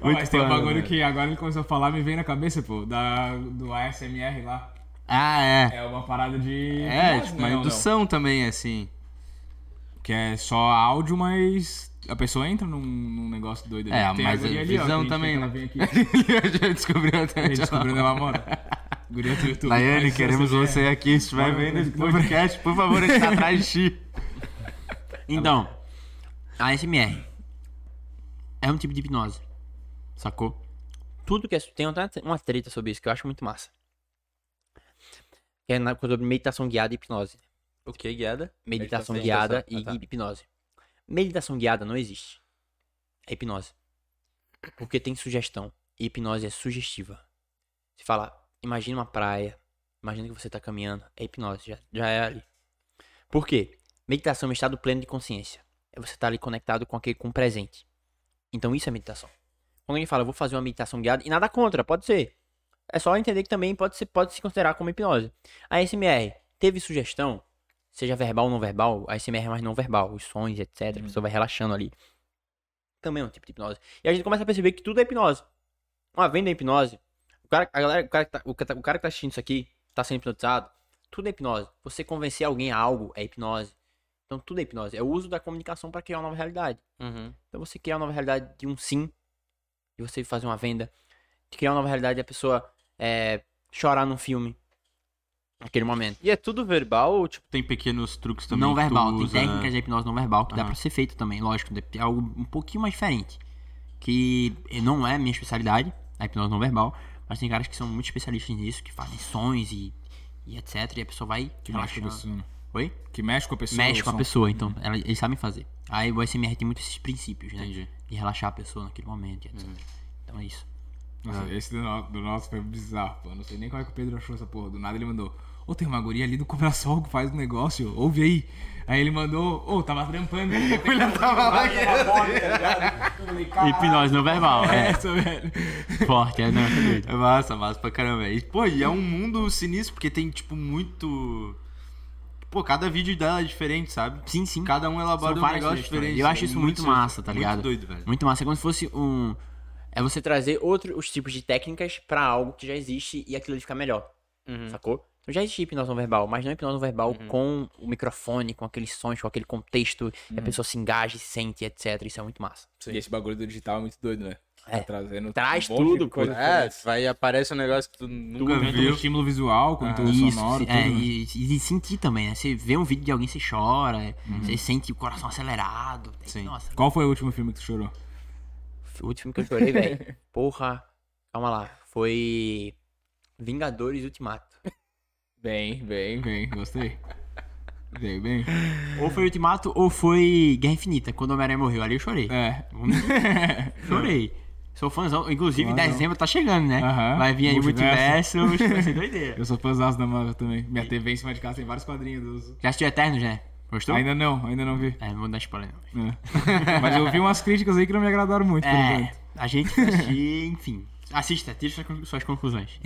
Ó, mas tem um bagulho velho. que agora ele começou a falar, me vem na cabeça, pô, da, do ASMR lá. Ah, é. É uma parada de. É, tipo, né, uma ou não? indução também, assim. Que é só áudio, mas a pessoa entra num, num negócio doido ali. É, Tem mas a é ali, ó, visão a gente também, ela né? vem aqui. Já descobriu até. Ele descobriu ela mora. Guria do YouTube. Laiane, queremos você aqui. Se estiver vendo esse podcast, por favor, a gente tá atrás de ti. Então, a ASMR é um tipo de hipnose. Sacou? Tudo que é. Tem até uma treta sobre isso que eu acho muito massa. Que é na coisa sobre meditação guiada e hipnose. O que, guiada? Meditação, Meditação, guiada e meditação. Ah, tá. hipnose. Meditação guiada não existe. É hipnose. Porque tem sugestão. E hipnose é sugestiva. Você fala, imagina uma praia. Imagina que você tá caminhando. É hipnose, já, já é ali. Por quê? Meditação é um estado pleno de consciência. É você estar ali conectado com aquele com o presente. Então isso é meditação. Quando alguém fala, eu vou fazer uma meditação guiada, e nada contra, pode ser. É só entender que também pode, ser, pode se considerar como hipnose. A SMR teve sugestão, seja verbal ou não verbal, a SMR é mais não verbal, os sons, etc. A pessoa vai relaxando ali. Também é um tipo de hipnose. E a gente começa a perceber que tudo é hipnose. Uma venda é hipnose. O cara, a galera, o cara, tá, o, cara, o cara que tá assistindo isso aqui, tá sendo hipnotizado, tudo é hipnose. Você convencer alguém a algo é hipnose. Então tudo é hipnose. É o uso da comunicação para criar uma nova realidade. Uhum. Então você criar uma nova realidade de um sim, de você fazer uma venda, de criar uma nova realidade de a pessoa é, chorar num filme. Naquele momento. E é tudo verbal ou tipo. Tem pequenos truques também. não verbal, tem usa, técnicas né? de hipnose não verbal que dá Aham. pra ser feito também, lógico, é algo um pouquinho mais diferente. Que não é minha especialidade, a hipnose não verbal, mas tem caras que são muito especialistas nisso, que fazem sons e, e etc. E a pessoa vai Que relaxando. pessoa. Oi? Que mexe com a pessoa. Mexe com a pessoa, então ela- eles sabem fazer. Aí o SMR tem muitos esses princípios, né? Entendi. De relaxar a pessoa naquele momento, etc. Então é isso. Nossa, esse do, no- do nosso foi bizarro, pô. Não sei nem como é que o Pedro achou essa porra. Do nada ele mandou. Ô, tem uma guria ali do Cobrasol que faz um negócio, ouve aí. Aí ele mandou, ô, tava trampando. Ele tava lá. Hipnose não verbal, é. Essa, velho. Forte, é, não, é. É massa, massa pra caramba. E, pô, e é um mundo sinistro, porque tem, tipo, muito. Pô, cada vídeo dela é diferente, sabe? Sim, sim. Cada um elabora um negócio diferente. Eu acho É isso muito muito massa, tá muito ligado? doido, velho. Muito massa. É como se fosse um. É você trazer outros tipos de técnicas pra algo que já existe e aquilo ali ficar melhor. Uhum. Sacou? Então já existe hipnose não verbal, mas não hipnose não verbal com o microfone, com aqueles sons, com aquele contexto, e a pessoa se engaja, se sente, etc. Isso é muito massa. E esse bagulho do digital é muito doido, né? É. Tá trazendo Traz um tudo, coisa. É, vai aparece um negócio que tu nunca o viu. estímulo visual quanto o Isso, sonoro, é, tudo. e, e sentir também, né? Você vê um vídeo de alguém, você chora, Uhum. você sente o coração acelerado. Sim. Nossa, Qual foi o último filme que tu chorou? o último que eu chorei, velho. Porra, calma lá. Foi Vingadores Ultimato. Bem, bem, bem, gostei. Bem, bem. Ou foi Ultimato ou foi Guerra Infinita, quando o Homem-Aranha morreu. Ali eu chorei. É. Chorei. Sou fãzão. Inclusive, Fãzão. dezembro tá chegando, né? Aham. Vai vir aí Multiverso. multiverso. vai ser doideira. Eu sou fãzão da Marvel também. Minha TV em cima de casa tem vários quadrinhos dos. Já assistiu Eternos, né? Gostou? Ainda não, ainda não vi. É, não vou dar spoiler não. É. Mas eu vi umas críticas aí que não me agradaram muito, É, a gente assistir, enfim. Assista, tire suas, con- suas conclusões.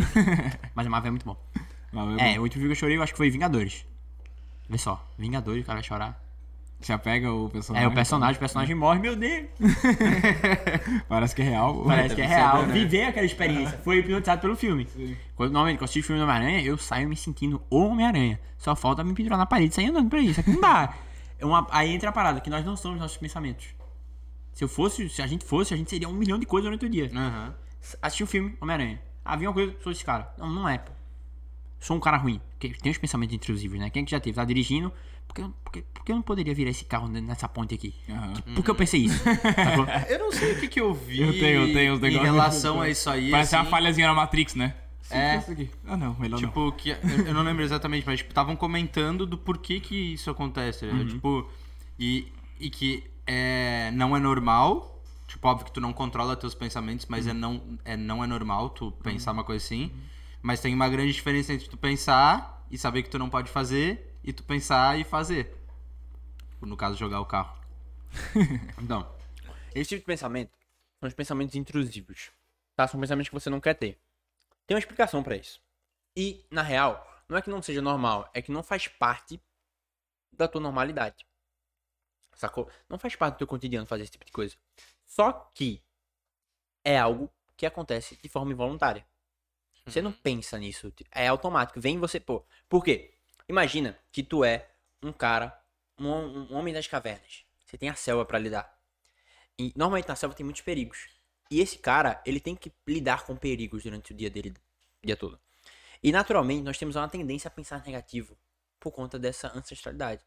Mas a Marvel é muito bom. Mas É, o último filme que eu chorei eu acho que foi Vingadores. Vê só, Vingadores, o cara vai chorar. Se apega o personagem. É, o personagem, o personagem morre, meu Deus. Parece que é real. Parece que é real. né? Viver aquela experiência. Foi hipnotizado pelo filme. Quando, normalmente, quando eu assisto o filme do Homem-Aranha, eu saio me sentindo Homem-Aranha. Só falta me pendurar na parede e sair andando por aí. Isso aqui não dá. É uma- aí entra a parada, que nós não somos nossos pensamentos. Se eu fosse, se a gente fosse, a gente seria um milhão de coisas durante o dia. Aham. Assistir o filme, Homem-Aranha. Ah, vi uma coisa, sou esse cara. Não, não é, pô. Sou um cara ruim. Porque tem os pensamentos intrusivos, né? Quem que já teve? Tá dirigindo. Por que, por que, por que eu não poderia virar esse carro nessa ponte aqui? Aham. Por que eu pensei isso? Sacou? Eu não sei o que, que eu vi Eu tenho, eu tenho os em negócios. relação a isso aí. Parece assim, uma falhazinha na Matrix, né? Sim, É. isso aqui. Ah, não, melhor não. Tipo, que eu não lembro exatamente, mas tipo, estavam comentando do porquê que isso acontece, né? Tipo, e, e que é, não é normal. Tipo, óbvio que tu não controla teus pensamentos, mas é, não, é não é normal tu pensar uma coisa assim. Mas tem uma grande diferença entre tu pensar e saber que tu não pode fazer e tu pensar e fazer. No caso, jogar o carro. Então, esse tipo de pensamento são os pensamentos intrusivos. Tá? São pensamentos que você não quer ter. Tem uma explicação pra isso. E, na real, não é que não seja normal, é que não faz parte da tua normalidade. Sacou? Não faz parte do teu cotidiano fazer esse tipo de coisa. Só que é algo que acontece de forma involuntária. Você não pensa nisso. É automático. Vem você, pô. Por quê? Imagina que tu é um cara, um, um homem das cavernas. Você tem a selva pra lidar. E normalmente na selva tem muitos perigos. E esse cara, ele tem que lidar com perigos durante o dia dele, o dia todo. E naturalmente nós temos uma tendência a pensar negativo por conta dessa ancestralidade.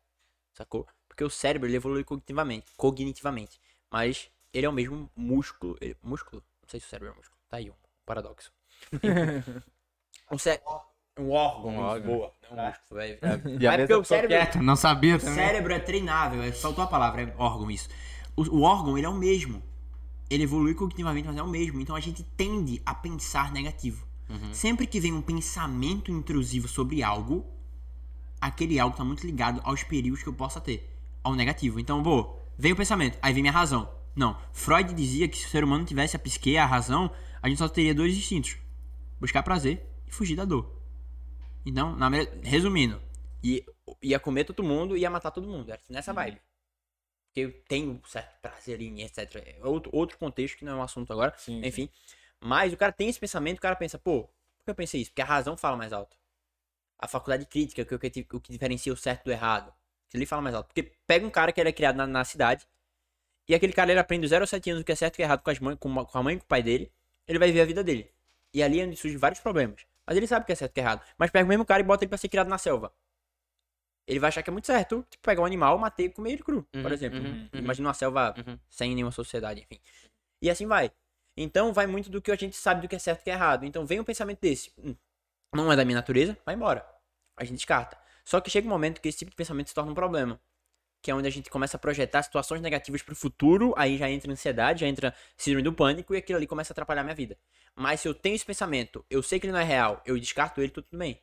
Sacou? Porque o cérebro ele evolui cognitivamente, cognitivamente, mas ele é o mesmo músculo, ele- músculo? Não sei se o cérebro é músculo. Tá aí um paradoxo. o cérebro um órgão, Um órgão. boa, não um músculo, velho. E a É porque o cérebro não sabia o também. cérebro é treinável, é, faltou a palavra, é órgão isso. O, o órgão, ele é o mesmo. Ele evolui cognitivamente, mas é o mesmo. Então a gente tende a pensar negativo. Sempre que vem um pensamento intrusivo sobre algo, aquele algo está muito ligado aos perigos que eu possa ter, ao negativo. Então, pô, vem o pensamento, aí vem minha razão. Não, Freud dizia que se o ser humano tivesse a psique, a razão, a gente só teria dois instintos: buscar prazer e fugir da dor. Então, na resumindo, ia, ia comer todo mundo e ia matar todo mundo. Era nessa vibe. Porque eu tenho certo prazer ali, etc. É outro, outro contexto que não é um assunto agora. Sim, Enfim. Mas o cara tem esse pensamento, o cara pensa, pô, por que eu pensei isso? Porque a razão fala mais alto. A faculdade crítica, que é o que, o que diferencia o certo do errado. Ele fala mais alto. Porque pega um cara que ele é criado na, na cidade, e aquele cara ele aprende dos 0 aos 7 anos o que é certo e o que é errado com, as mãe, com, a- com a mãe e com o pai dele, ele vai viver a vida dele. E ali é onde surgem vários problemas. Mas ele sabe o que é certo e o que é errado. Mas pega o mesmo cara e bota ele pra ser criado na selva. Ele vai achar que é muito certo, tipo, pegar um animal, matar e comer ele cru, por Uhum, exemplo. uhum, uhum. Imagina uma selva Uhum. sem nenhuma sociedade, enfim. E assim vai. Então vai muito do que a gente sabe do que é certo e o que é errado. Então vem um pensamento desse. "Hum, não é da minha natureza, vai embora. A gente descarta. Só que chega um momento que esse tipo de pensamento se torna um problema. Que é onde a gente começa a projetar situações negativas pro futuro, aí já entra ansiedade, já entra síndrome do pânico e aquilo ali começa a atrapalhar a minha vida. Mas se eu tenho esse pensamento, eu sei que ele não é real, eu descarto ele, tudo bem.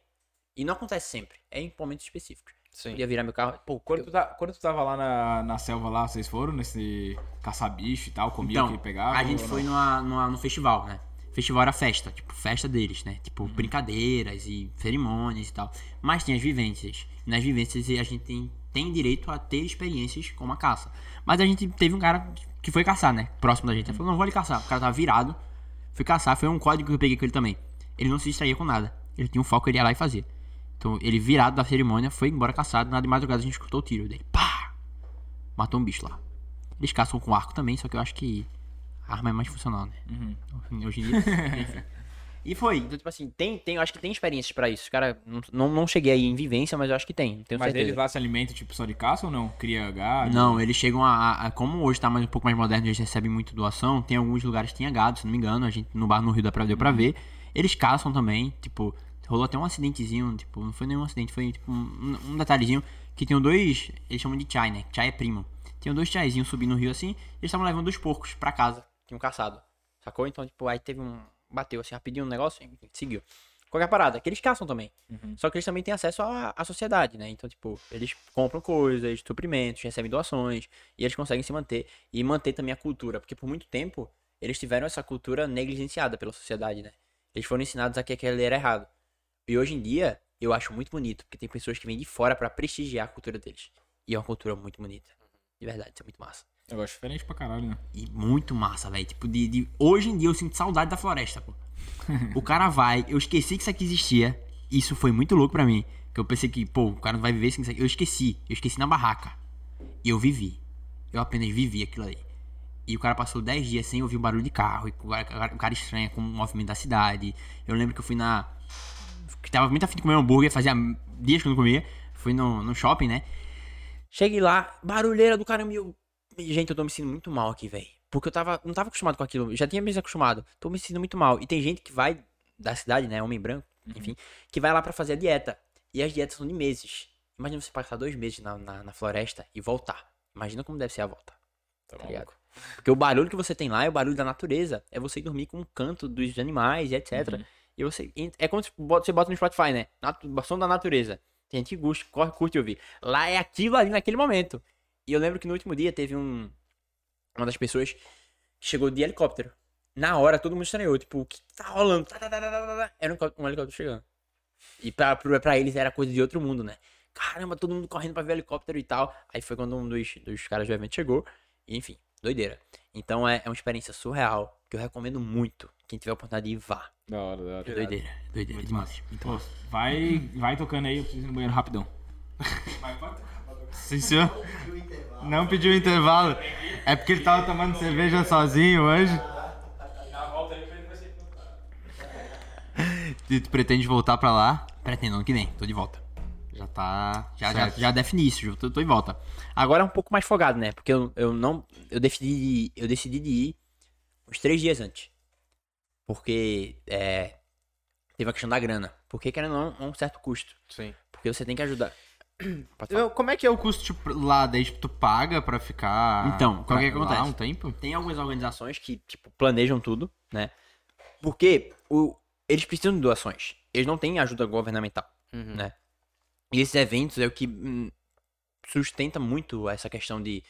E não acontece sempre. É em momentos específicos. Sim. Podia virar meu carro. Pô, Quando tu, tá- quando tu tava lá na, na selva lá, vocês foram nesse caçar bicho e tal, comia Então, o que pegava? a gente foi numa, numa, no festival, né? Festival era festa, tipo, festa deles, né? Tipo, Uhum. brincadeiras e cerimônias e tal. Mas tem as vivências. E nas vivências a gente tem, tem direito a ter experiências com a caça. Mas a gente teve um cara que foi caçar, né? Próximo da gente. Ele falou, não vou ali caçar. O cara tava virado. Fui caçar, foi um código que eu peguei com ele também. Ele não se distraía com nada. Ele tinha um foco, ele ia lá e fazia. Então, ele virado da cerimônia, foi embora caçado. Na de madrugada a gente escutou o tiro dele. Pá! Matou um bicho lá. Eles caçam com arco também, só que eu acho que a arma é mais funcional, né? Hoje em dia. enfim. E foi. Então, tipo assim, tem, tem, eu acho que tem experiências pra isso. Cara, não, não, cheguei aí em vivência, mas eu acho que tem. Mas certeza. eles lá se alimentam tipo só de caça ou não? Cria gado? Não, eles chegam a, a- Como hoje tá mais, um pouco mais moderno, eles recebem muito doação. Tem alguns lugares que tinha gado, se não me engano. A gente no bar no Rio da Praia deu pra ver. Eles caçam também. Tipo, rolou até um acidentezinho. Tipo, não foi nenhum acidente, foi tipo um, um detalhezinho. Que tinham dois. Eles chamam de chai, né? Chai é primo. Tinham dois chaizinhos subindo no rio assim. E eles estavam levando os porcos pra casa. Tinham caçado. Sacou? Então, tipo, aí teve um. Bateu assim rapidinho um negócio e seguiu. Qualquer parada, que eles caçam também. Só que eles também têm acesso à, à sociedade, né? Então, tipo, eles compram coisas, suprimentos, recebem doações, e eles conseguem se manter. E manter também a cultura, porque por muito tempo eles tiveram essa cultura negligenciada pela sociedade, né? Eles foram ensinados a que aquele era errado. E hoje em dia, eu acho muito bonito, porque tem pessoas que vêm de fora pra prestigiar a cultura deles. E é uma cultura muito bonita. De verdade, isso é muito massa. Eu gosto diferente pra caralho, né? E muito massa, velho. Tipo, de, de- Hoje em dia eu sinto saudade da floresta, pô. o cara vai, eu esqueci que isso aqui existia. Isso foi muito louco pra mim. Que eu pensei que, pô, o cara não vai viver sem isso aqui. Eu esqueci. Eu esqueci na barraca. E eu vivi. Eu apenas vivi aquilo ali. E o cara passou 10 dias sem ouvir o barulho de carro. E o cara, o cara estranha com o movimento da cidade. Eu lembro que eu fui na. Que tava muito afim de comer hambúrguer, fazia dias que eu não comia. Fui no, no shopping, né? Cheguei lá, barulheira do caramba. eu... Gente, eu tô me sentindo muito mal aqui, velho. Porque eu tava, não tava acostumado com aquilo. Já tinha me acostumado. Tô me sentindo muito mal. E tem gente que vai da cidade, né? Homem branco, enfim, que vai lá pra fazer a dieta. E as dietas são de meses. Imagina você passar dois meses na, na, na floresta e voltar. Imagina como deve ser a volta. Tá ligado? Porque o barulho que você tem lá é o barulho da natureza. É você dormir com o canto dos animais e etc. E você. É como você bota no Spotify, né? Som da natureza. Tem gente que gosta, corre, curte ouvir. Lá é aquilo ali naquele momento. E eu lembro que no último dia teve um. Uma das pessoas que chegou de helicóptero. Na hora, todo mundo estranhou. Tipo, o que tá rolando? Tá, tá, tá. Era um um helicóptero chegando. E pra, pra, pra eles era coisa de outro mundo, né? Caramba, todo mundo correndo pra ver o helicóptero e tal. Aí foi quando um dos, dos caras do evento chegou. E, enfim, doideira. Então é, é uma experiência surreal que eu recomendo muito. Quem tiver a oportunidade de ir, vá. Da hora, da hora. É doideira, doideira demais. Muito Pô, vai, vai tocando aí, eu preciso ir no banheiro rapidão. Sim, senhor. Não pediu intervalo. É porque ele tava tomando cerveja sozinho hoje. E tu pretende voltar pra lá? Pretendo ano que vem, tô de volta. Já tá. Já, já, já defini isso, tô, tô de volta. Agora é um pouco mais folgado, né? Porque eu, eu não. Eu decidi, eu decidi de ir uns três dias antes. Porque é, teve a questão da grana. Porque querendo não, é um certo custo. Sim. Porque você tem que ajudar. Eu- como é que é o custo tipo, lá? Daí tipo, tu paga pra ficar. Então, pra o que acontece? um tempo? Tem algumas organizações que, tipo, planejam tudo, né? Porque o, eles precisam de doações. Eles não têm ajuda governamental, né? E esses eventos é o que hum, sustenta muito essa questão de,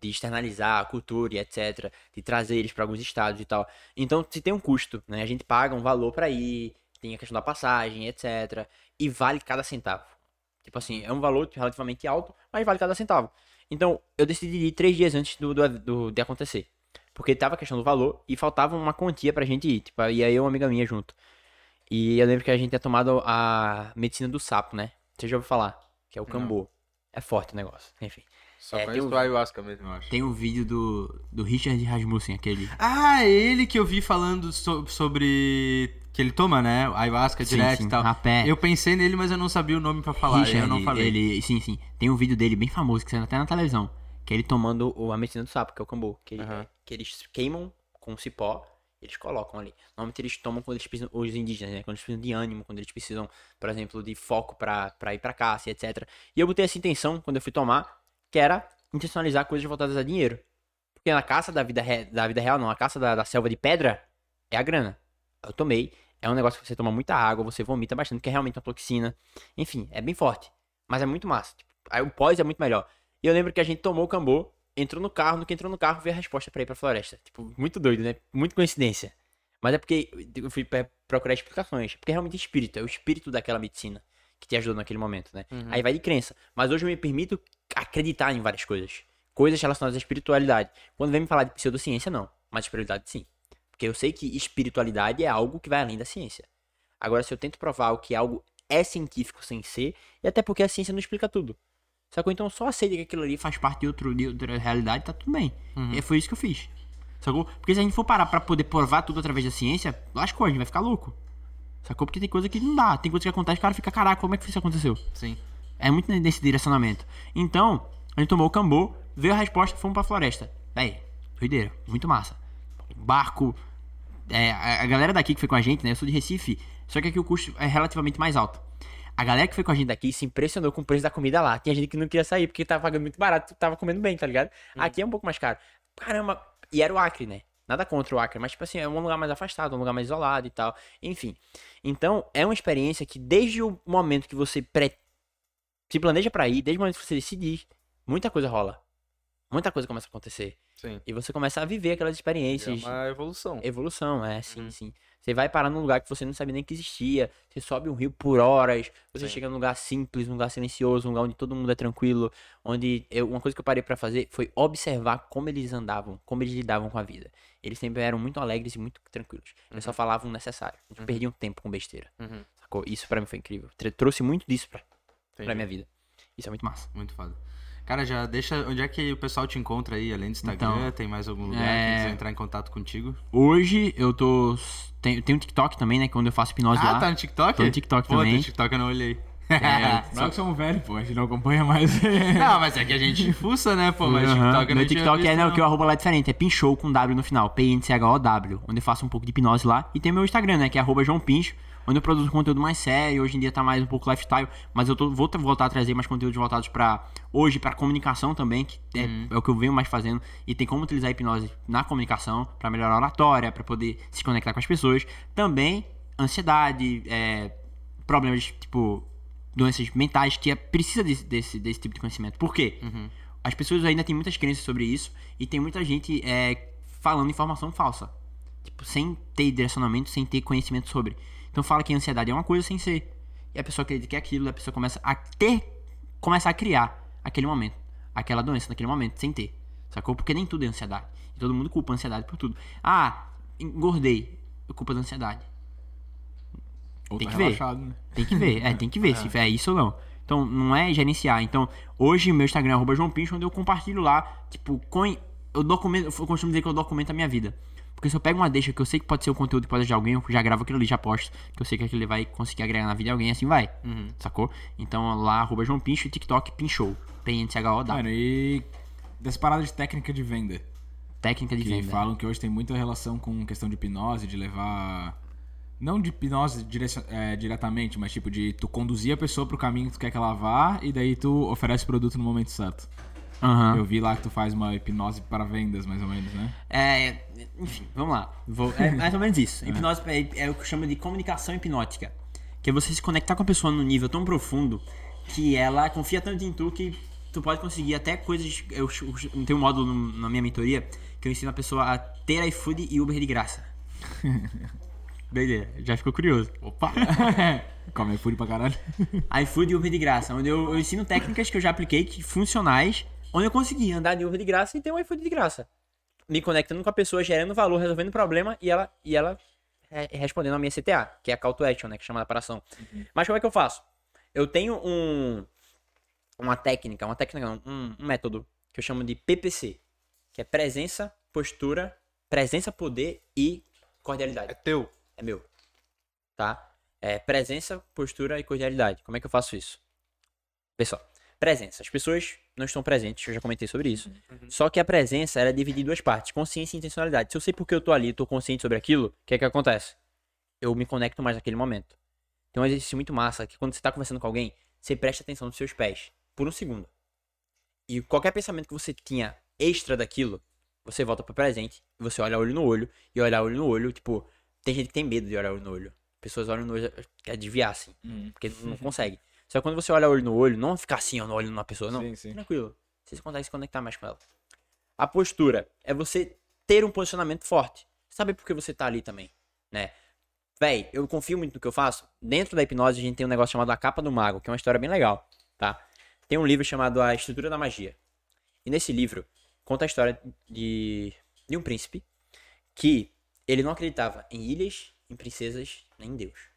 de externalizar a cultura e etc. De trazer eles para alguns estados e tal. Então, se tem um custo, né? A gente paga um valor para ir, tem a questão da passagem, etc. E vale cada centavo. Tipo assim, é um valor relativamente alto, mas vale cada centavo. Então, eu decidi ir três dias antes do, do, do- de acontecer. Porque tava a questão do valor e faltava uma quantia pra gente ir. Tipo, ia eu e uma amiga minha junto. E eu lembro que a gente tinha tomado a medicina do sapo, né? Você já ouviu falar? Que é o cambô. É forte o negócio. Enfim. Só É, conheço um- ayahuasca mesmo, eu acho. Tem um vídeo do, do Richard Rasmussen, aquele. Ah, ele que eu vi falando so- sobre. Que ele toma, né? Ayahuasca Sim, direto sim, e tal. rapé. Eu pensei nele, mas eu não sabia o nome pra falar. Richard, eu não falei. ele. Sim, sim. Tem um vídeo dele bem famoso que saiu até na televisão. Que é ele tomando o- a medicina do sapo, que é o cambô. Que, ele- que eles queimam com cipó e eles colocam ali. Normalmente eles tomam quando eles precisam, os indígenas, né? Quando eles precisam de ânimo, quando eles precisam, por exemplo, de foco pra, pra ir pra caça etc. E eu botei essa intenção quando eu fui tomar, que era intencionalizar coisas voltadas a dinheiro. Porque na caça da vida, re- da vida real, não, a caça da, da selva de pedra é a grana. Eu tomei. É um negócio que você toma muita água, você vomita bastante, que é realmente uma toxina. Enfim, é bem forte. Mas é muito massa. Tipo, aí o pós é muito melhor. E eu lembro que a gente tomou o cambô, entrou no carro, no que entrou no carro, veio a resposta pra ir pra floresta. Tipo, muito doido, né? Muito coincidência. Mas é porque eu fui procurar explicações. Porque é realmente espírito, é o espírito daquela medicina que te ajudou naquele momento, né? Aí vai de crença. Mas hoje eu me permito acreditar em várias coisas. Coisas relacionadas à espiritualidade. Quando vem me falar de pseudociência, não. Mas espiritualidade, sim. Porque eu sei que espiritualidade é algo que vai além da ciência. Agora, se eu tento provar o que algo é científico sem ser, e até porque a ciência não explica tudo. Sacou? Então só aceita que aquilo ali faz parte de, outro, de outra realidade, tá tudo bem. E foi isso que eu fiz. Sacou? Porque se a gente for parar pra poder provar tudo através da ciência, lascou, a gente vai ficar louco. Sacou? Porque tem coisa que não dá. Tem coisa que acontece, o cara fica, caraca, como é que isso aconteceu? Sim. É muito nesse direcionamento. Então, a gente tomou o cambô, veio a resposta, fomos pra floresta. Véi, doideira, muito massa. Barco. é, a galera daqui que foi com a gente, né? Eu sou de Recife, só que aqui o custo é relativamente mais alto. A galera que foi com a gente daqui se impressionou com o preço da comida lá. Tinha gente que não queria sair porque tava pagando muito barato, tava comendo bem, tá ligado? Aqui é um pouco mais caro. Caramba, e era o Acre, né? Nada contra o Acre, mas tipo assim, é um lugar mais afastado, um lugar mais isolado e tal. Enfim. Então, é uma experiência que desde o momento que você pre se planeja pra ir, desde o momento que você decidir, muita coisa rola. Muita coisa começa a acontecer. Sim. E você começa a viver aquelas É experiências. uma evolução. Evolução, é, sim, Uhum. sim. Você vai parar num lugar que você não sabia nem que existia. Você sobe um rio por horas. Você Sim. chega num lugar simples, num lugar silencioso, num lugar onde todo mundo é tranquilo. Onde eu- uma coisa que eu parei pra fazer foi observar como eles andavam, como eles lidavam com a vida. Eles sempre eram muito alegres e muito tranquilos. Eles só falavam o necessário. Eles não perdiam tempo com besteira. Uhum. Sacou? Isso pra mim foi incrível. Trouxe muito disso pra, pra minha vida. Isso é muito massa. Muito foda. Cara, já deixa. Onde é que o pessoal te encontra aí, além do Instagram? Então, tem mais algum lugar é- que quiser entrar em contato contigo? Hoje eu tô. Tem, tem um TikTok também, né? que é Onde eu faço hipnose Ah, lá. tá no TikTok? Tô no TikTok Pô, também. no TikTok eu não olhei. É que somos velhos, pô, a gente não acompanha mais. não, mas é que a gente fuça, né, pô? Mas Aham. TikTok Meu TikTok visto, é, não, não. que o arroba lá é diferente, é Pinchou com W no final, P-N-C-H-O-W, onde eu faço um pouco de hipnose lá. E tem meu Instagram, né, que é arroba João Pincho, onde eu produzo conteúdo mais sério, hoje em dia tá mais um pouco lifestyle, mas eu tô, vou voltar a trazer mais conteúdos voltados pra, hoje, pra comunicação também, que é, é o que eu venho mais fazendo, e tem como utilizar a hipnose na comunicação, pra melhorar a oratória, pra poder se conectar com as pessoas. Também, ansiedade, é, problemas, tipo, doenças mentais, que é, precisa desse, desse, desse tipo de conhecimento. Por quê? As pessoas ainda têm muitas crenças sobre isso e tem muita gente é, falando informação falsa. Tipo, sem ter direcionamento, sem ter conhecimento sobre. Então fala que ansiedade é uma coisa sem ser. E a pessoa acredita que é aquilo, a pessoa começa a ter, começa a criar aquele momento, aquela doença naquele momento, sem ter. Sacou? Porque nem tudo é ansiedade. E todo mundo culpa a ansiedade por tudo. Ah, engordei. É culpa da ansiedade. Ou Tem tá que ver. relaxado, né? Tem que ver, é, tem que ver se é isso ou não. Então, não é gerenciar. Então, hoje meu Instagram é João Pincho, onde eu compartilho lá, tipo, com, eu documento, eu costumo dizer que eu documento a minha vida. Porque se eu pego uma deixa que eu sei que pode ser um conteúdo que pode ajudar alguém, eu já gravo aquilo ali, já posto, que eu sei que aquilo ali vai conseguir agregar na vida de alguém, assim vai. Sacou? Então, lá, arroba João Pincho e TikTok Pinchou. P-N-C-H-O-W. Mano, e dessa parada de técnica de venda. Técnica de Que venda. falam que hoje tem muita relação com questão de hipnose, de levar. Não de hipnose é, diretamente, mas tipo de tu conduzir a pessoa pro caminho que tu quer que ela vá e daí tu oferece o produto no momento certo. Aham. Eu vi lá que tu faz uma hipnose para vendas, mais ou menos, né? É, enfim, vamos lá. Vou- é mais ou menos isso. Hipnose é, é o que chama de comunicação hipnótica. Que é você se conectar com a pessoa num nível tão profundo que ela confia tanto em tu que tu pode conseguir até coisas. Eu, eu tenho um módulo na minha mentoria que eu ensino a pessoa a ter iFood e Uber de graça. Doideira, já ficou curioso. Opa! Come fúria pra caralho. iFood e Uber de graça, onde eu, eu ensino técnicas que eu já apliquei, que funcionais, onde eu consegui andar de Uber de graça e ter um iFood de graça. Me conectando com a pessoa, gerando valor, resolvendo problema e ela, e ela é, respondendo a minha CTA, que é a Call to Action, né, que chama da paração. Mas como é que eu faço? Eu tenho um uma técnica, uma técnica não, um, um método que eu chamo de PPC, que é presença, postura, presença, poder e cordialidade. É teu. É meu. Tá? É presença, postura e cordialidade. Como é que eu faço isso? Pessoal, presença. As pessoas não estão presentes, eu já comentei sobre isso. Só que a presença ela é dividida em duas partes: consciência e intencionalidade. Se eu sei porque eu tô ali, tô consciente sobre aquilo, o que é que acontece? Eu me conecto mais naquele momento. Tem um exercício muito massa que quando você tá conversando com alguém, você presta atenção nos seus pés por um segundo. E qualquer pensamento que você tinha extra daquilo, você volta pro presente, e você olha olho no olho, e olhar olho no olho, tipo, tem gente que tem medo de olhar olho no olho. Pessoas olham no olho, quer desviar, assim, porque não consegue. Só que quando você olha olho no olho, não ficar assim, no olho numa pessoa, não. Sim, sim. Tranquilo. Você consegue se conectar mais com ela. A postura é você ter um posicionamento forte. Saber por que você tá ali também, né? Véi, eu confio muito no que eu faço. Dentro da hipnose, a gente tem um negócio chamado A Capa do Mago, que é uma história bem legal, tá? Tem um livro chamado A Estrutura da Magia. E nesse livro, conta a história de, de um príncipe que ele não acreditava em ilhas, em princesas, nem em Deus.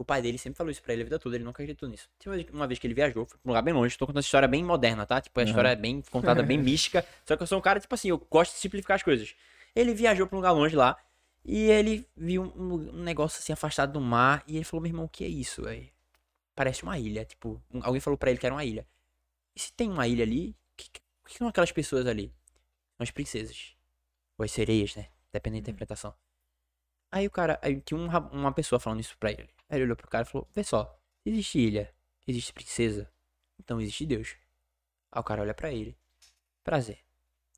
O pai dele sempre falou isso pra ele a vida toda, ele nunca acreditou nisso. Uma vez- uma que ele viajou, foi pra um lugar bem longe, tô contando essa história bem moderna, tá? Tipo, a história é bem contada, bem mística. Só que eu sou um cara, tipo assim, eu gosto de simplificar as coisas. Ele viajou pra um lugar longe lá, e ele viu um, um negócio assim afastado do mar, e ele falou, meu irmão, o que é isso? Aí, parece uma ilha, tipo, um- alguém falou pra ele que era uma ilha. E se tem uma ilha ali, o que, que- que são aquelas pessoas ali? São as princesas. Ou as sereias, né? Depende da interpretação. Aí o cara, aí tinha um ra- uma pessoa falando isso pra ele. Aí ele olhou pro cara e falou: Vê só, existe ilha, existe princesa, então existe Deus. Aí o cara olha pra ele: Prazer,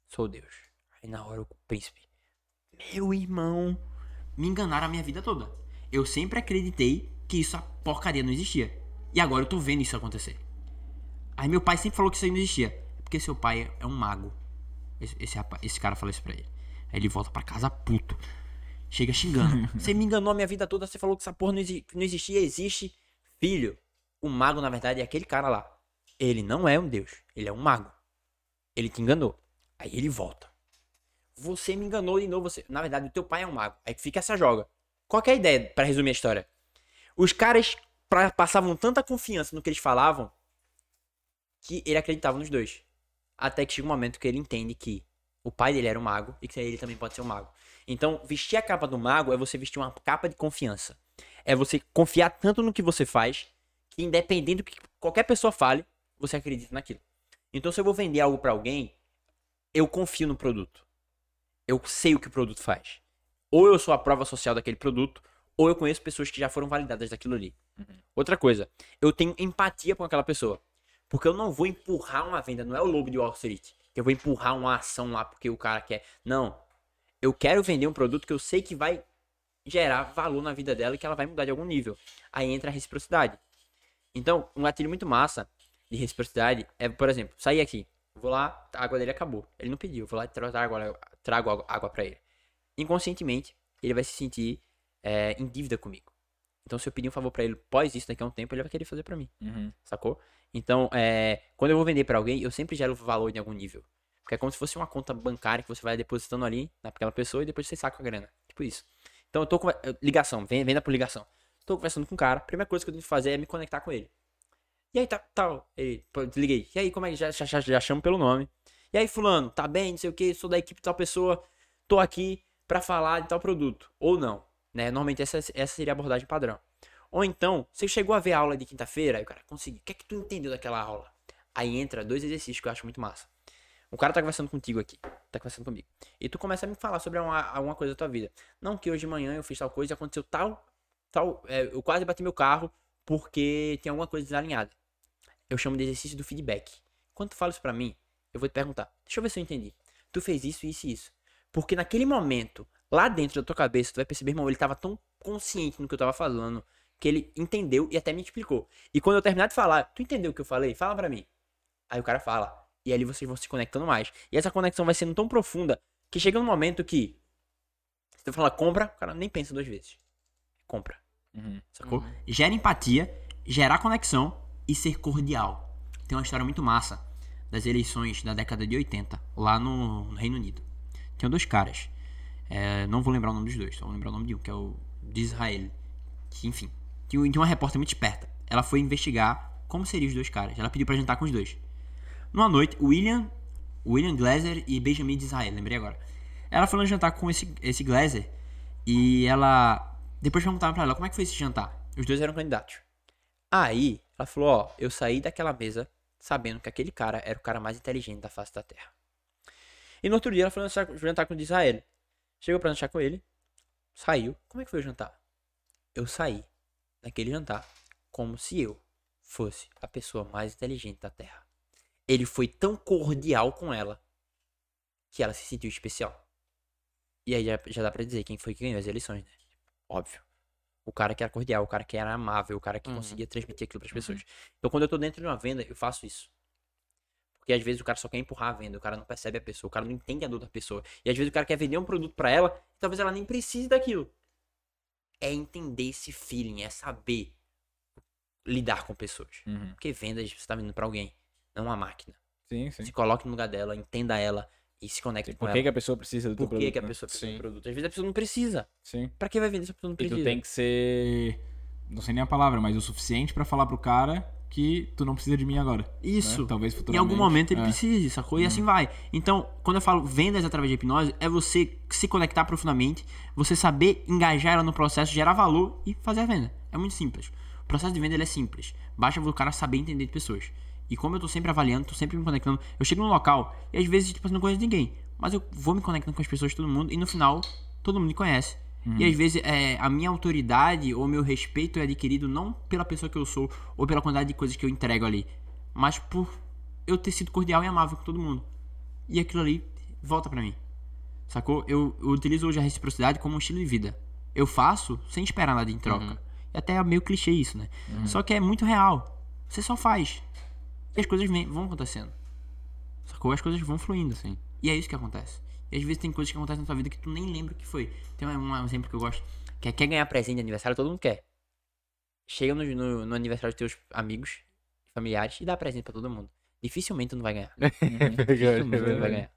sou Deus. Aí na hora o príncipe: Meu irmão, me enganaram a minha vida toda. Eu sempre acreditei que isso, a porcaria não existia. E agora eu tô vendo isso acontecer. Aí meu pai sempre falou que isso aí não existia. Porque seu pai é um mago. Esse, esse, esse cara falou isso pra ele. Aí ele volta pra casa puto. Chega xingando. Você me enganou a minha vida toda, você falou que essa porra não, exi- não existia, existe. Filho, o mago, na verdade, é aquele cara lá. Ele não é um deus, ele é um mago. Ele te enganou. Aí ele volta. Você me enganou de novo, você. Na verdade, o teu pai é um mago. Aí fica essa joga. Qual que é a ideia, pra resumir a história? Os caras pra- passavam tanta confiança no que eles falavam que ele acreditava nos dois. Até que chega um momento que ele entende que o pai dele era um mago e que ele também pode ser um mago. Então, vestir a capa do mago é você vestir uma capa de confiança. É você confiar tanto no que você faz que, independente do que qualquer pessoa fale, você acredita naquilo. Então, se eu vou vender algo pra alguém, eu confio no produto. Eu sei o que o produto faz. Ou eu sou a prova social daquele produto, ou eu conheço pessoas que já foram validadas daquilo ali. Outra coisa, eu tenho empatia com aquela pessoa. Porque eu não vou empurrar uma venda, não é o lobo de Wall Street. Que eu vou empurrar uma ação lá porque o cara quer. Não. Eu quero vender um produto que eu sei que vai gerar valor na vida dela e que ela vai mudar de algum nível. Aí entra a reciprocidade. Então, um gatilho muito massa de reciprocidade é, por exemplo, sair aqui. Vou lá, a água dele acabou. Ele não pediu, vou lá e trago água, trago água, água pra ele. Inconscientemente, ele vai se sentir é, em dívida comigo. Então, se eu pedir um favor pra ele pós isso, daqui a um tempo, ele vai querer fazer pra mim Uhum. sacou? Então, é, quando eu vou vender pra alguém, eu sempre gero valor em algum nível. Porque é como se fosse uma conta bancária que você vai depositando ali naquela pessoa e depois você saca a grana. Tipo isso. Então, eu tô com ligação, ven- venda por ligação. Tô conversando com o cara, a primeira coisa que eu tenho que fazer é me conectar com ele. E aí, tá, tal, ele, pô, desliguei. E aí, como é que já, já, já, já chamo pelo nome? E aí, fulano, tá bem, não sei o que, sou da equipe de tal pessoa, tô aqui pra falar de tal produto. Ou não, né? Normalmente essa, essa seria a abordagem padrão. Ou então, você chegou a ver a aula de quinta-feira, aí o cara, consegui. O que é que tu entendeu daquela aula? Aí entra dois exercícios que eu acho muito massa. O cara tá conversando contigo aqui, tá conversando comigo. E tu começa a me falar sobre uma, alguma coisa da tua vida. Não, que hoje de manhã eu fiz tal coisa e aconteceu tal, tal, é, eu quase bati meu carro porque tem alguma coisa desalinhada. Eu chamo de exercício do feedback. Quando tu fala isso pra mim, eu vou te perguntar, deixa eu ver se eu entendi. Tu fez isso, isso e isso. Porque naquele momento, lá dentro da tua cabeça, tu vai perceber, irmão, ele tava tão consciente no que eu tava falando, que ele entendeu e até me explicou. E quando eu terminar de falar, tu entendeu o que eu falei? Fala pra mim. Aí o cara fala. E ali vocês vão se conectando mais. E essa conexão vai sendo tão profunda que chega um momento que. Se tu fala compra, o cara nem pensa duas vezes. Compra. Uhum. Sacou? Gera empatia, gerar conexão e ser cordial. Tem uma história muito massa das eleições da década de 80, lá no, no Reino Unido. Tinham dois caras. É, não vou lembrar o nome dos dois, só vou lembrar o nome de um, que é o de Israel. Que, enfim, tinha tinha uma repórter muito esperta. Ela foi investigar como seriam os dois caras. Ela pediu pra jantar com os dois. Numa noite, William, William Glazer e Benjamin de Israel, lembrei agora. Ela foi lá jantar com esse, esse Glazer e ela. Depois perguntaram pra ela como é que foi esse jantar. Os dois eram candidatos. Aí, ela falou: Ó, eu saí daquela mesa sabendo que aquele cara era o cara mais inteligente da face da terra. E no outro dia ela foi jantar com o Israel. Chegou pra jantar com ele, saiu. Como é que foi o jantar? Eu saí daquele jantar como se eu fosse a pessoa mais inteligente da terra. Ele foi tão cordial com ela que ela se sentiu especial. E aí já, já dá pra dizer quem foi que ganhou as eleições, né? Óbvio. O cara que era cordial, o cara que era amável, o cara que conseguia transmitir aquilo pras pessoas. Então quando eu tô dentro de uma venda, eu faço isso. Porque às vezes o cara só quer empurrar a venda, o cara não percebe a pessoa, o cara não entende a dor da pessoa. E às vezes o cara quer vender um produto pra ela, e talvez ela nem precise daquilo. É entender esse feeling, é saber lidar com pessoas. Uhum. Porque vendas você tá vendendo pra alguém, não uma máquina. Sim, sim. Se coloque no lugar dela, entenda ela e se conecte com Por ela. que, que a pessoa precisa do Por que, produto? que a né? pessoa precisa Sim. do produto? Às vezes a pessoa não precisa. Sim. Pra que vai vender se a pessoa não E precisa? tu tem que ser Não sei nem a palavra, mas o suficiente pra falar pro cara que tu não precisa de mim agora. Isso. né? Talvez Em futuramente. algum momento ele É. precise, sacou? E assim vai. Então, quando eu falo vendas através de hipnose, é você se conectar profundamente, você saber engajar ela no processo, gerar valor e fazer a venda. É muito simples. O processo de venda é simples. Basta o cara saber entender de pessoas. E como eu tô sempre avaliando, tô sempre me conectando, eu chego num local e às vezes, tipo, eu não conheço ninguém. Mas eu vou me conectando com as pessoas, todo mundo, e no final, todo mundo me conhece. E às vezes é, a minha autoridade ou meu respeito é adquirido não pela pessoa que eu sou ou pela quantidade de coisas que eu entrego ali, mas por eu ter sido cordial e amável com todo mundo. E aquilo ali volta pra mim. Sacou? Eu, eu utilizo hoje a reciprocidade como um estilo de vida. Eu faço sem esperar nada em troca. E até é meio clichê isso, né? Só que é muito real. Você só faz. E as coisas vêm, vão acontecendo. Sacou? As coisas vão fluindo, assim. E é isso que acontece. E às vezes tem coisas que acontecem na tua vida que tu nem lembra o que foi. Tem um, um exemplo que eu gosto. Que é quer ganhar presente de aniversário, todo mundo quer. Chega no, no, no aniversário dos teus amigos, familiares e dá presente pra todo mundo. Dificilmente tu não vai ganhar. Dificilmente tu não vai ganhar.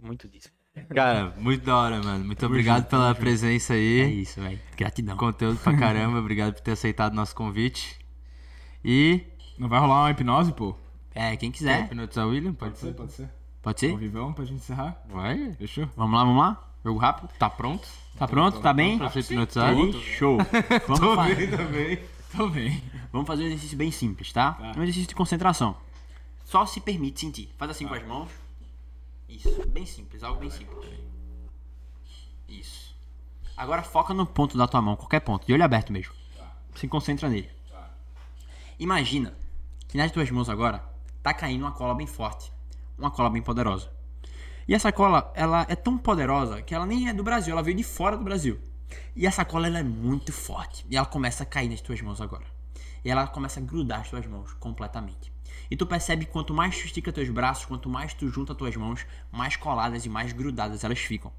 Muito disso. Cara, muito da hora, mano. Muito obrigado pela presença É aí. isso, velho. Gratidão. Conteúdo pra caramba. Obrigado por ter aceitado nosso convite. E. Não vai rolar uma hipnose, pô? É, quem Quer quiser. hipnotizar o William? Pode ser. pode ser. Pode Ao ser? vivão pra gente encerrar. Vai. Fechou? Vamos lá, vamos lá? Jogo rápido? Tá pronto? Tá pronto? Tá bem? Pra ser hipnotizado? Show. Vamos, fa- também. Tô bem. vamos fazer um exercício bem simples, tá? Um exercício de concentração. Só se permite sentir. Faz assim com as mãos. Isso, bem simples, algo bem simples. Isso. Agora foca no ponto da tua mão, qualquer ponto, de olho aberto mesmo. Se concentra nele. Imagina que nas tuas mãos agora tá caindo uma cola bem forte, uma cola bem poderosa. E essa cola, ela é tão poderosa que ela nem é do Brasil, ela veio de fora do Brasil. E essa cola ela é muito forte e ela começa a cair nas tuas mãos agora. E ela começa a grudar as tuas mãos completamente. E tu percebe que quanto mais tu estica teus braços, quanto mais tu junta tuas mãos, mais coladas e mais grudadas elas ficam.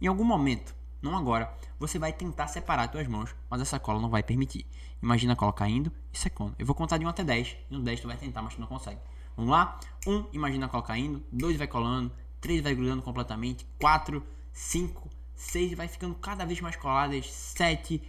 Em algum momento, não agora, você vai tentar separar tuas mãos, mas essa cola não vai permitir. Imagina a cola caindo e secando. Eu vou contar de 1 até 10, e no 10 tu vai tentar, mas tu não consegue. Vamos lá? 1, imagina a cola caindo, 2 vai colando, 3 vai grudando completamente, 4, 5, 6 vai ficando cada vez mais coladas, 7,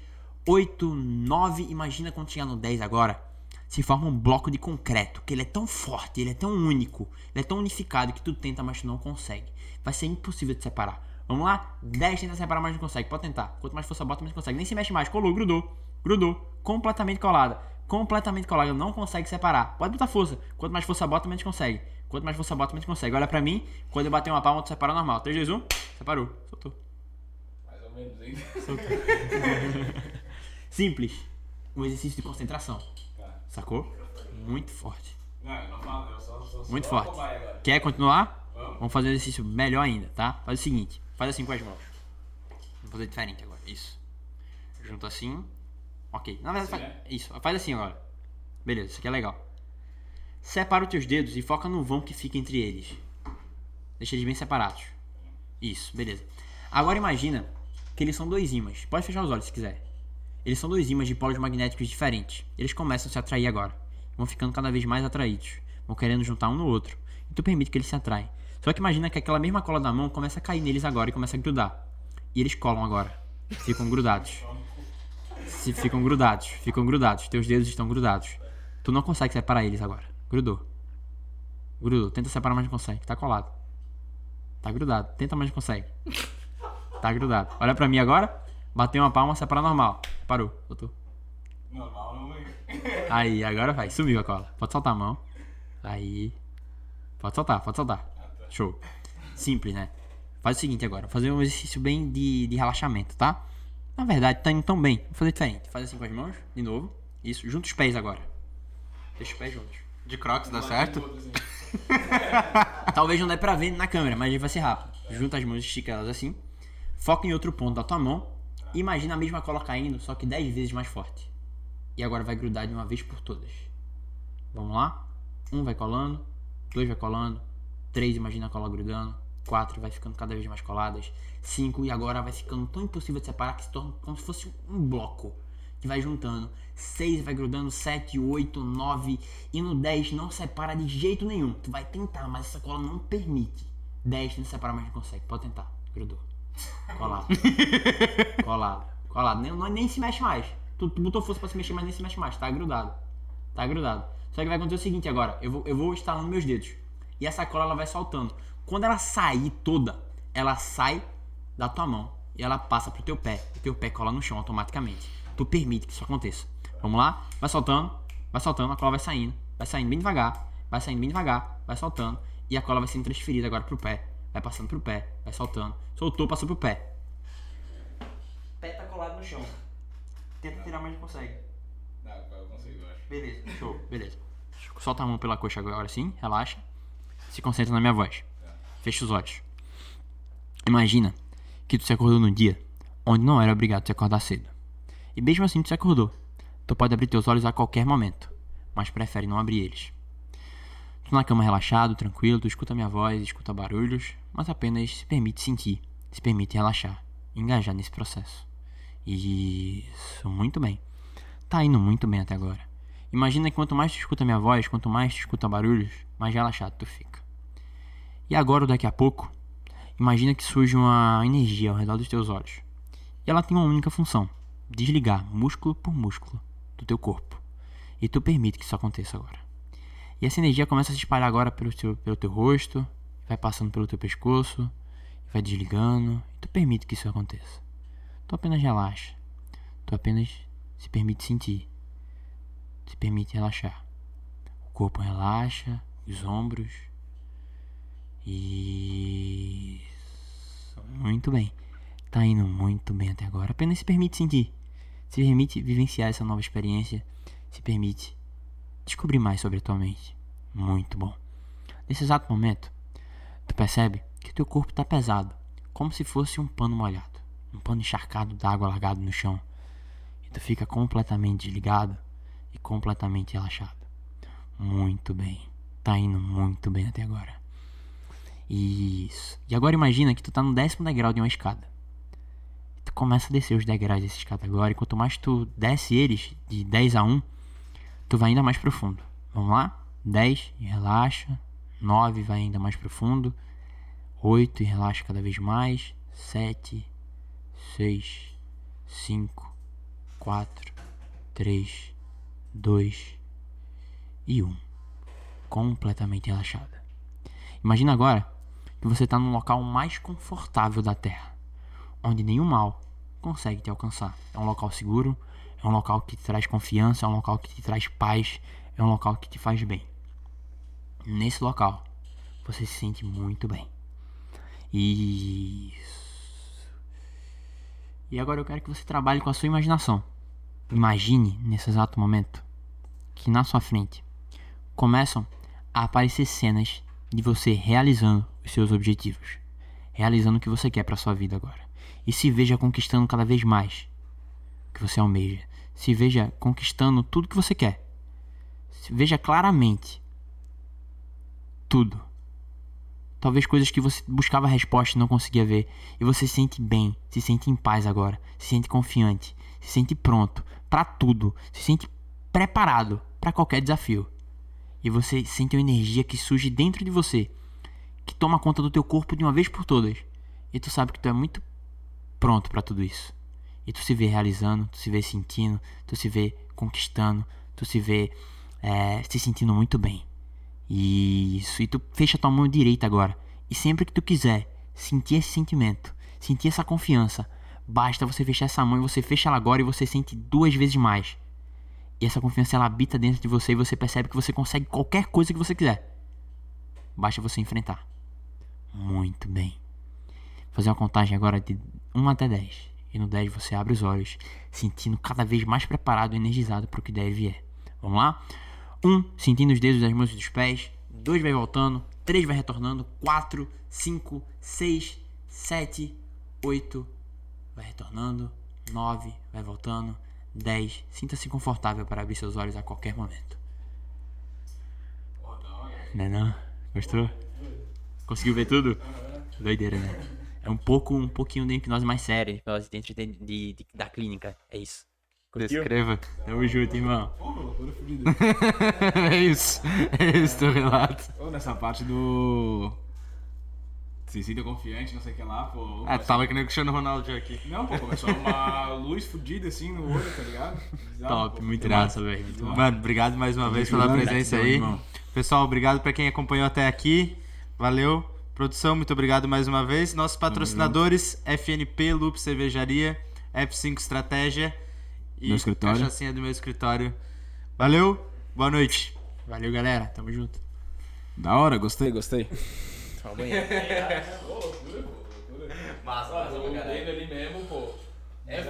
8, 9, imagina quando chegar no 10 agora. Se forma um bloco de concreto, que ele é tão forte, ele é tão único, ele é tão unificado que tu tenta, mas tu não consegue. Vai ser impossível de separar. Vamos lá? 10 tenta separar, mas não consegue. Pode tentar. Quanto mais força bota, mais consegue. Nem se mexe mais. Colou, grudou. Grudou. Completamente colada. Completamente colada. Não consegue separar. Pode botar força. Quanto mais força bota, menos consegue. Quanto mais força bota, menos consegue. Olha pra mim. Quando eu bater uma palma, tu separa normal. 3, 2, 1. Separou. Soltou. Mais ou menos, hein? Simples. Um exercício de concentração. Sacou? Muito forte. Não, eu não falo, eu só, só, Muito forte. Quer continuar? Vamos fazer um exercício melhor ainda, tá? Faz o seguinte, faz assim com as mãos. Vamos fazer diferente agora. Isso. Junta assim. Ok. Na verdade, faz... isso. Faz assim agora. Beleza, isso aqui é legal. Separa os teus dedos e foca no vão que fica entre eles. Deixa eles bem separados. Isso, beleza. Agora imagina que eles são dois ímãs. Pode fechar os olhos se quiser. Eles são dois ímãs de polos magnéticos diferentes. Eles começam a se atrair agora. Vão ficando cada vez mais atraídos. Vão querendo juntar um no outro. E tu permite que eles se atraem. Só que imagina que aquela mesma cola da mão começa a cair neles agora e começa a grudar. E eles colam agora. Ficam grudados. Se ficam grudados, ficam grudados. Teus dedos estão grudados. Tu não consegue separar eles agora. Grudou. Grudou. Tenta separar, mas não consegue. Tá colado. Tá grudado. Tenta, mas não consegue. Tá grudado. Olha pra mim agora. Bateu uma palma, separa normal. Parou. Soltou. Normal, não. Aí, agora vai. Sumiu a cola. Pode soltar a mão. Aí. Pode soltar, pode soltar. Show. Simples, né? Faz o seguinte agora. Fazer um exercício bem de, de relaxamento, tá? Na verdade, tá indo tão bem. Vou fazer diferente. Faz assim com as mãos. De novo. Isso. Junta os pés agora. Deixa os pés juntos. De Crocs dá certo? Talvez não dê pra ver na câmera, mas vai ser rápido. Junta as mãos, estica elas assim. Foca em outro ponto da tua mão. Imagina a mesma cola caindo, só que 10 vezes mais forte. E agora vai grudar de uma vez por todas. Vamos lá? Um vai colando, dois vai colando, três imagina a cola grudando, quatro vai ficando cada vez mais coladas, cinco e agora vai ficando tão impossível de separar que se torna como se fosse um bloco que vai juntando. Seis vai grudando, sete, oito, nove e no 10 não separa de jeito nenhum. Tu vai tentar, mas essa cola não permite. 10 não separa, mas não consegue. Pode tentar. Grudou. Colado. colado. Colado. Nem, não- nem se mexe mais. Tu Tu, botou força pra se mexer, mas nem se mexe mais. Tá grudado. Tá grudado. Só que vai acontecer o seguinte agora. Eu vou, eu vou estalando meus dedos. E essa cola ela vai soltando. Quando ela sair toda, ela sai da tua mão. E ela passa pro teu pé. E teu pé cola no chão automaticamente. Tu permite que isso aconteça. Vamos lá? Vai soltando. Vai soltando. A cola vai saindo. Vai saindo bem devagar. Vai saindo bem devagar. Vai soltando. E a cola vai sendo transferida agora pro pé. Vai passando pro pé. Vai soltando. Soltou, passou pro pé. Pé tá colado no chão. Tenta tirar, mas não consegue. eu consigo, eu acho. Beleza, show, beleza. Solta a mão pela coxa agora sim, relaxa. Se concentra na minha voz. Fecha os olhos. Imagina que tu se acordou num dia onde não era obrigado a se acordar cedo. E mesmo assim tu se acordou. Tu pode abrir teus olhos a qualquer momento, mas prefere não abrir eles. Tu na cama relaxado, tranquilo, tu escuta minha voz, escuta barulhos, mas apenas se permite sentir, se permite relaxar, engajar nesse processo. Isso, muito bem. Tá indo muito bem até agora. Imagina que quanto mais tu escuta minha voz, quanto mais tu escuta barulhos, mais relaxado tu fica. E agora, daqui a pouco, imagina que surge uma energia ao redor dos teus olhos. E ela tem uma única função: desligar músculo por músculo do teu corpo. E tu permite que isso aconteça agora. E essa energia começa a se espalhar agora pelo teu, pelo teu rosto, vai passando pelo teu pescoço, vai desligando, e tu permite que isso aconteça. Tu apenas relaxa. Tu apenas se permite sentir. Se permite relaxar. O corpo relaxa, os ombros. Isso. Muito bem. Tá indo muito bem até agora. Apenas se permite sentir. Se permite vivenciar essa nova experiência. Se permite descobrir mais sobre a tua mente. Muito bom. Nesse exato momento, tu percebe que teu corpo está pesado, como se fosse um pano molhado, um pano encharcado d'água largado no chão. E tu fica completamente desligado e completamente relaxado. Muito bem. Tá indo muito bem até agora. Isso. E agora imagina que tu tá no décimo degrau de uma escada. Tu começa a descer os degraus dessa escada agora, e quanto mais tu desce eles, de 10 a 1, tu vai ainda mais profundo. Vamos lá? 10 e relaxa. 9 vai ainda mais profundo. 8 e relaxa cada vez mais. 7, 6, 5, 4, 3, 2 e 1. Completamente relaxada. Imagina agora você está no local mais confortável da Terra, onde nenhum mal consegue te alcançar. É um local seguro, é um local que te traz confiança, é um local que te traz paz, é um local que te faz bem. Nesse local, você se sente muito bem. Isso. E agora eu quero que você trabalhe com a sua imaginação. Imagine nesse exato momento que na sua frente começam a aparecer cenas de você realizando os seus objetivos, realizando o que você quer para sua vida agora. E se veja conquistando cada vez mais o que você almeja. Se veja conquistando tudo que você quer. Se veja claramente tudo. Talvez coisas que você buscava resposta e não conseguia ver. E você se sente bem, se sente em paz agora, se sente confiante, se sente pronto para tudo, se sente preparado para qualquer desafio. E você sente uma energia que surge dentro de você, que toma conta do teu corpo de uma vez por todas. E tu sabe que tu é muito pronto para tudo isso. E tu se vê realizando, tu se vê sentindo, tu se vê conquistando, tu se vê é, se sentindo muito bem. Isso, e tu fecha tua mão direita agora. E sempre que tu quiser sentir esse sentimento, sentir essa confiança, basta você fechar essa mão e você fecha ela agora e você sente duas vezes mais. E essa confiança ela habita dentro de você e você percebe que você consegue qualquer coisa que você quiser. Basta você enfrentar. Muito bem. Vou fazer uma contagem agora de 1 até 10. E no 10 você abre os olhos, sentindo cada vez mais preparado e energizado para o que deve vier. Vamos lá? 1, sentindo os dedos das mãos e dos pés. 2 vai voltando. 3 vai retornando. 4, 5, 6, 7, 8 vai retornando. 9 vai voltando. 10. Sinta-se confortável para abrir seus olhos a qualquer momento. Não é não? Gostou? Conseguiu ver tudo? Doideira, né? É um pouco, um pouquinho de hipnose mais séria. Hipnose dentro de, de- de- da clínica. É isso. Descreva. Tamo junto, irmão. é isso. É isso, teu relato. Nessa parte do. se sinta confiante, não sei o que lá, pô. Ah, tu tava que nem o Cristiano Ronaldo aqui. Não, pô, começou uma luz fodida assim no olho, tá ligado? Bizarro, Top, pô. muito massa, velho. Mano, obrigado mais uma vez pela presença aí. Pessoal, obrigado pra quem acompanhou até aqui. Valeu. Produção, muito obrigado mais uma vez. Nossos patrocinadores, FNP, Loop Cervejaria, F5 Estratégia e meu escritório. do meu escritório. Valeu, boa noite. Valeu, galera. Tamo junto. Da hora, gostei, gostei. Toma banheiro. Massa, massa pra ali mesmo, pô. É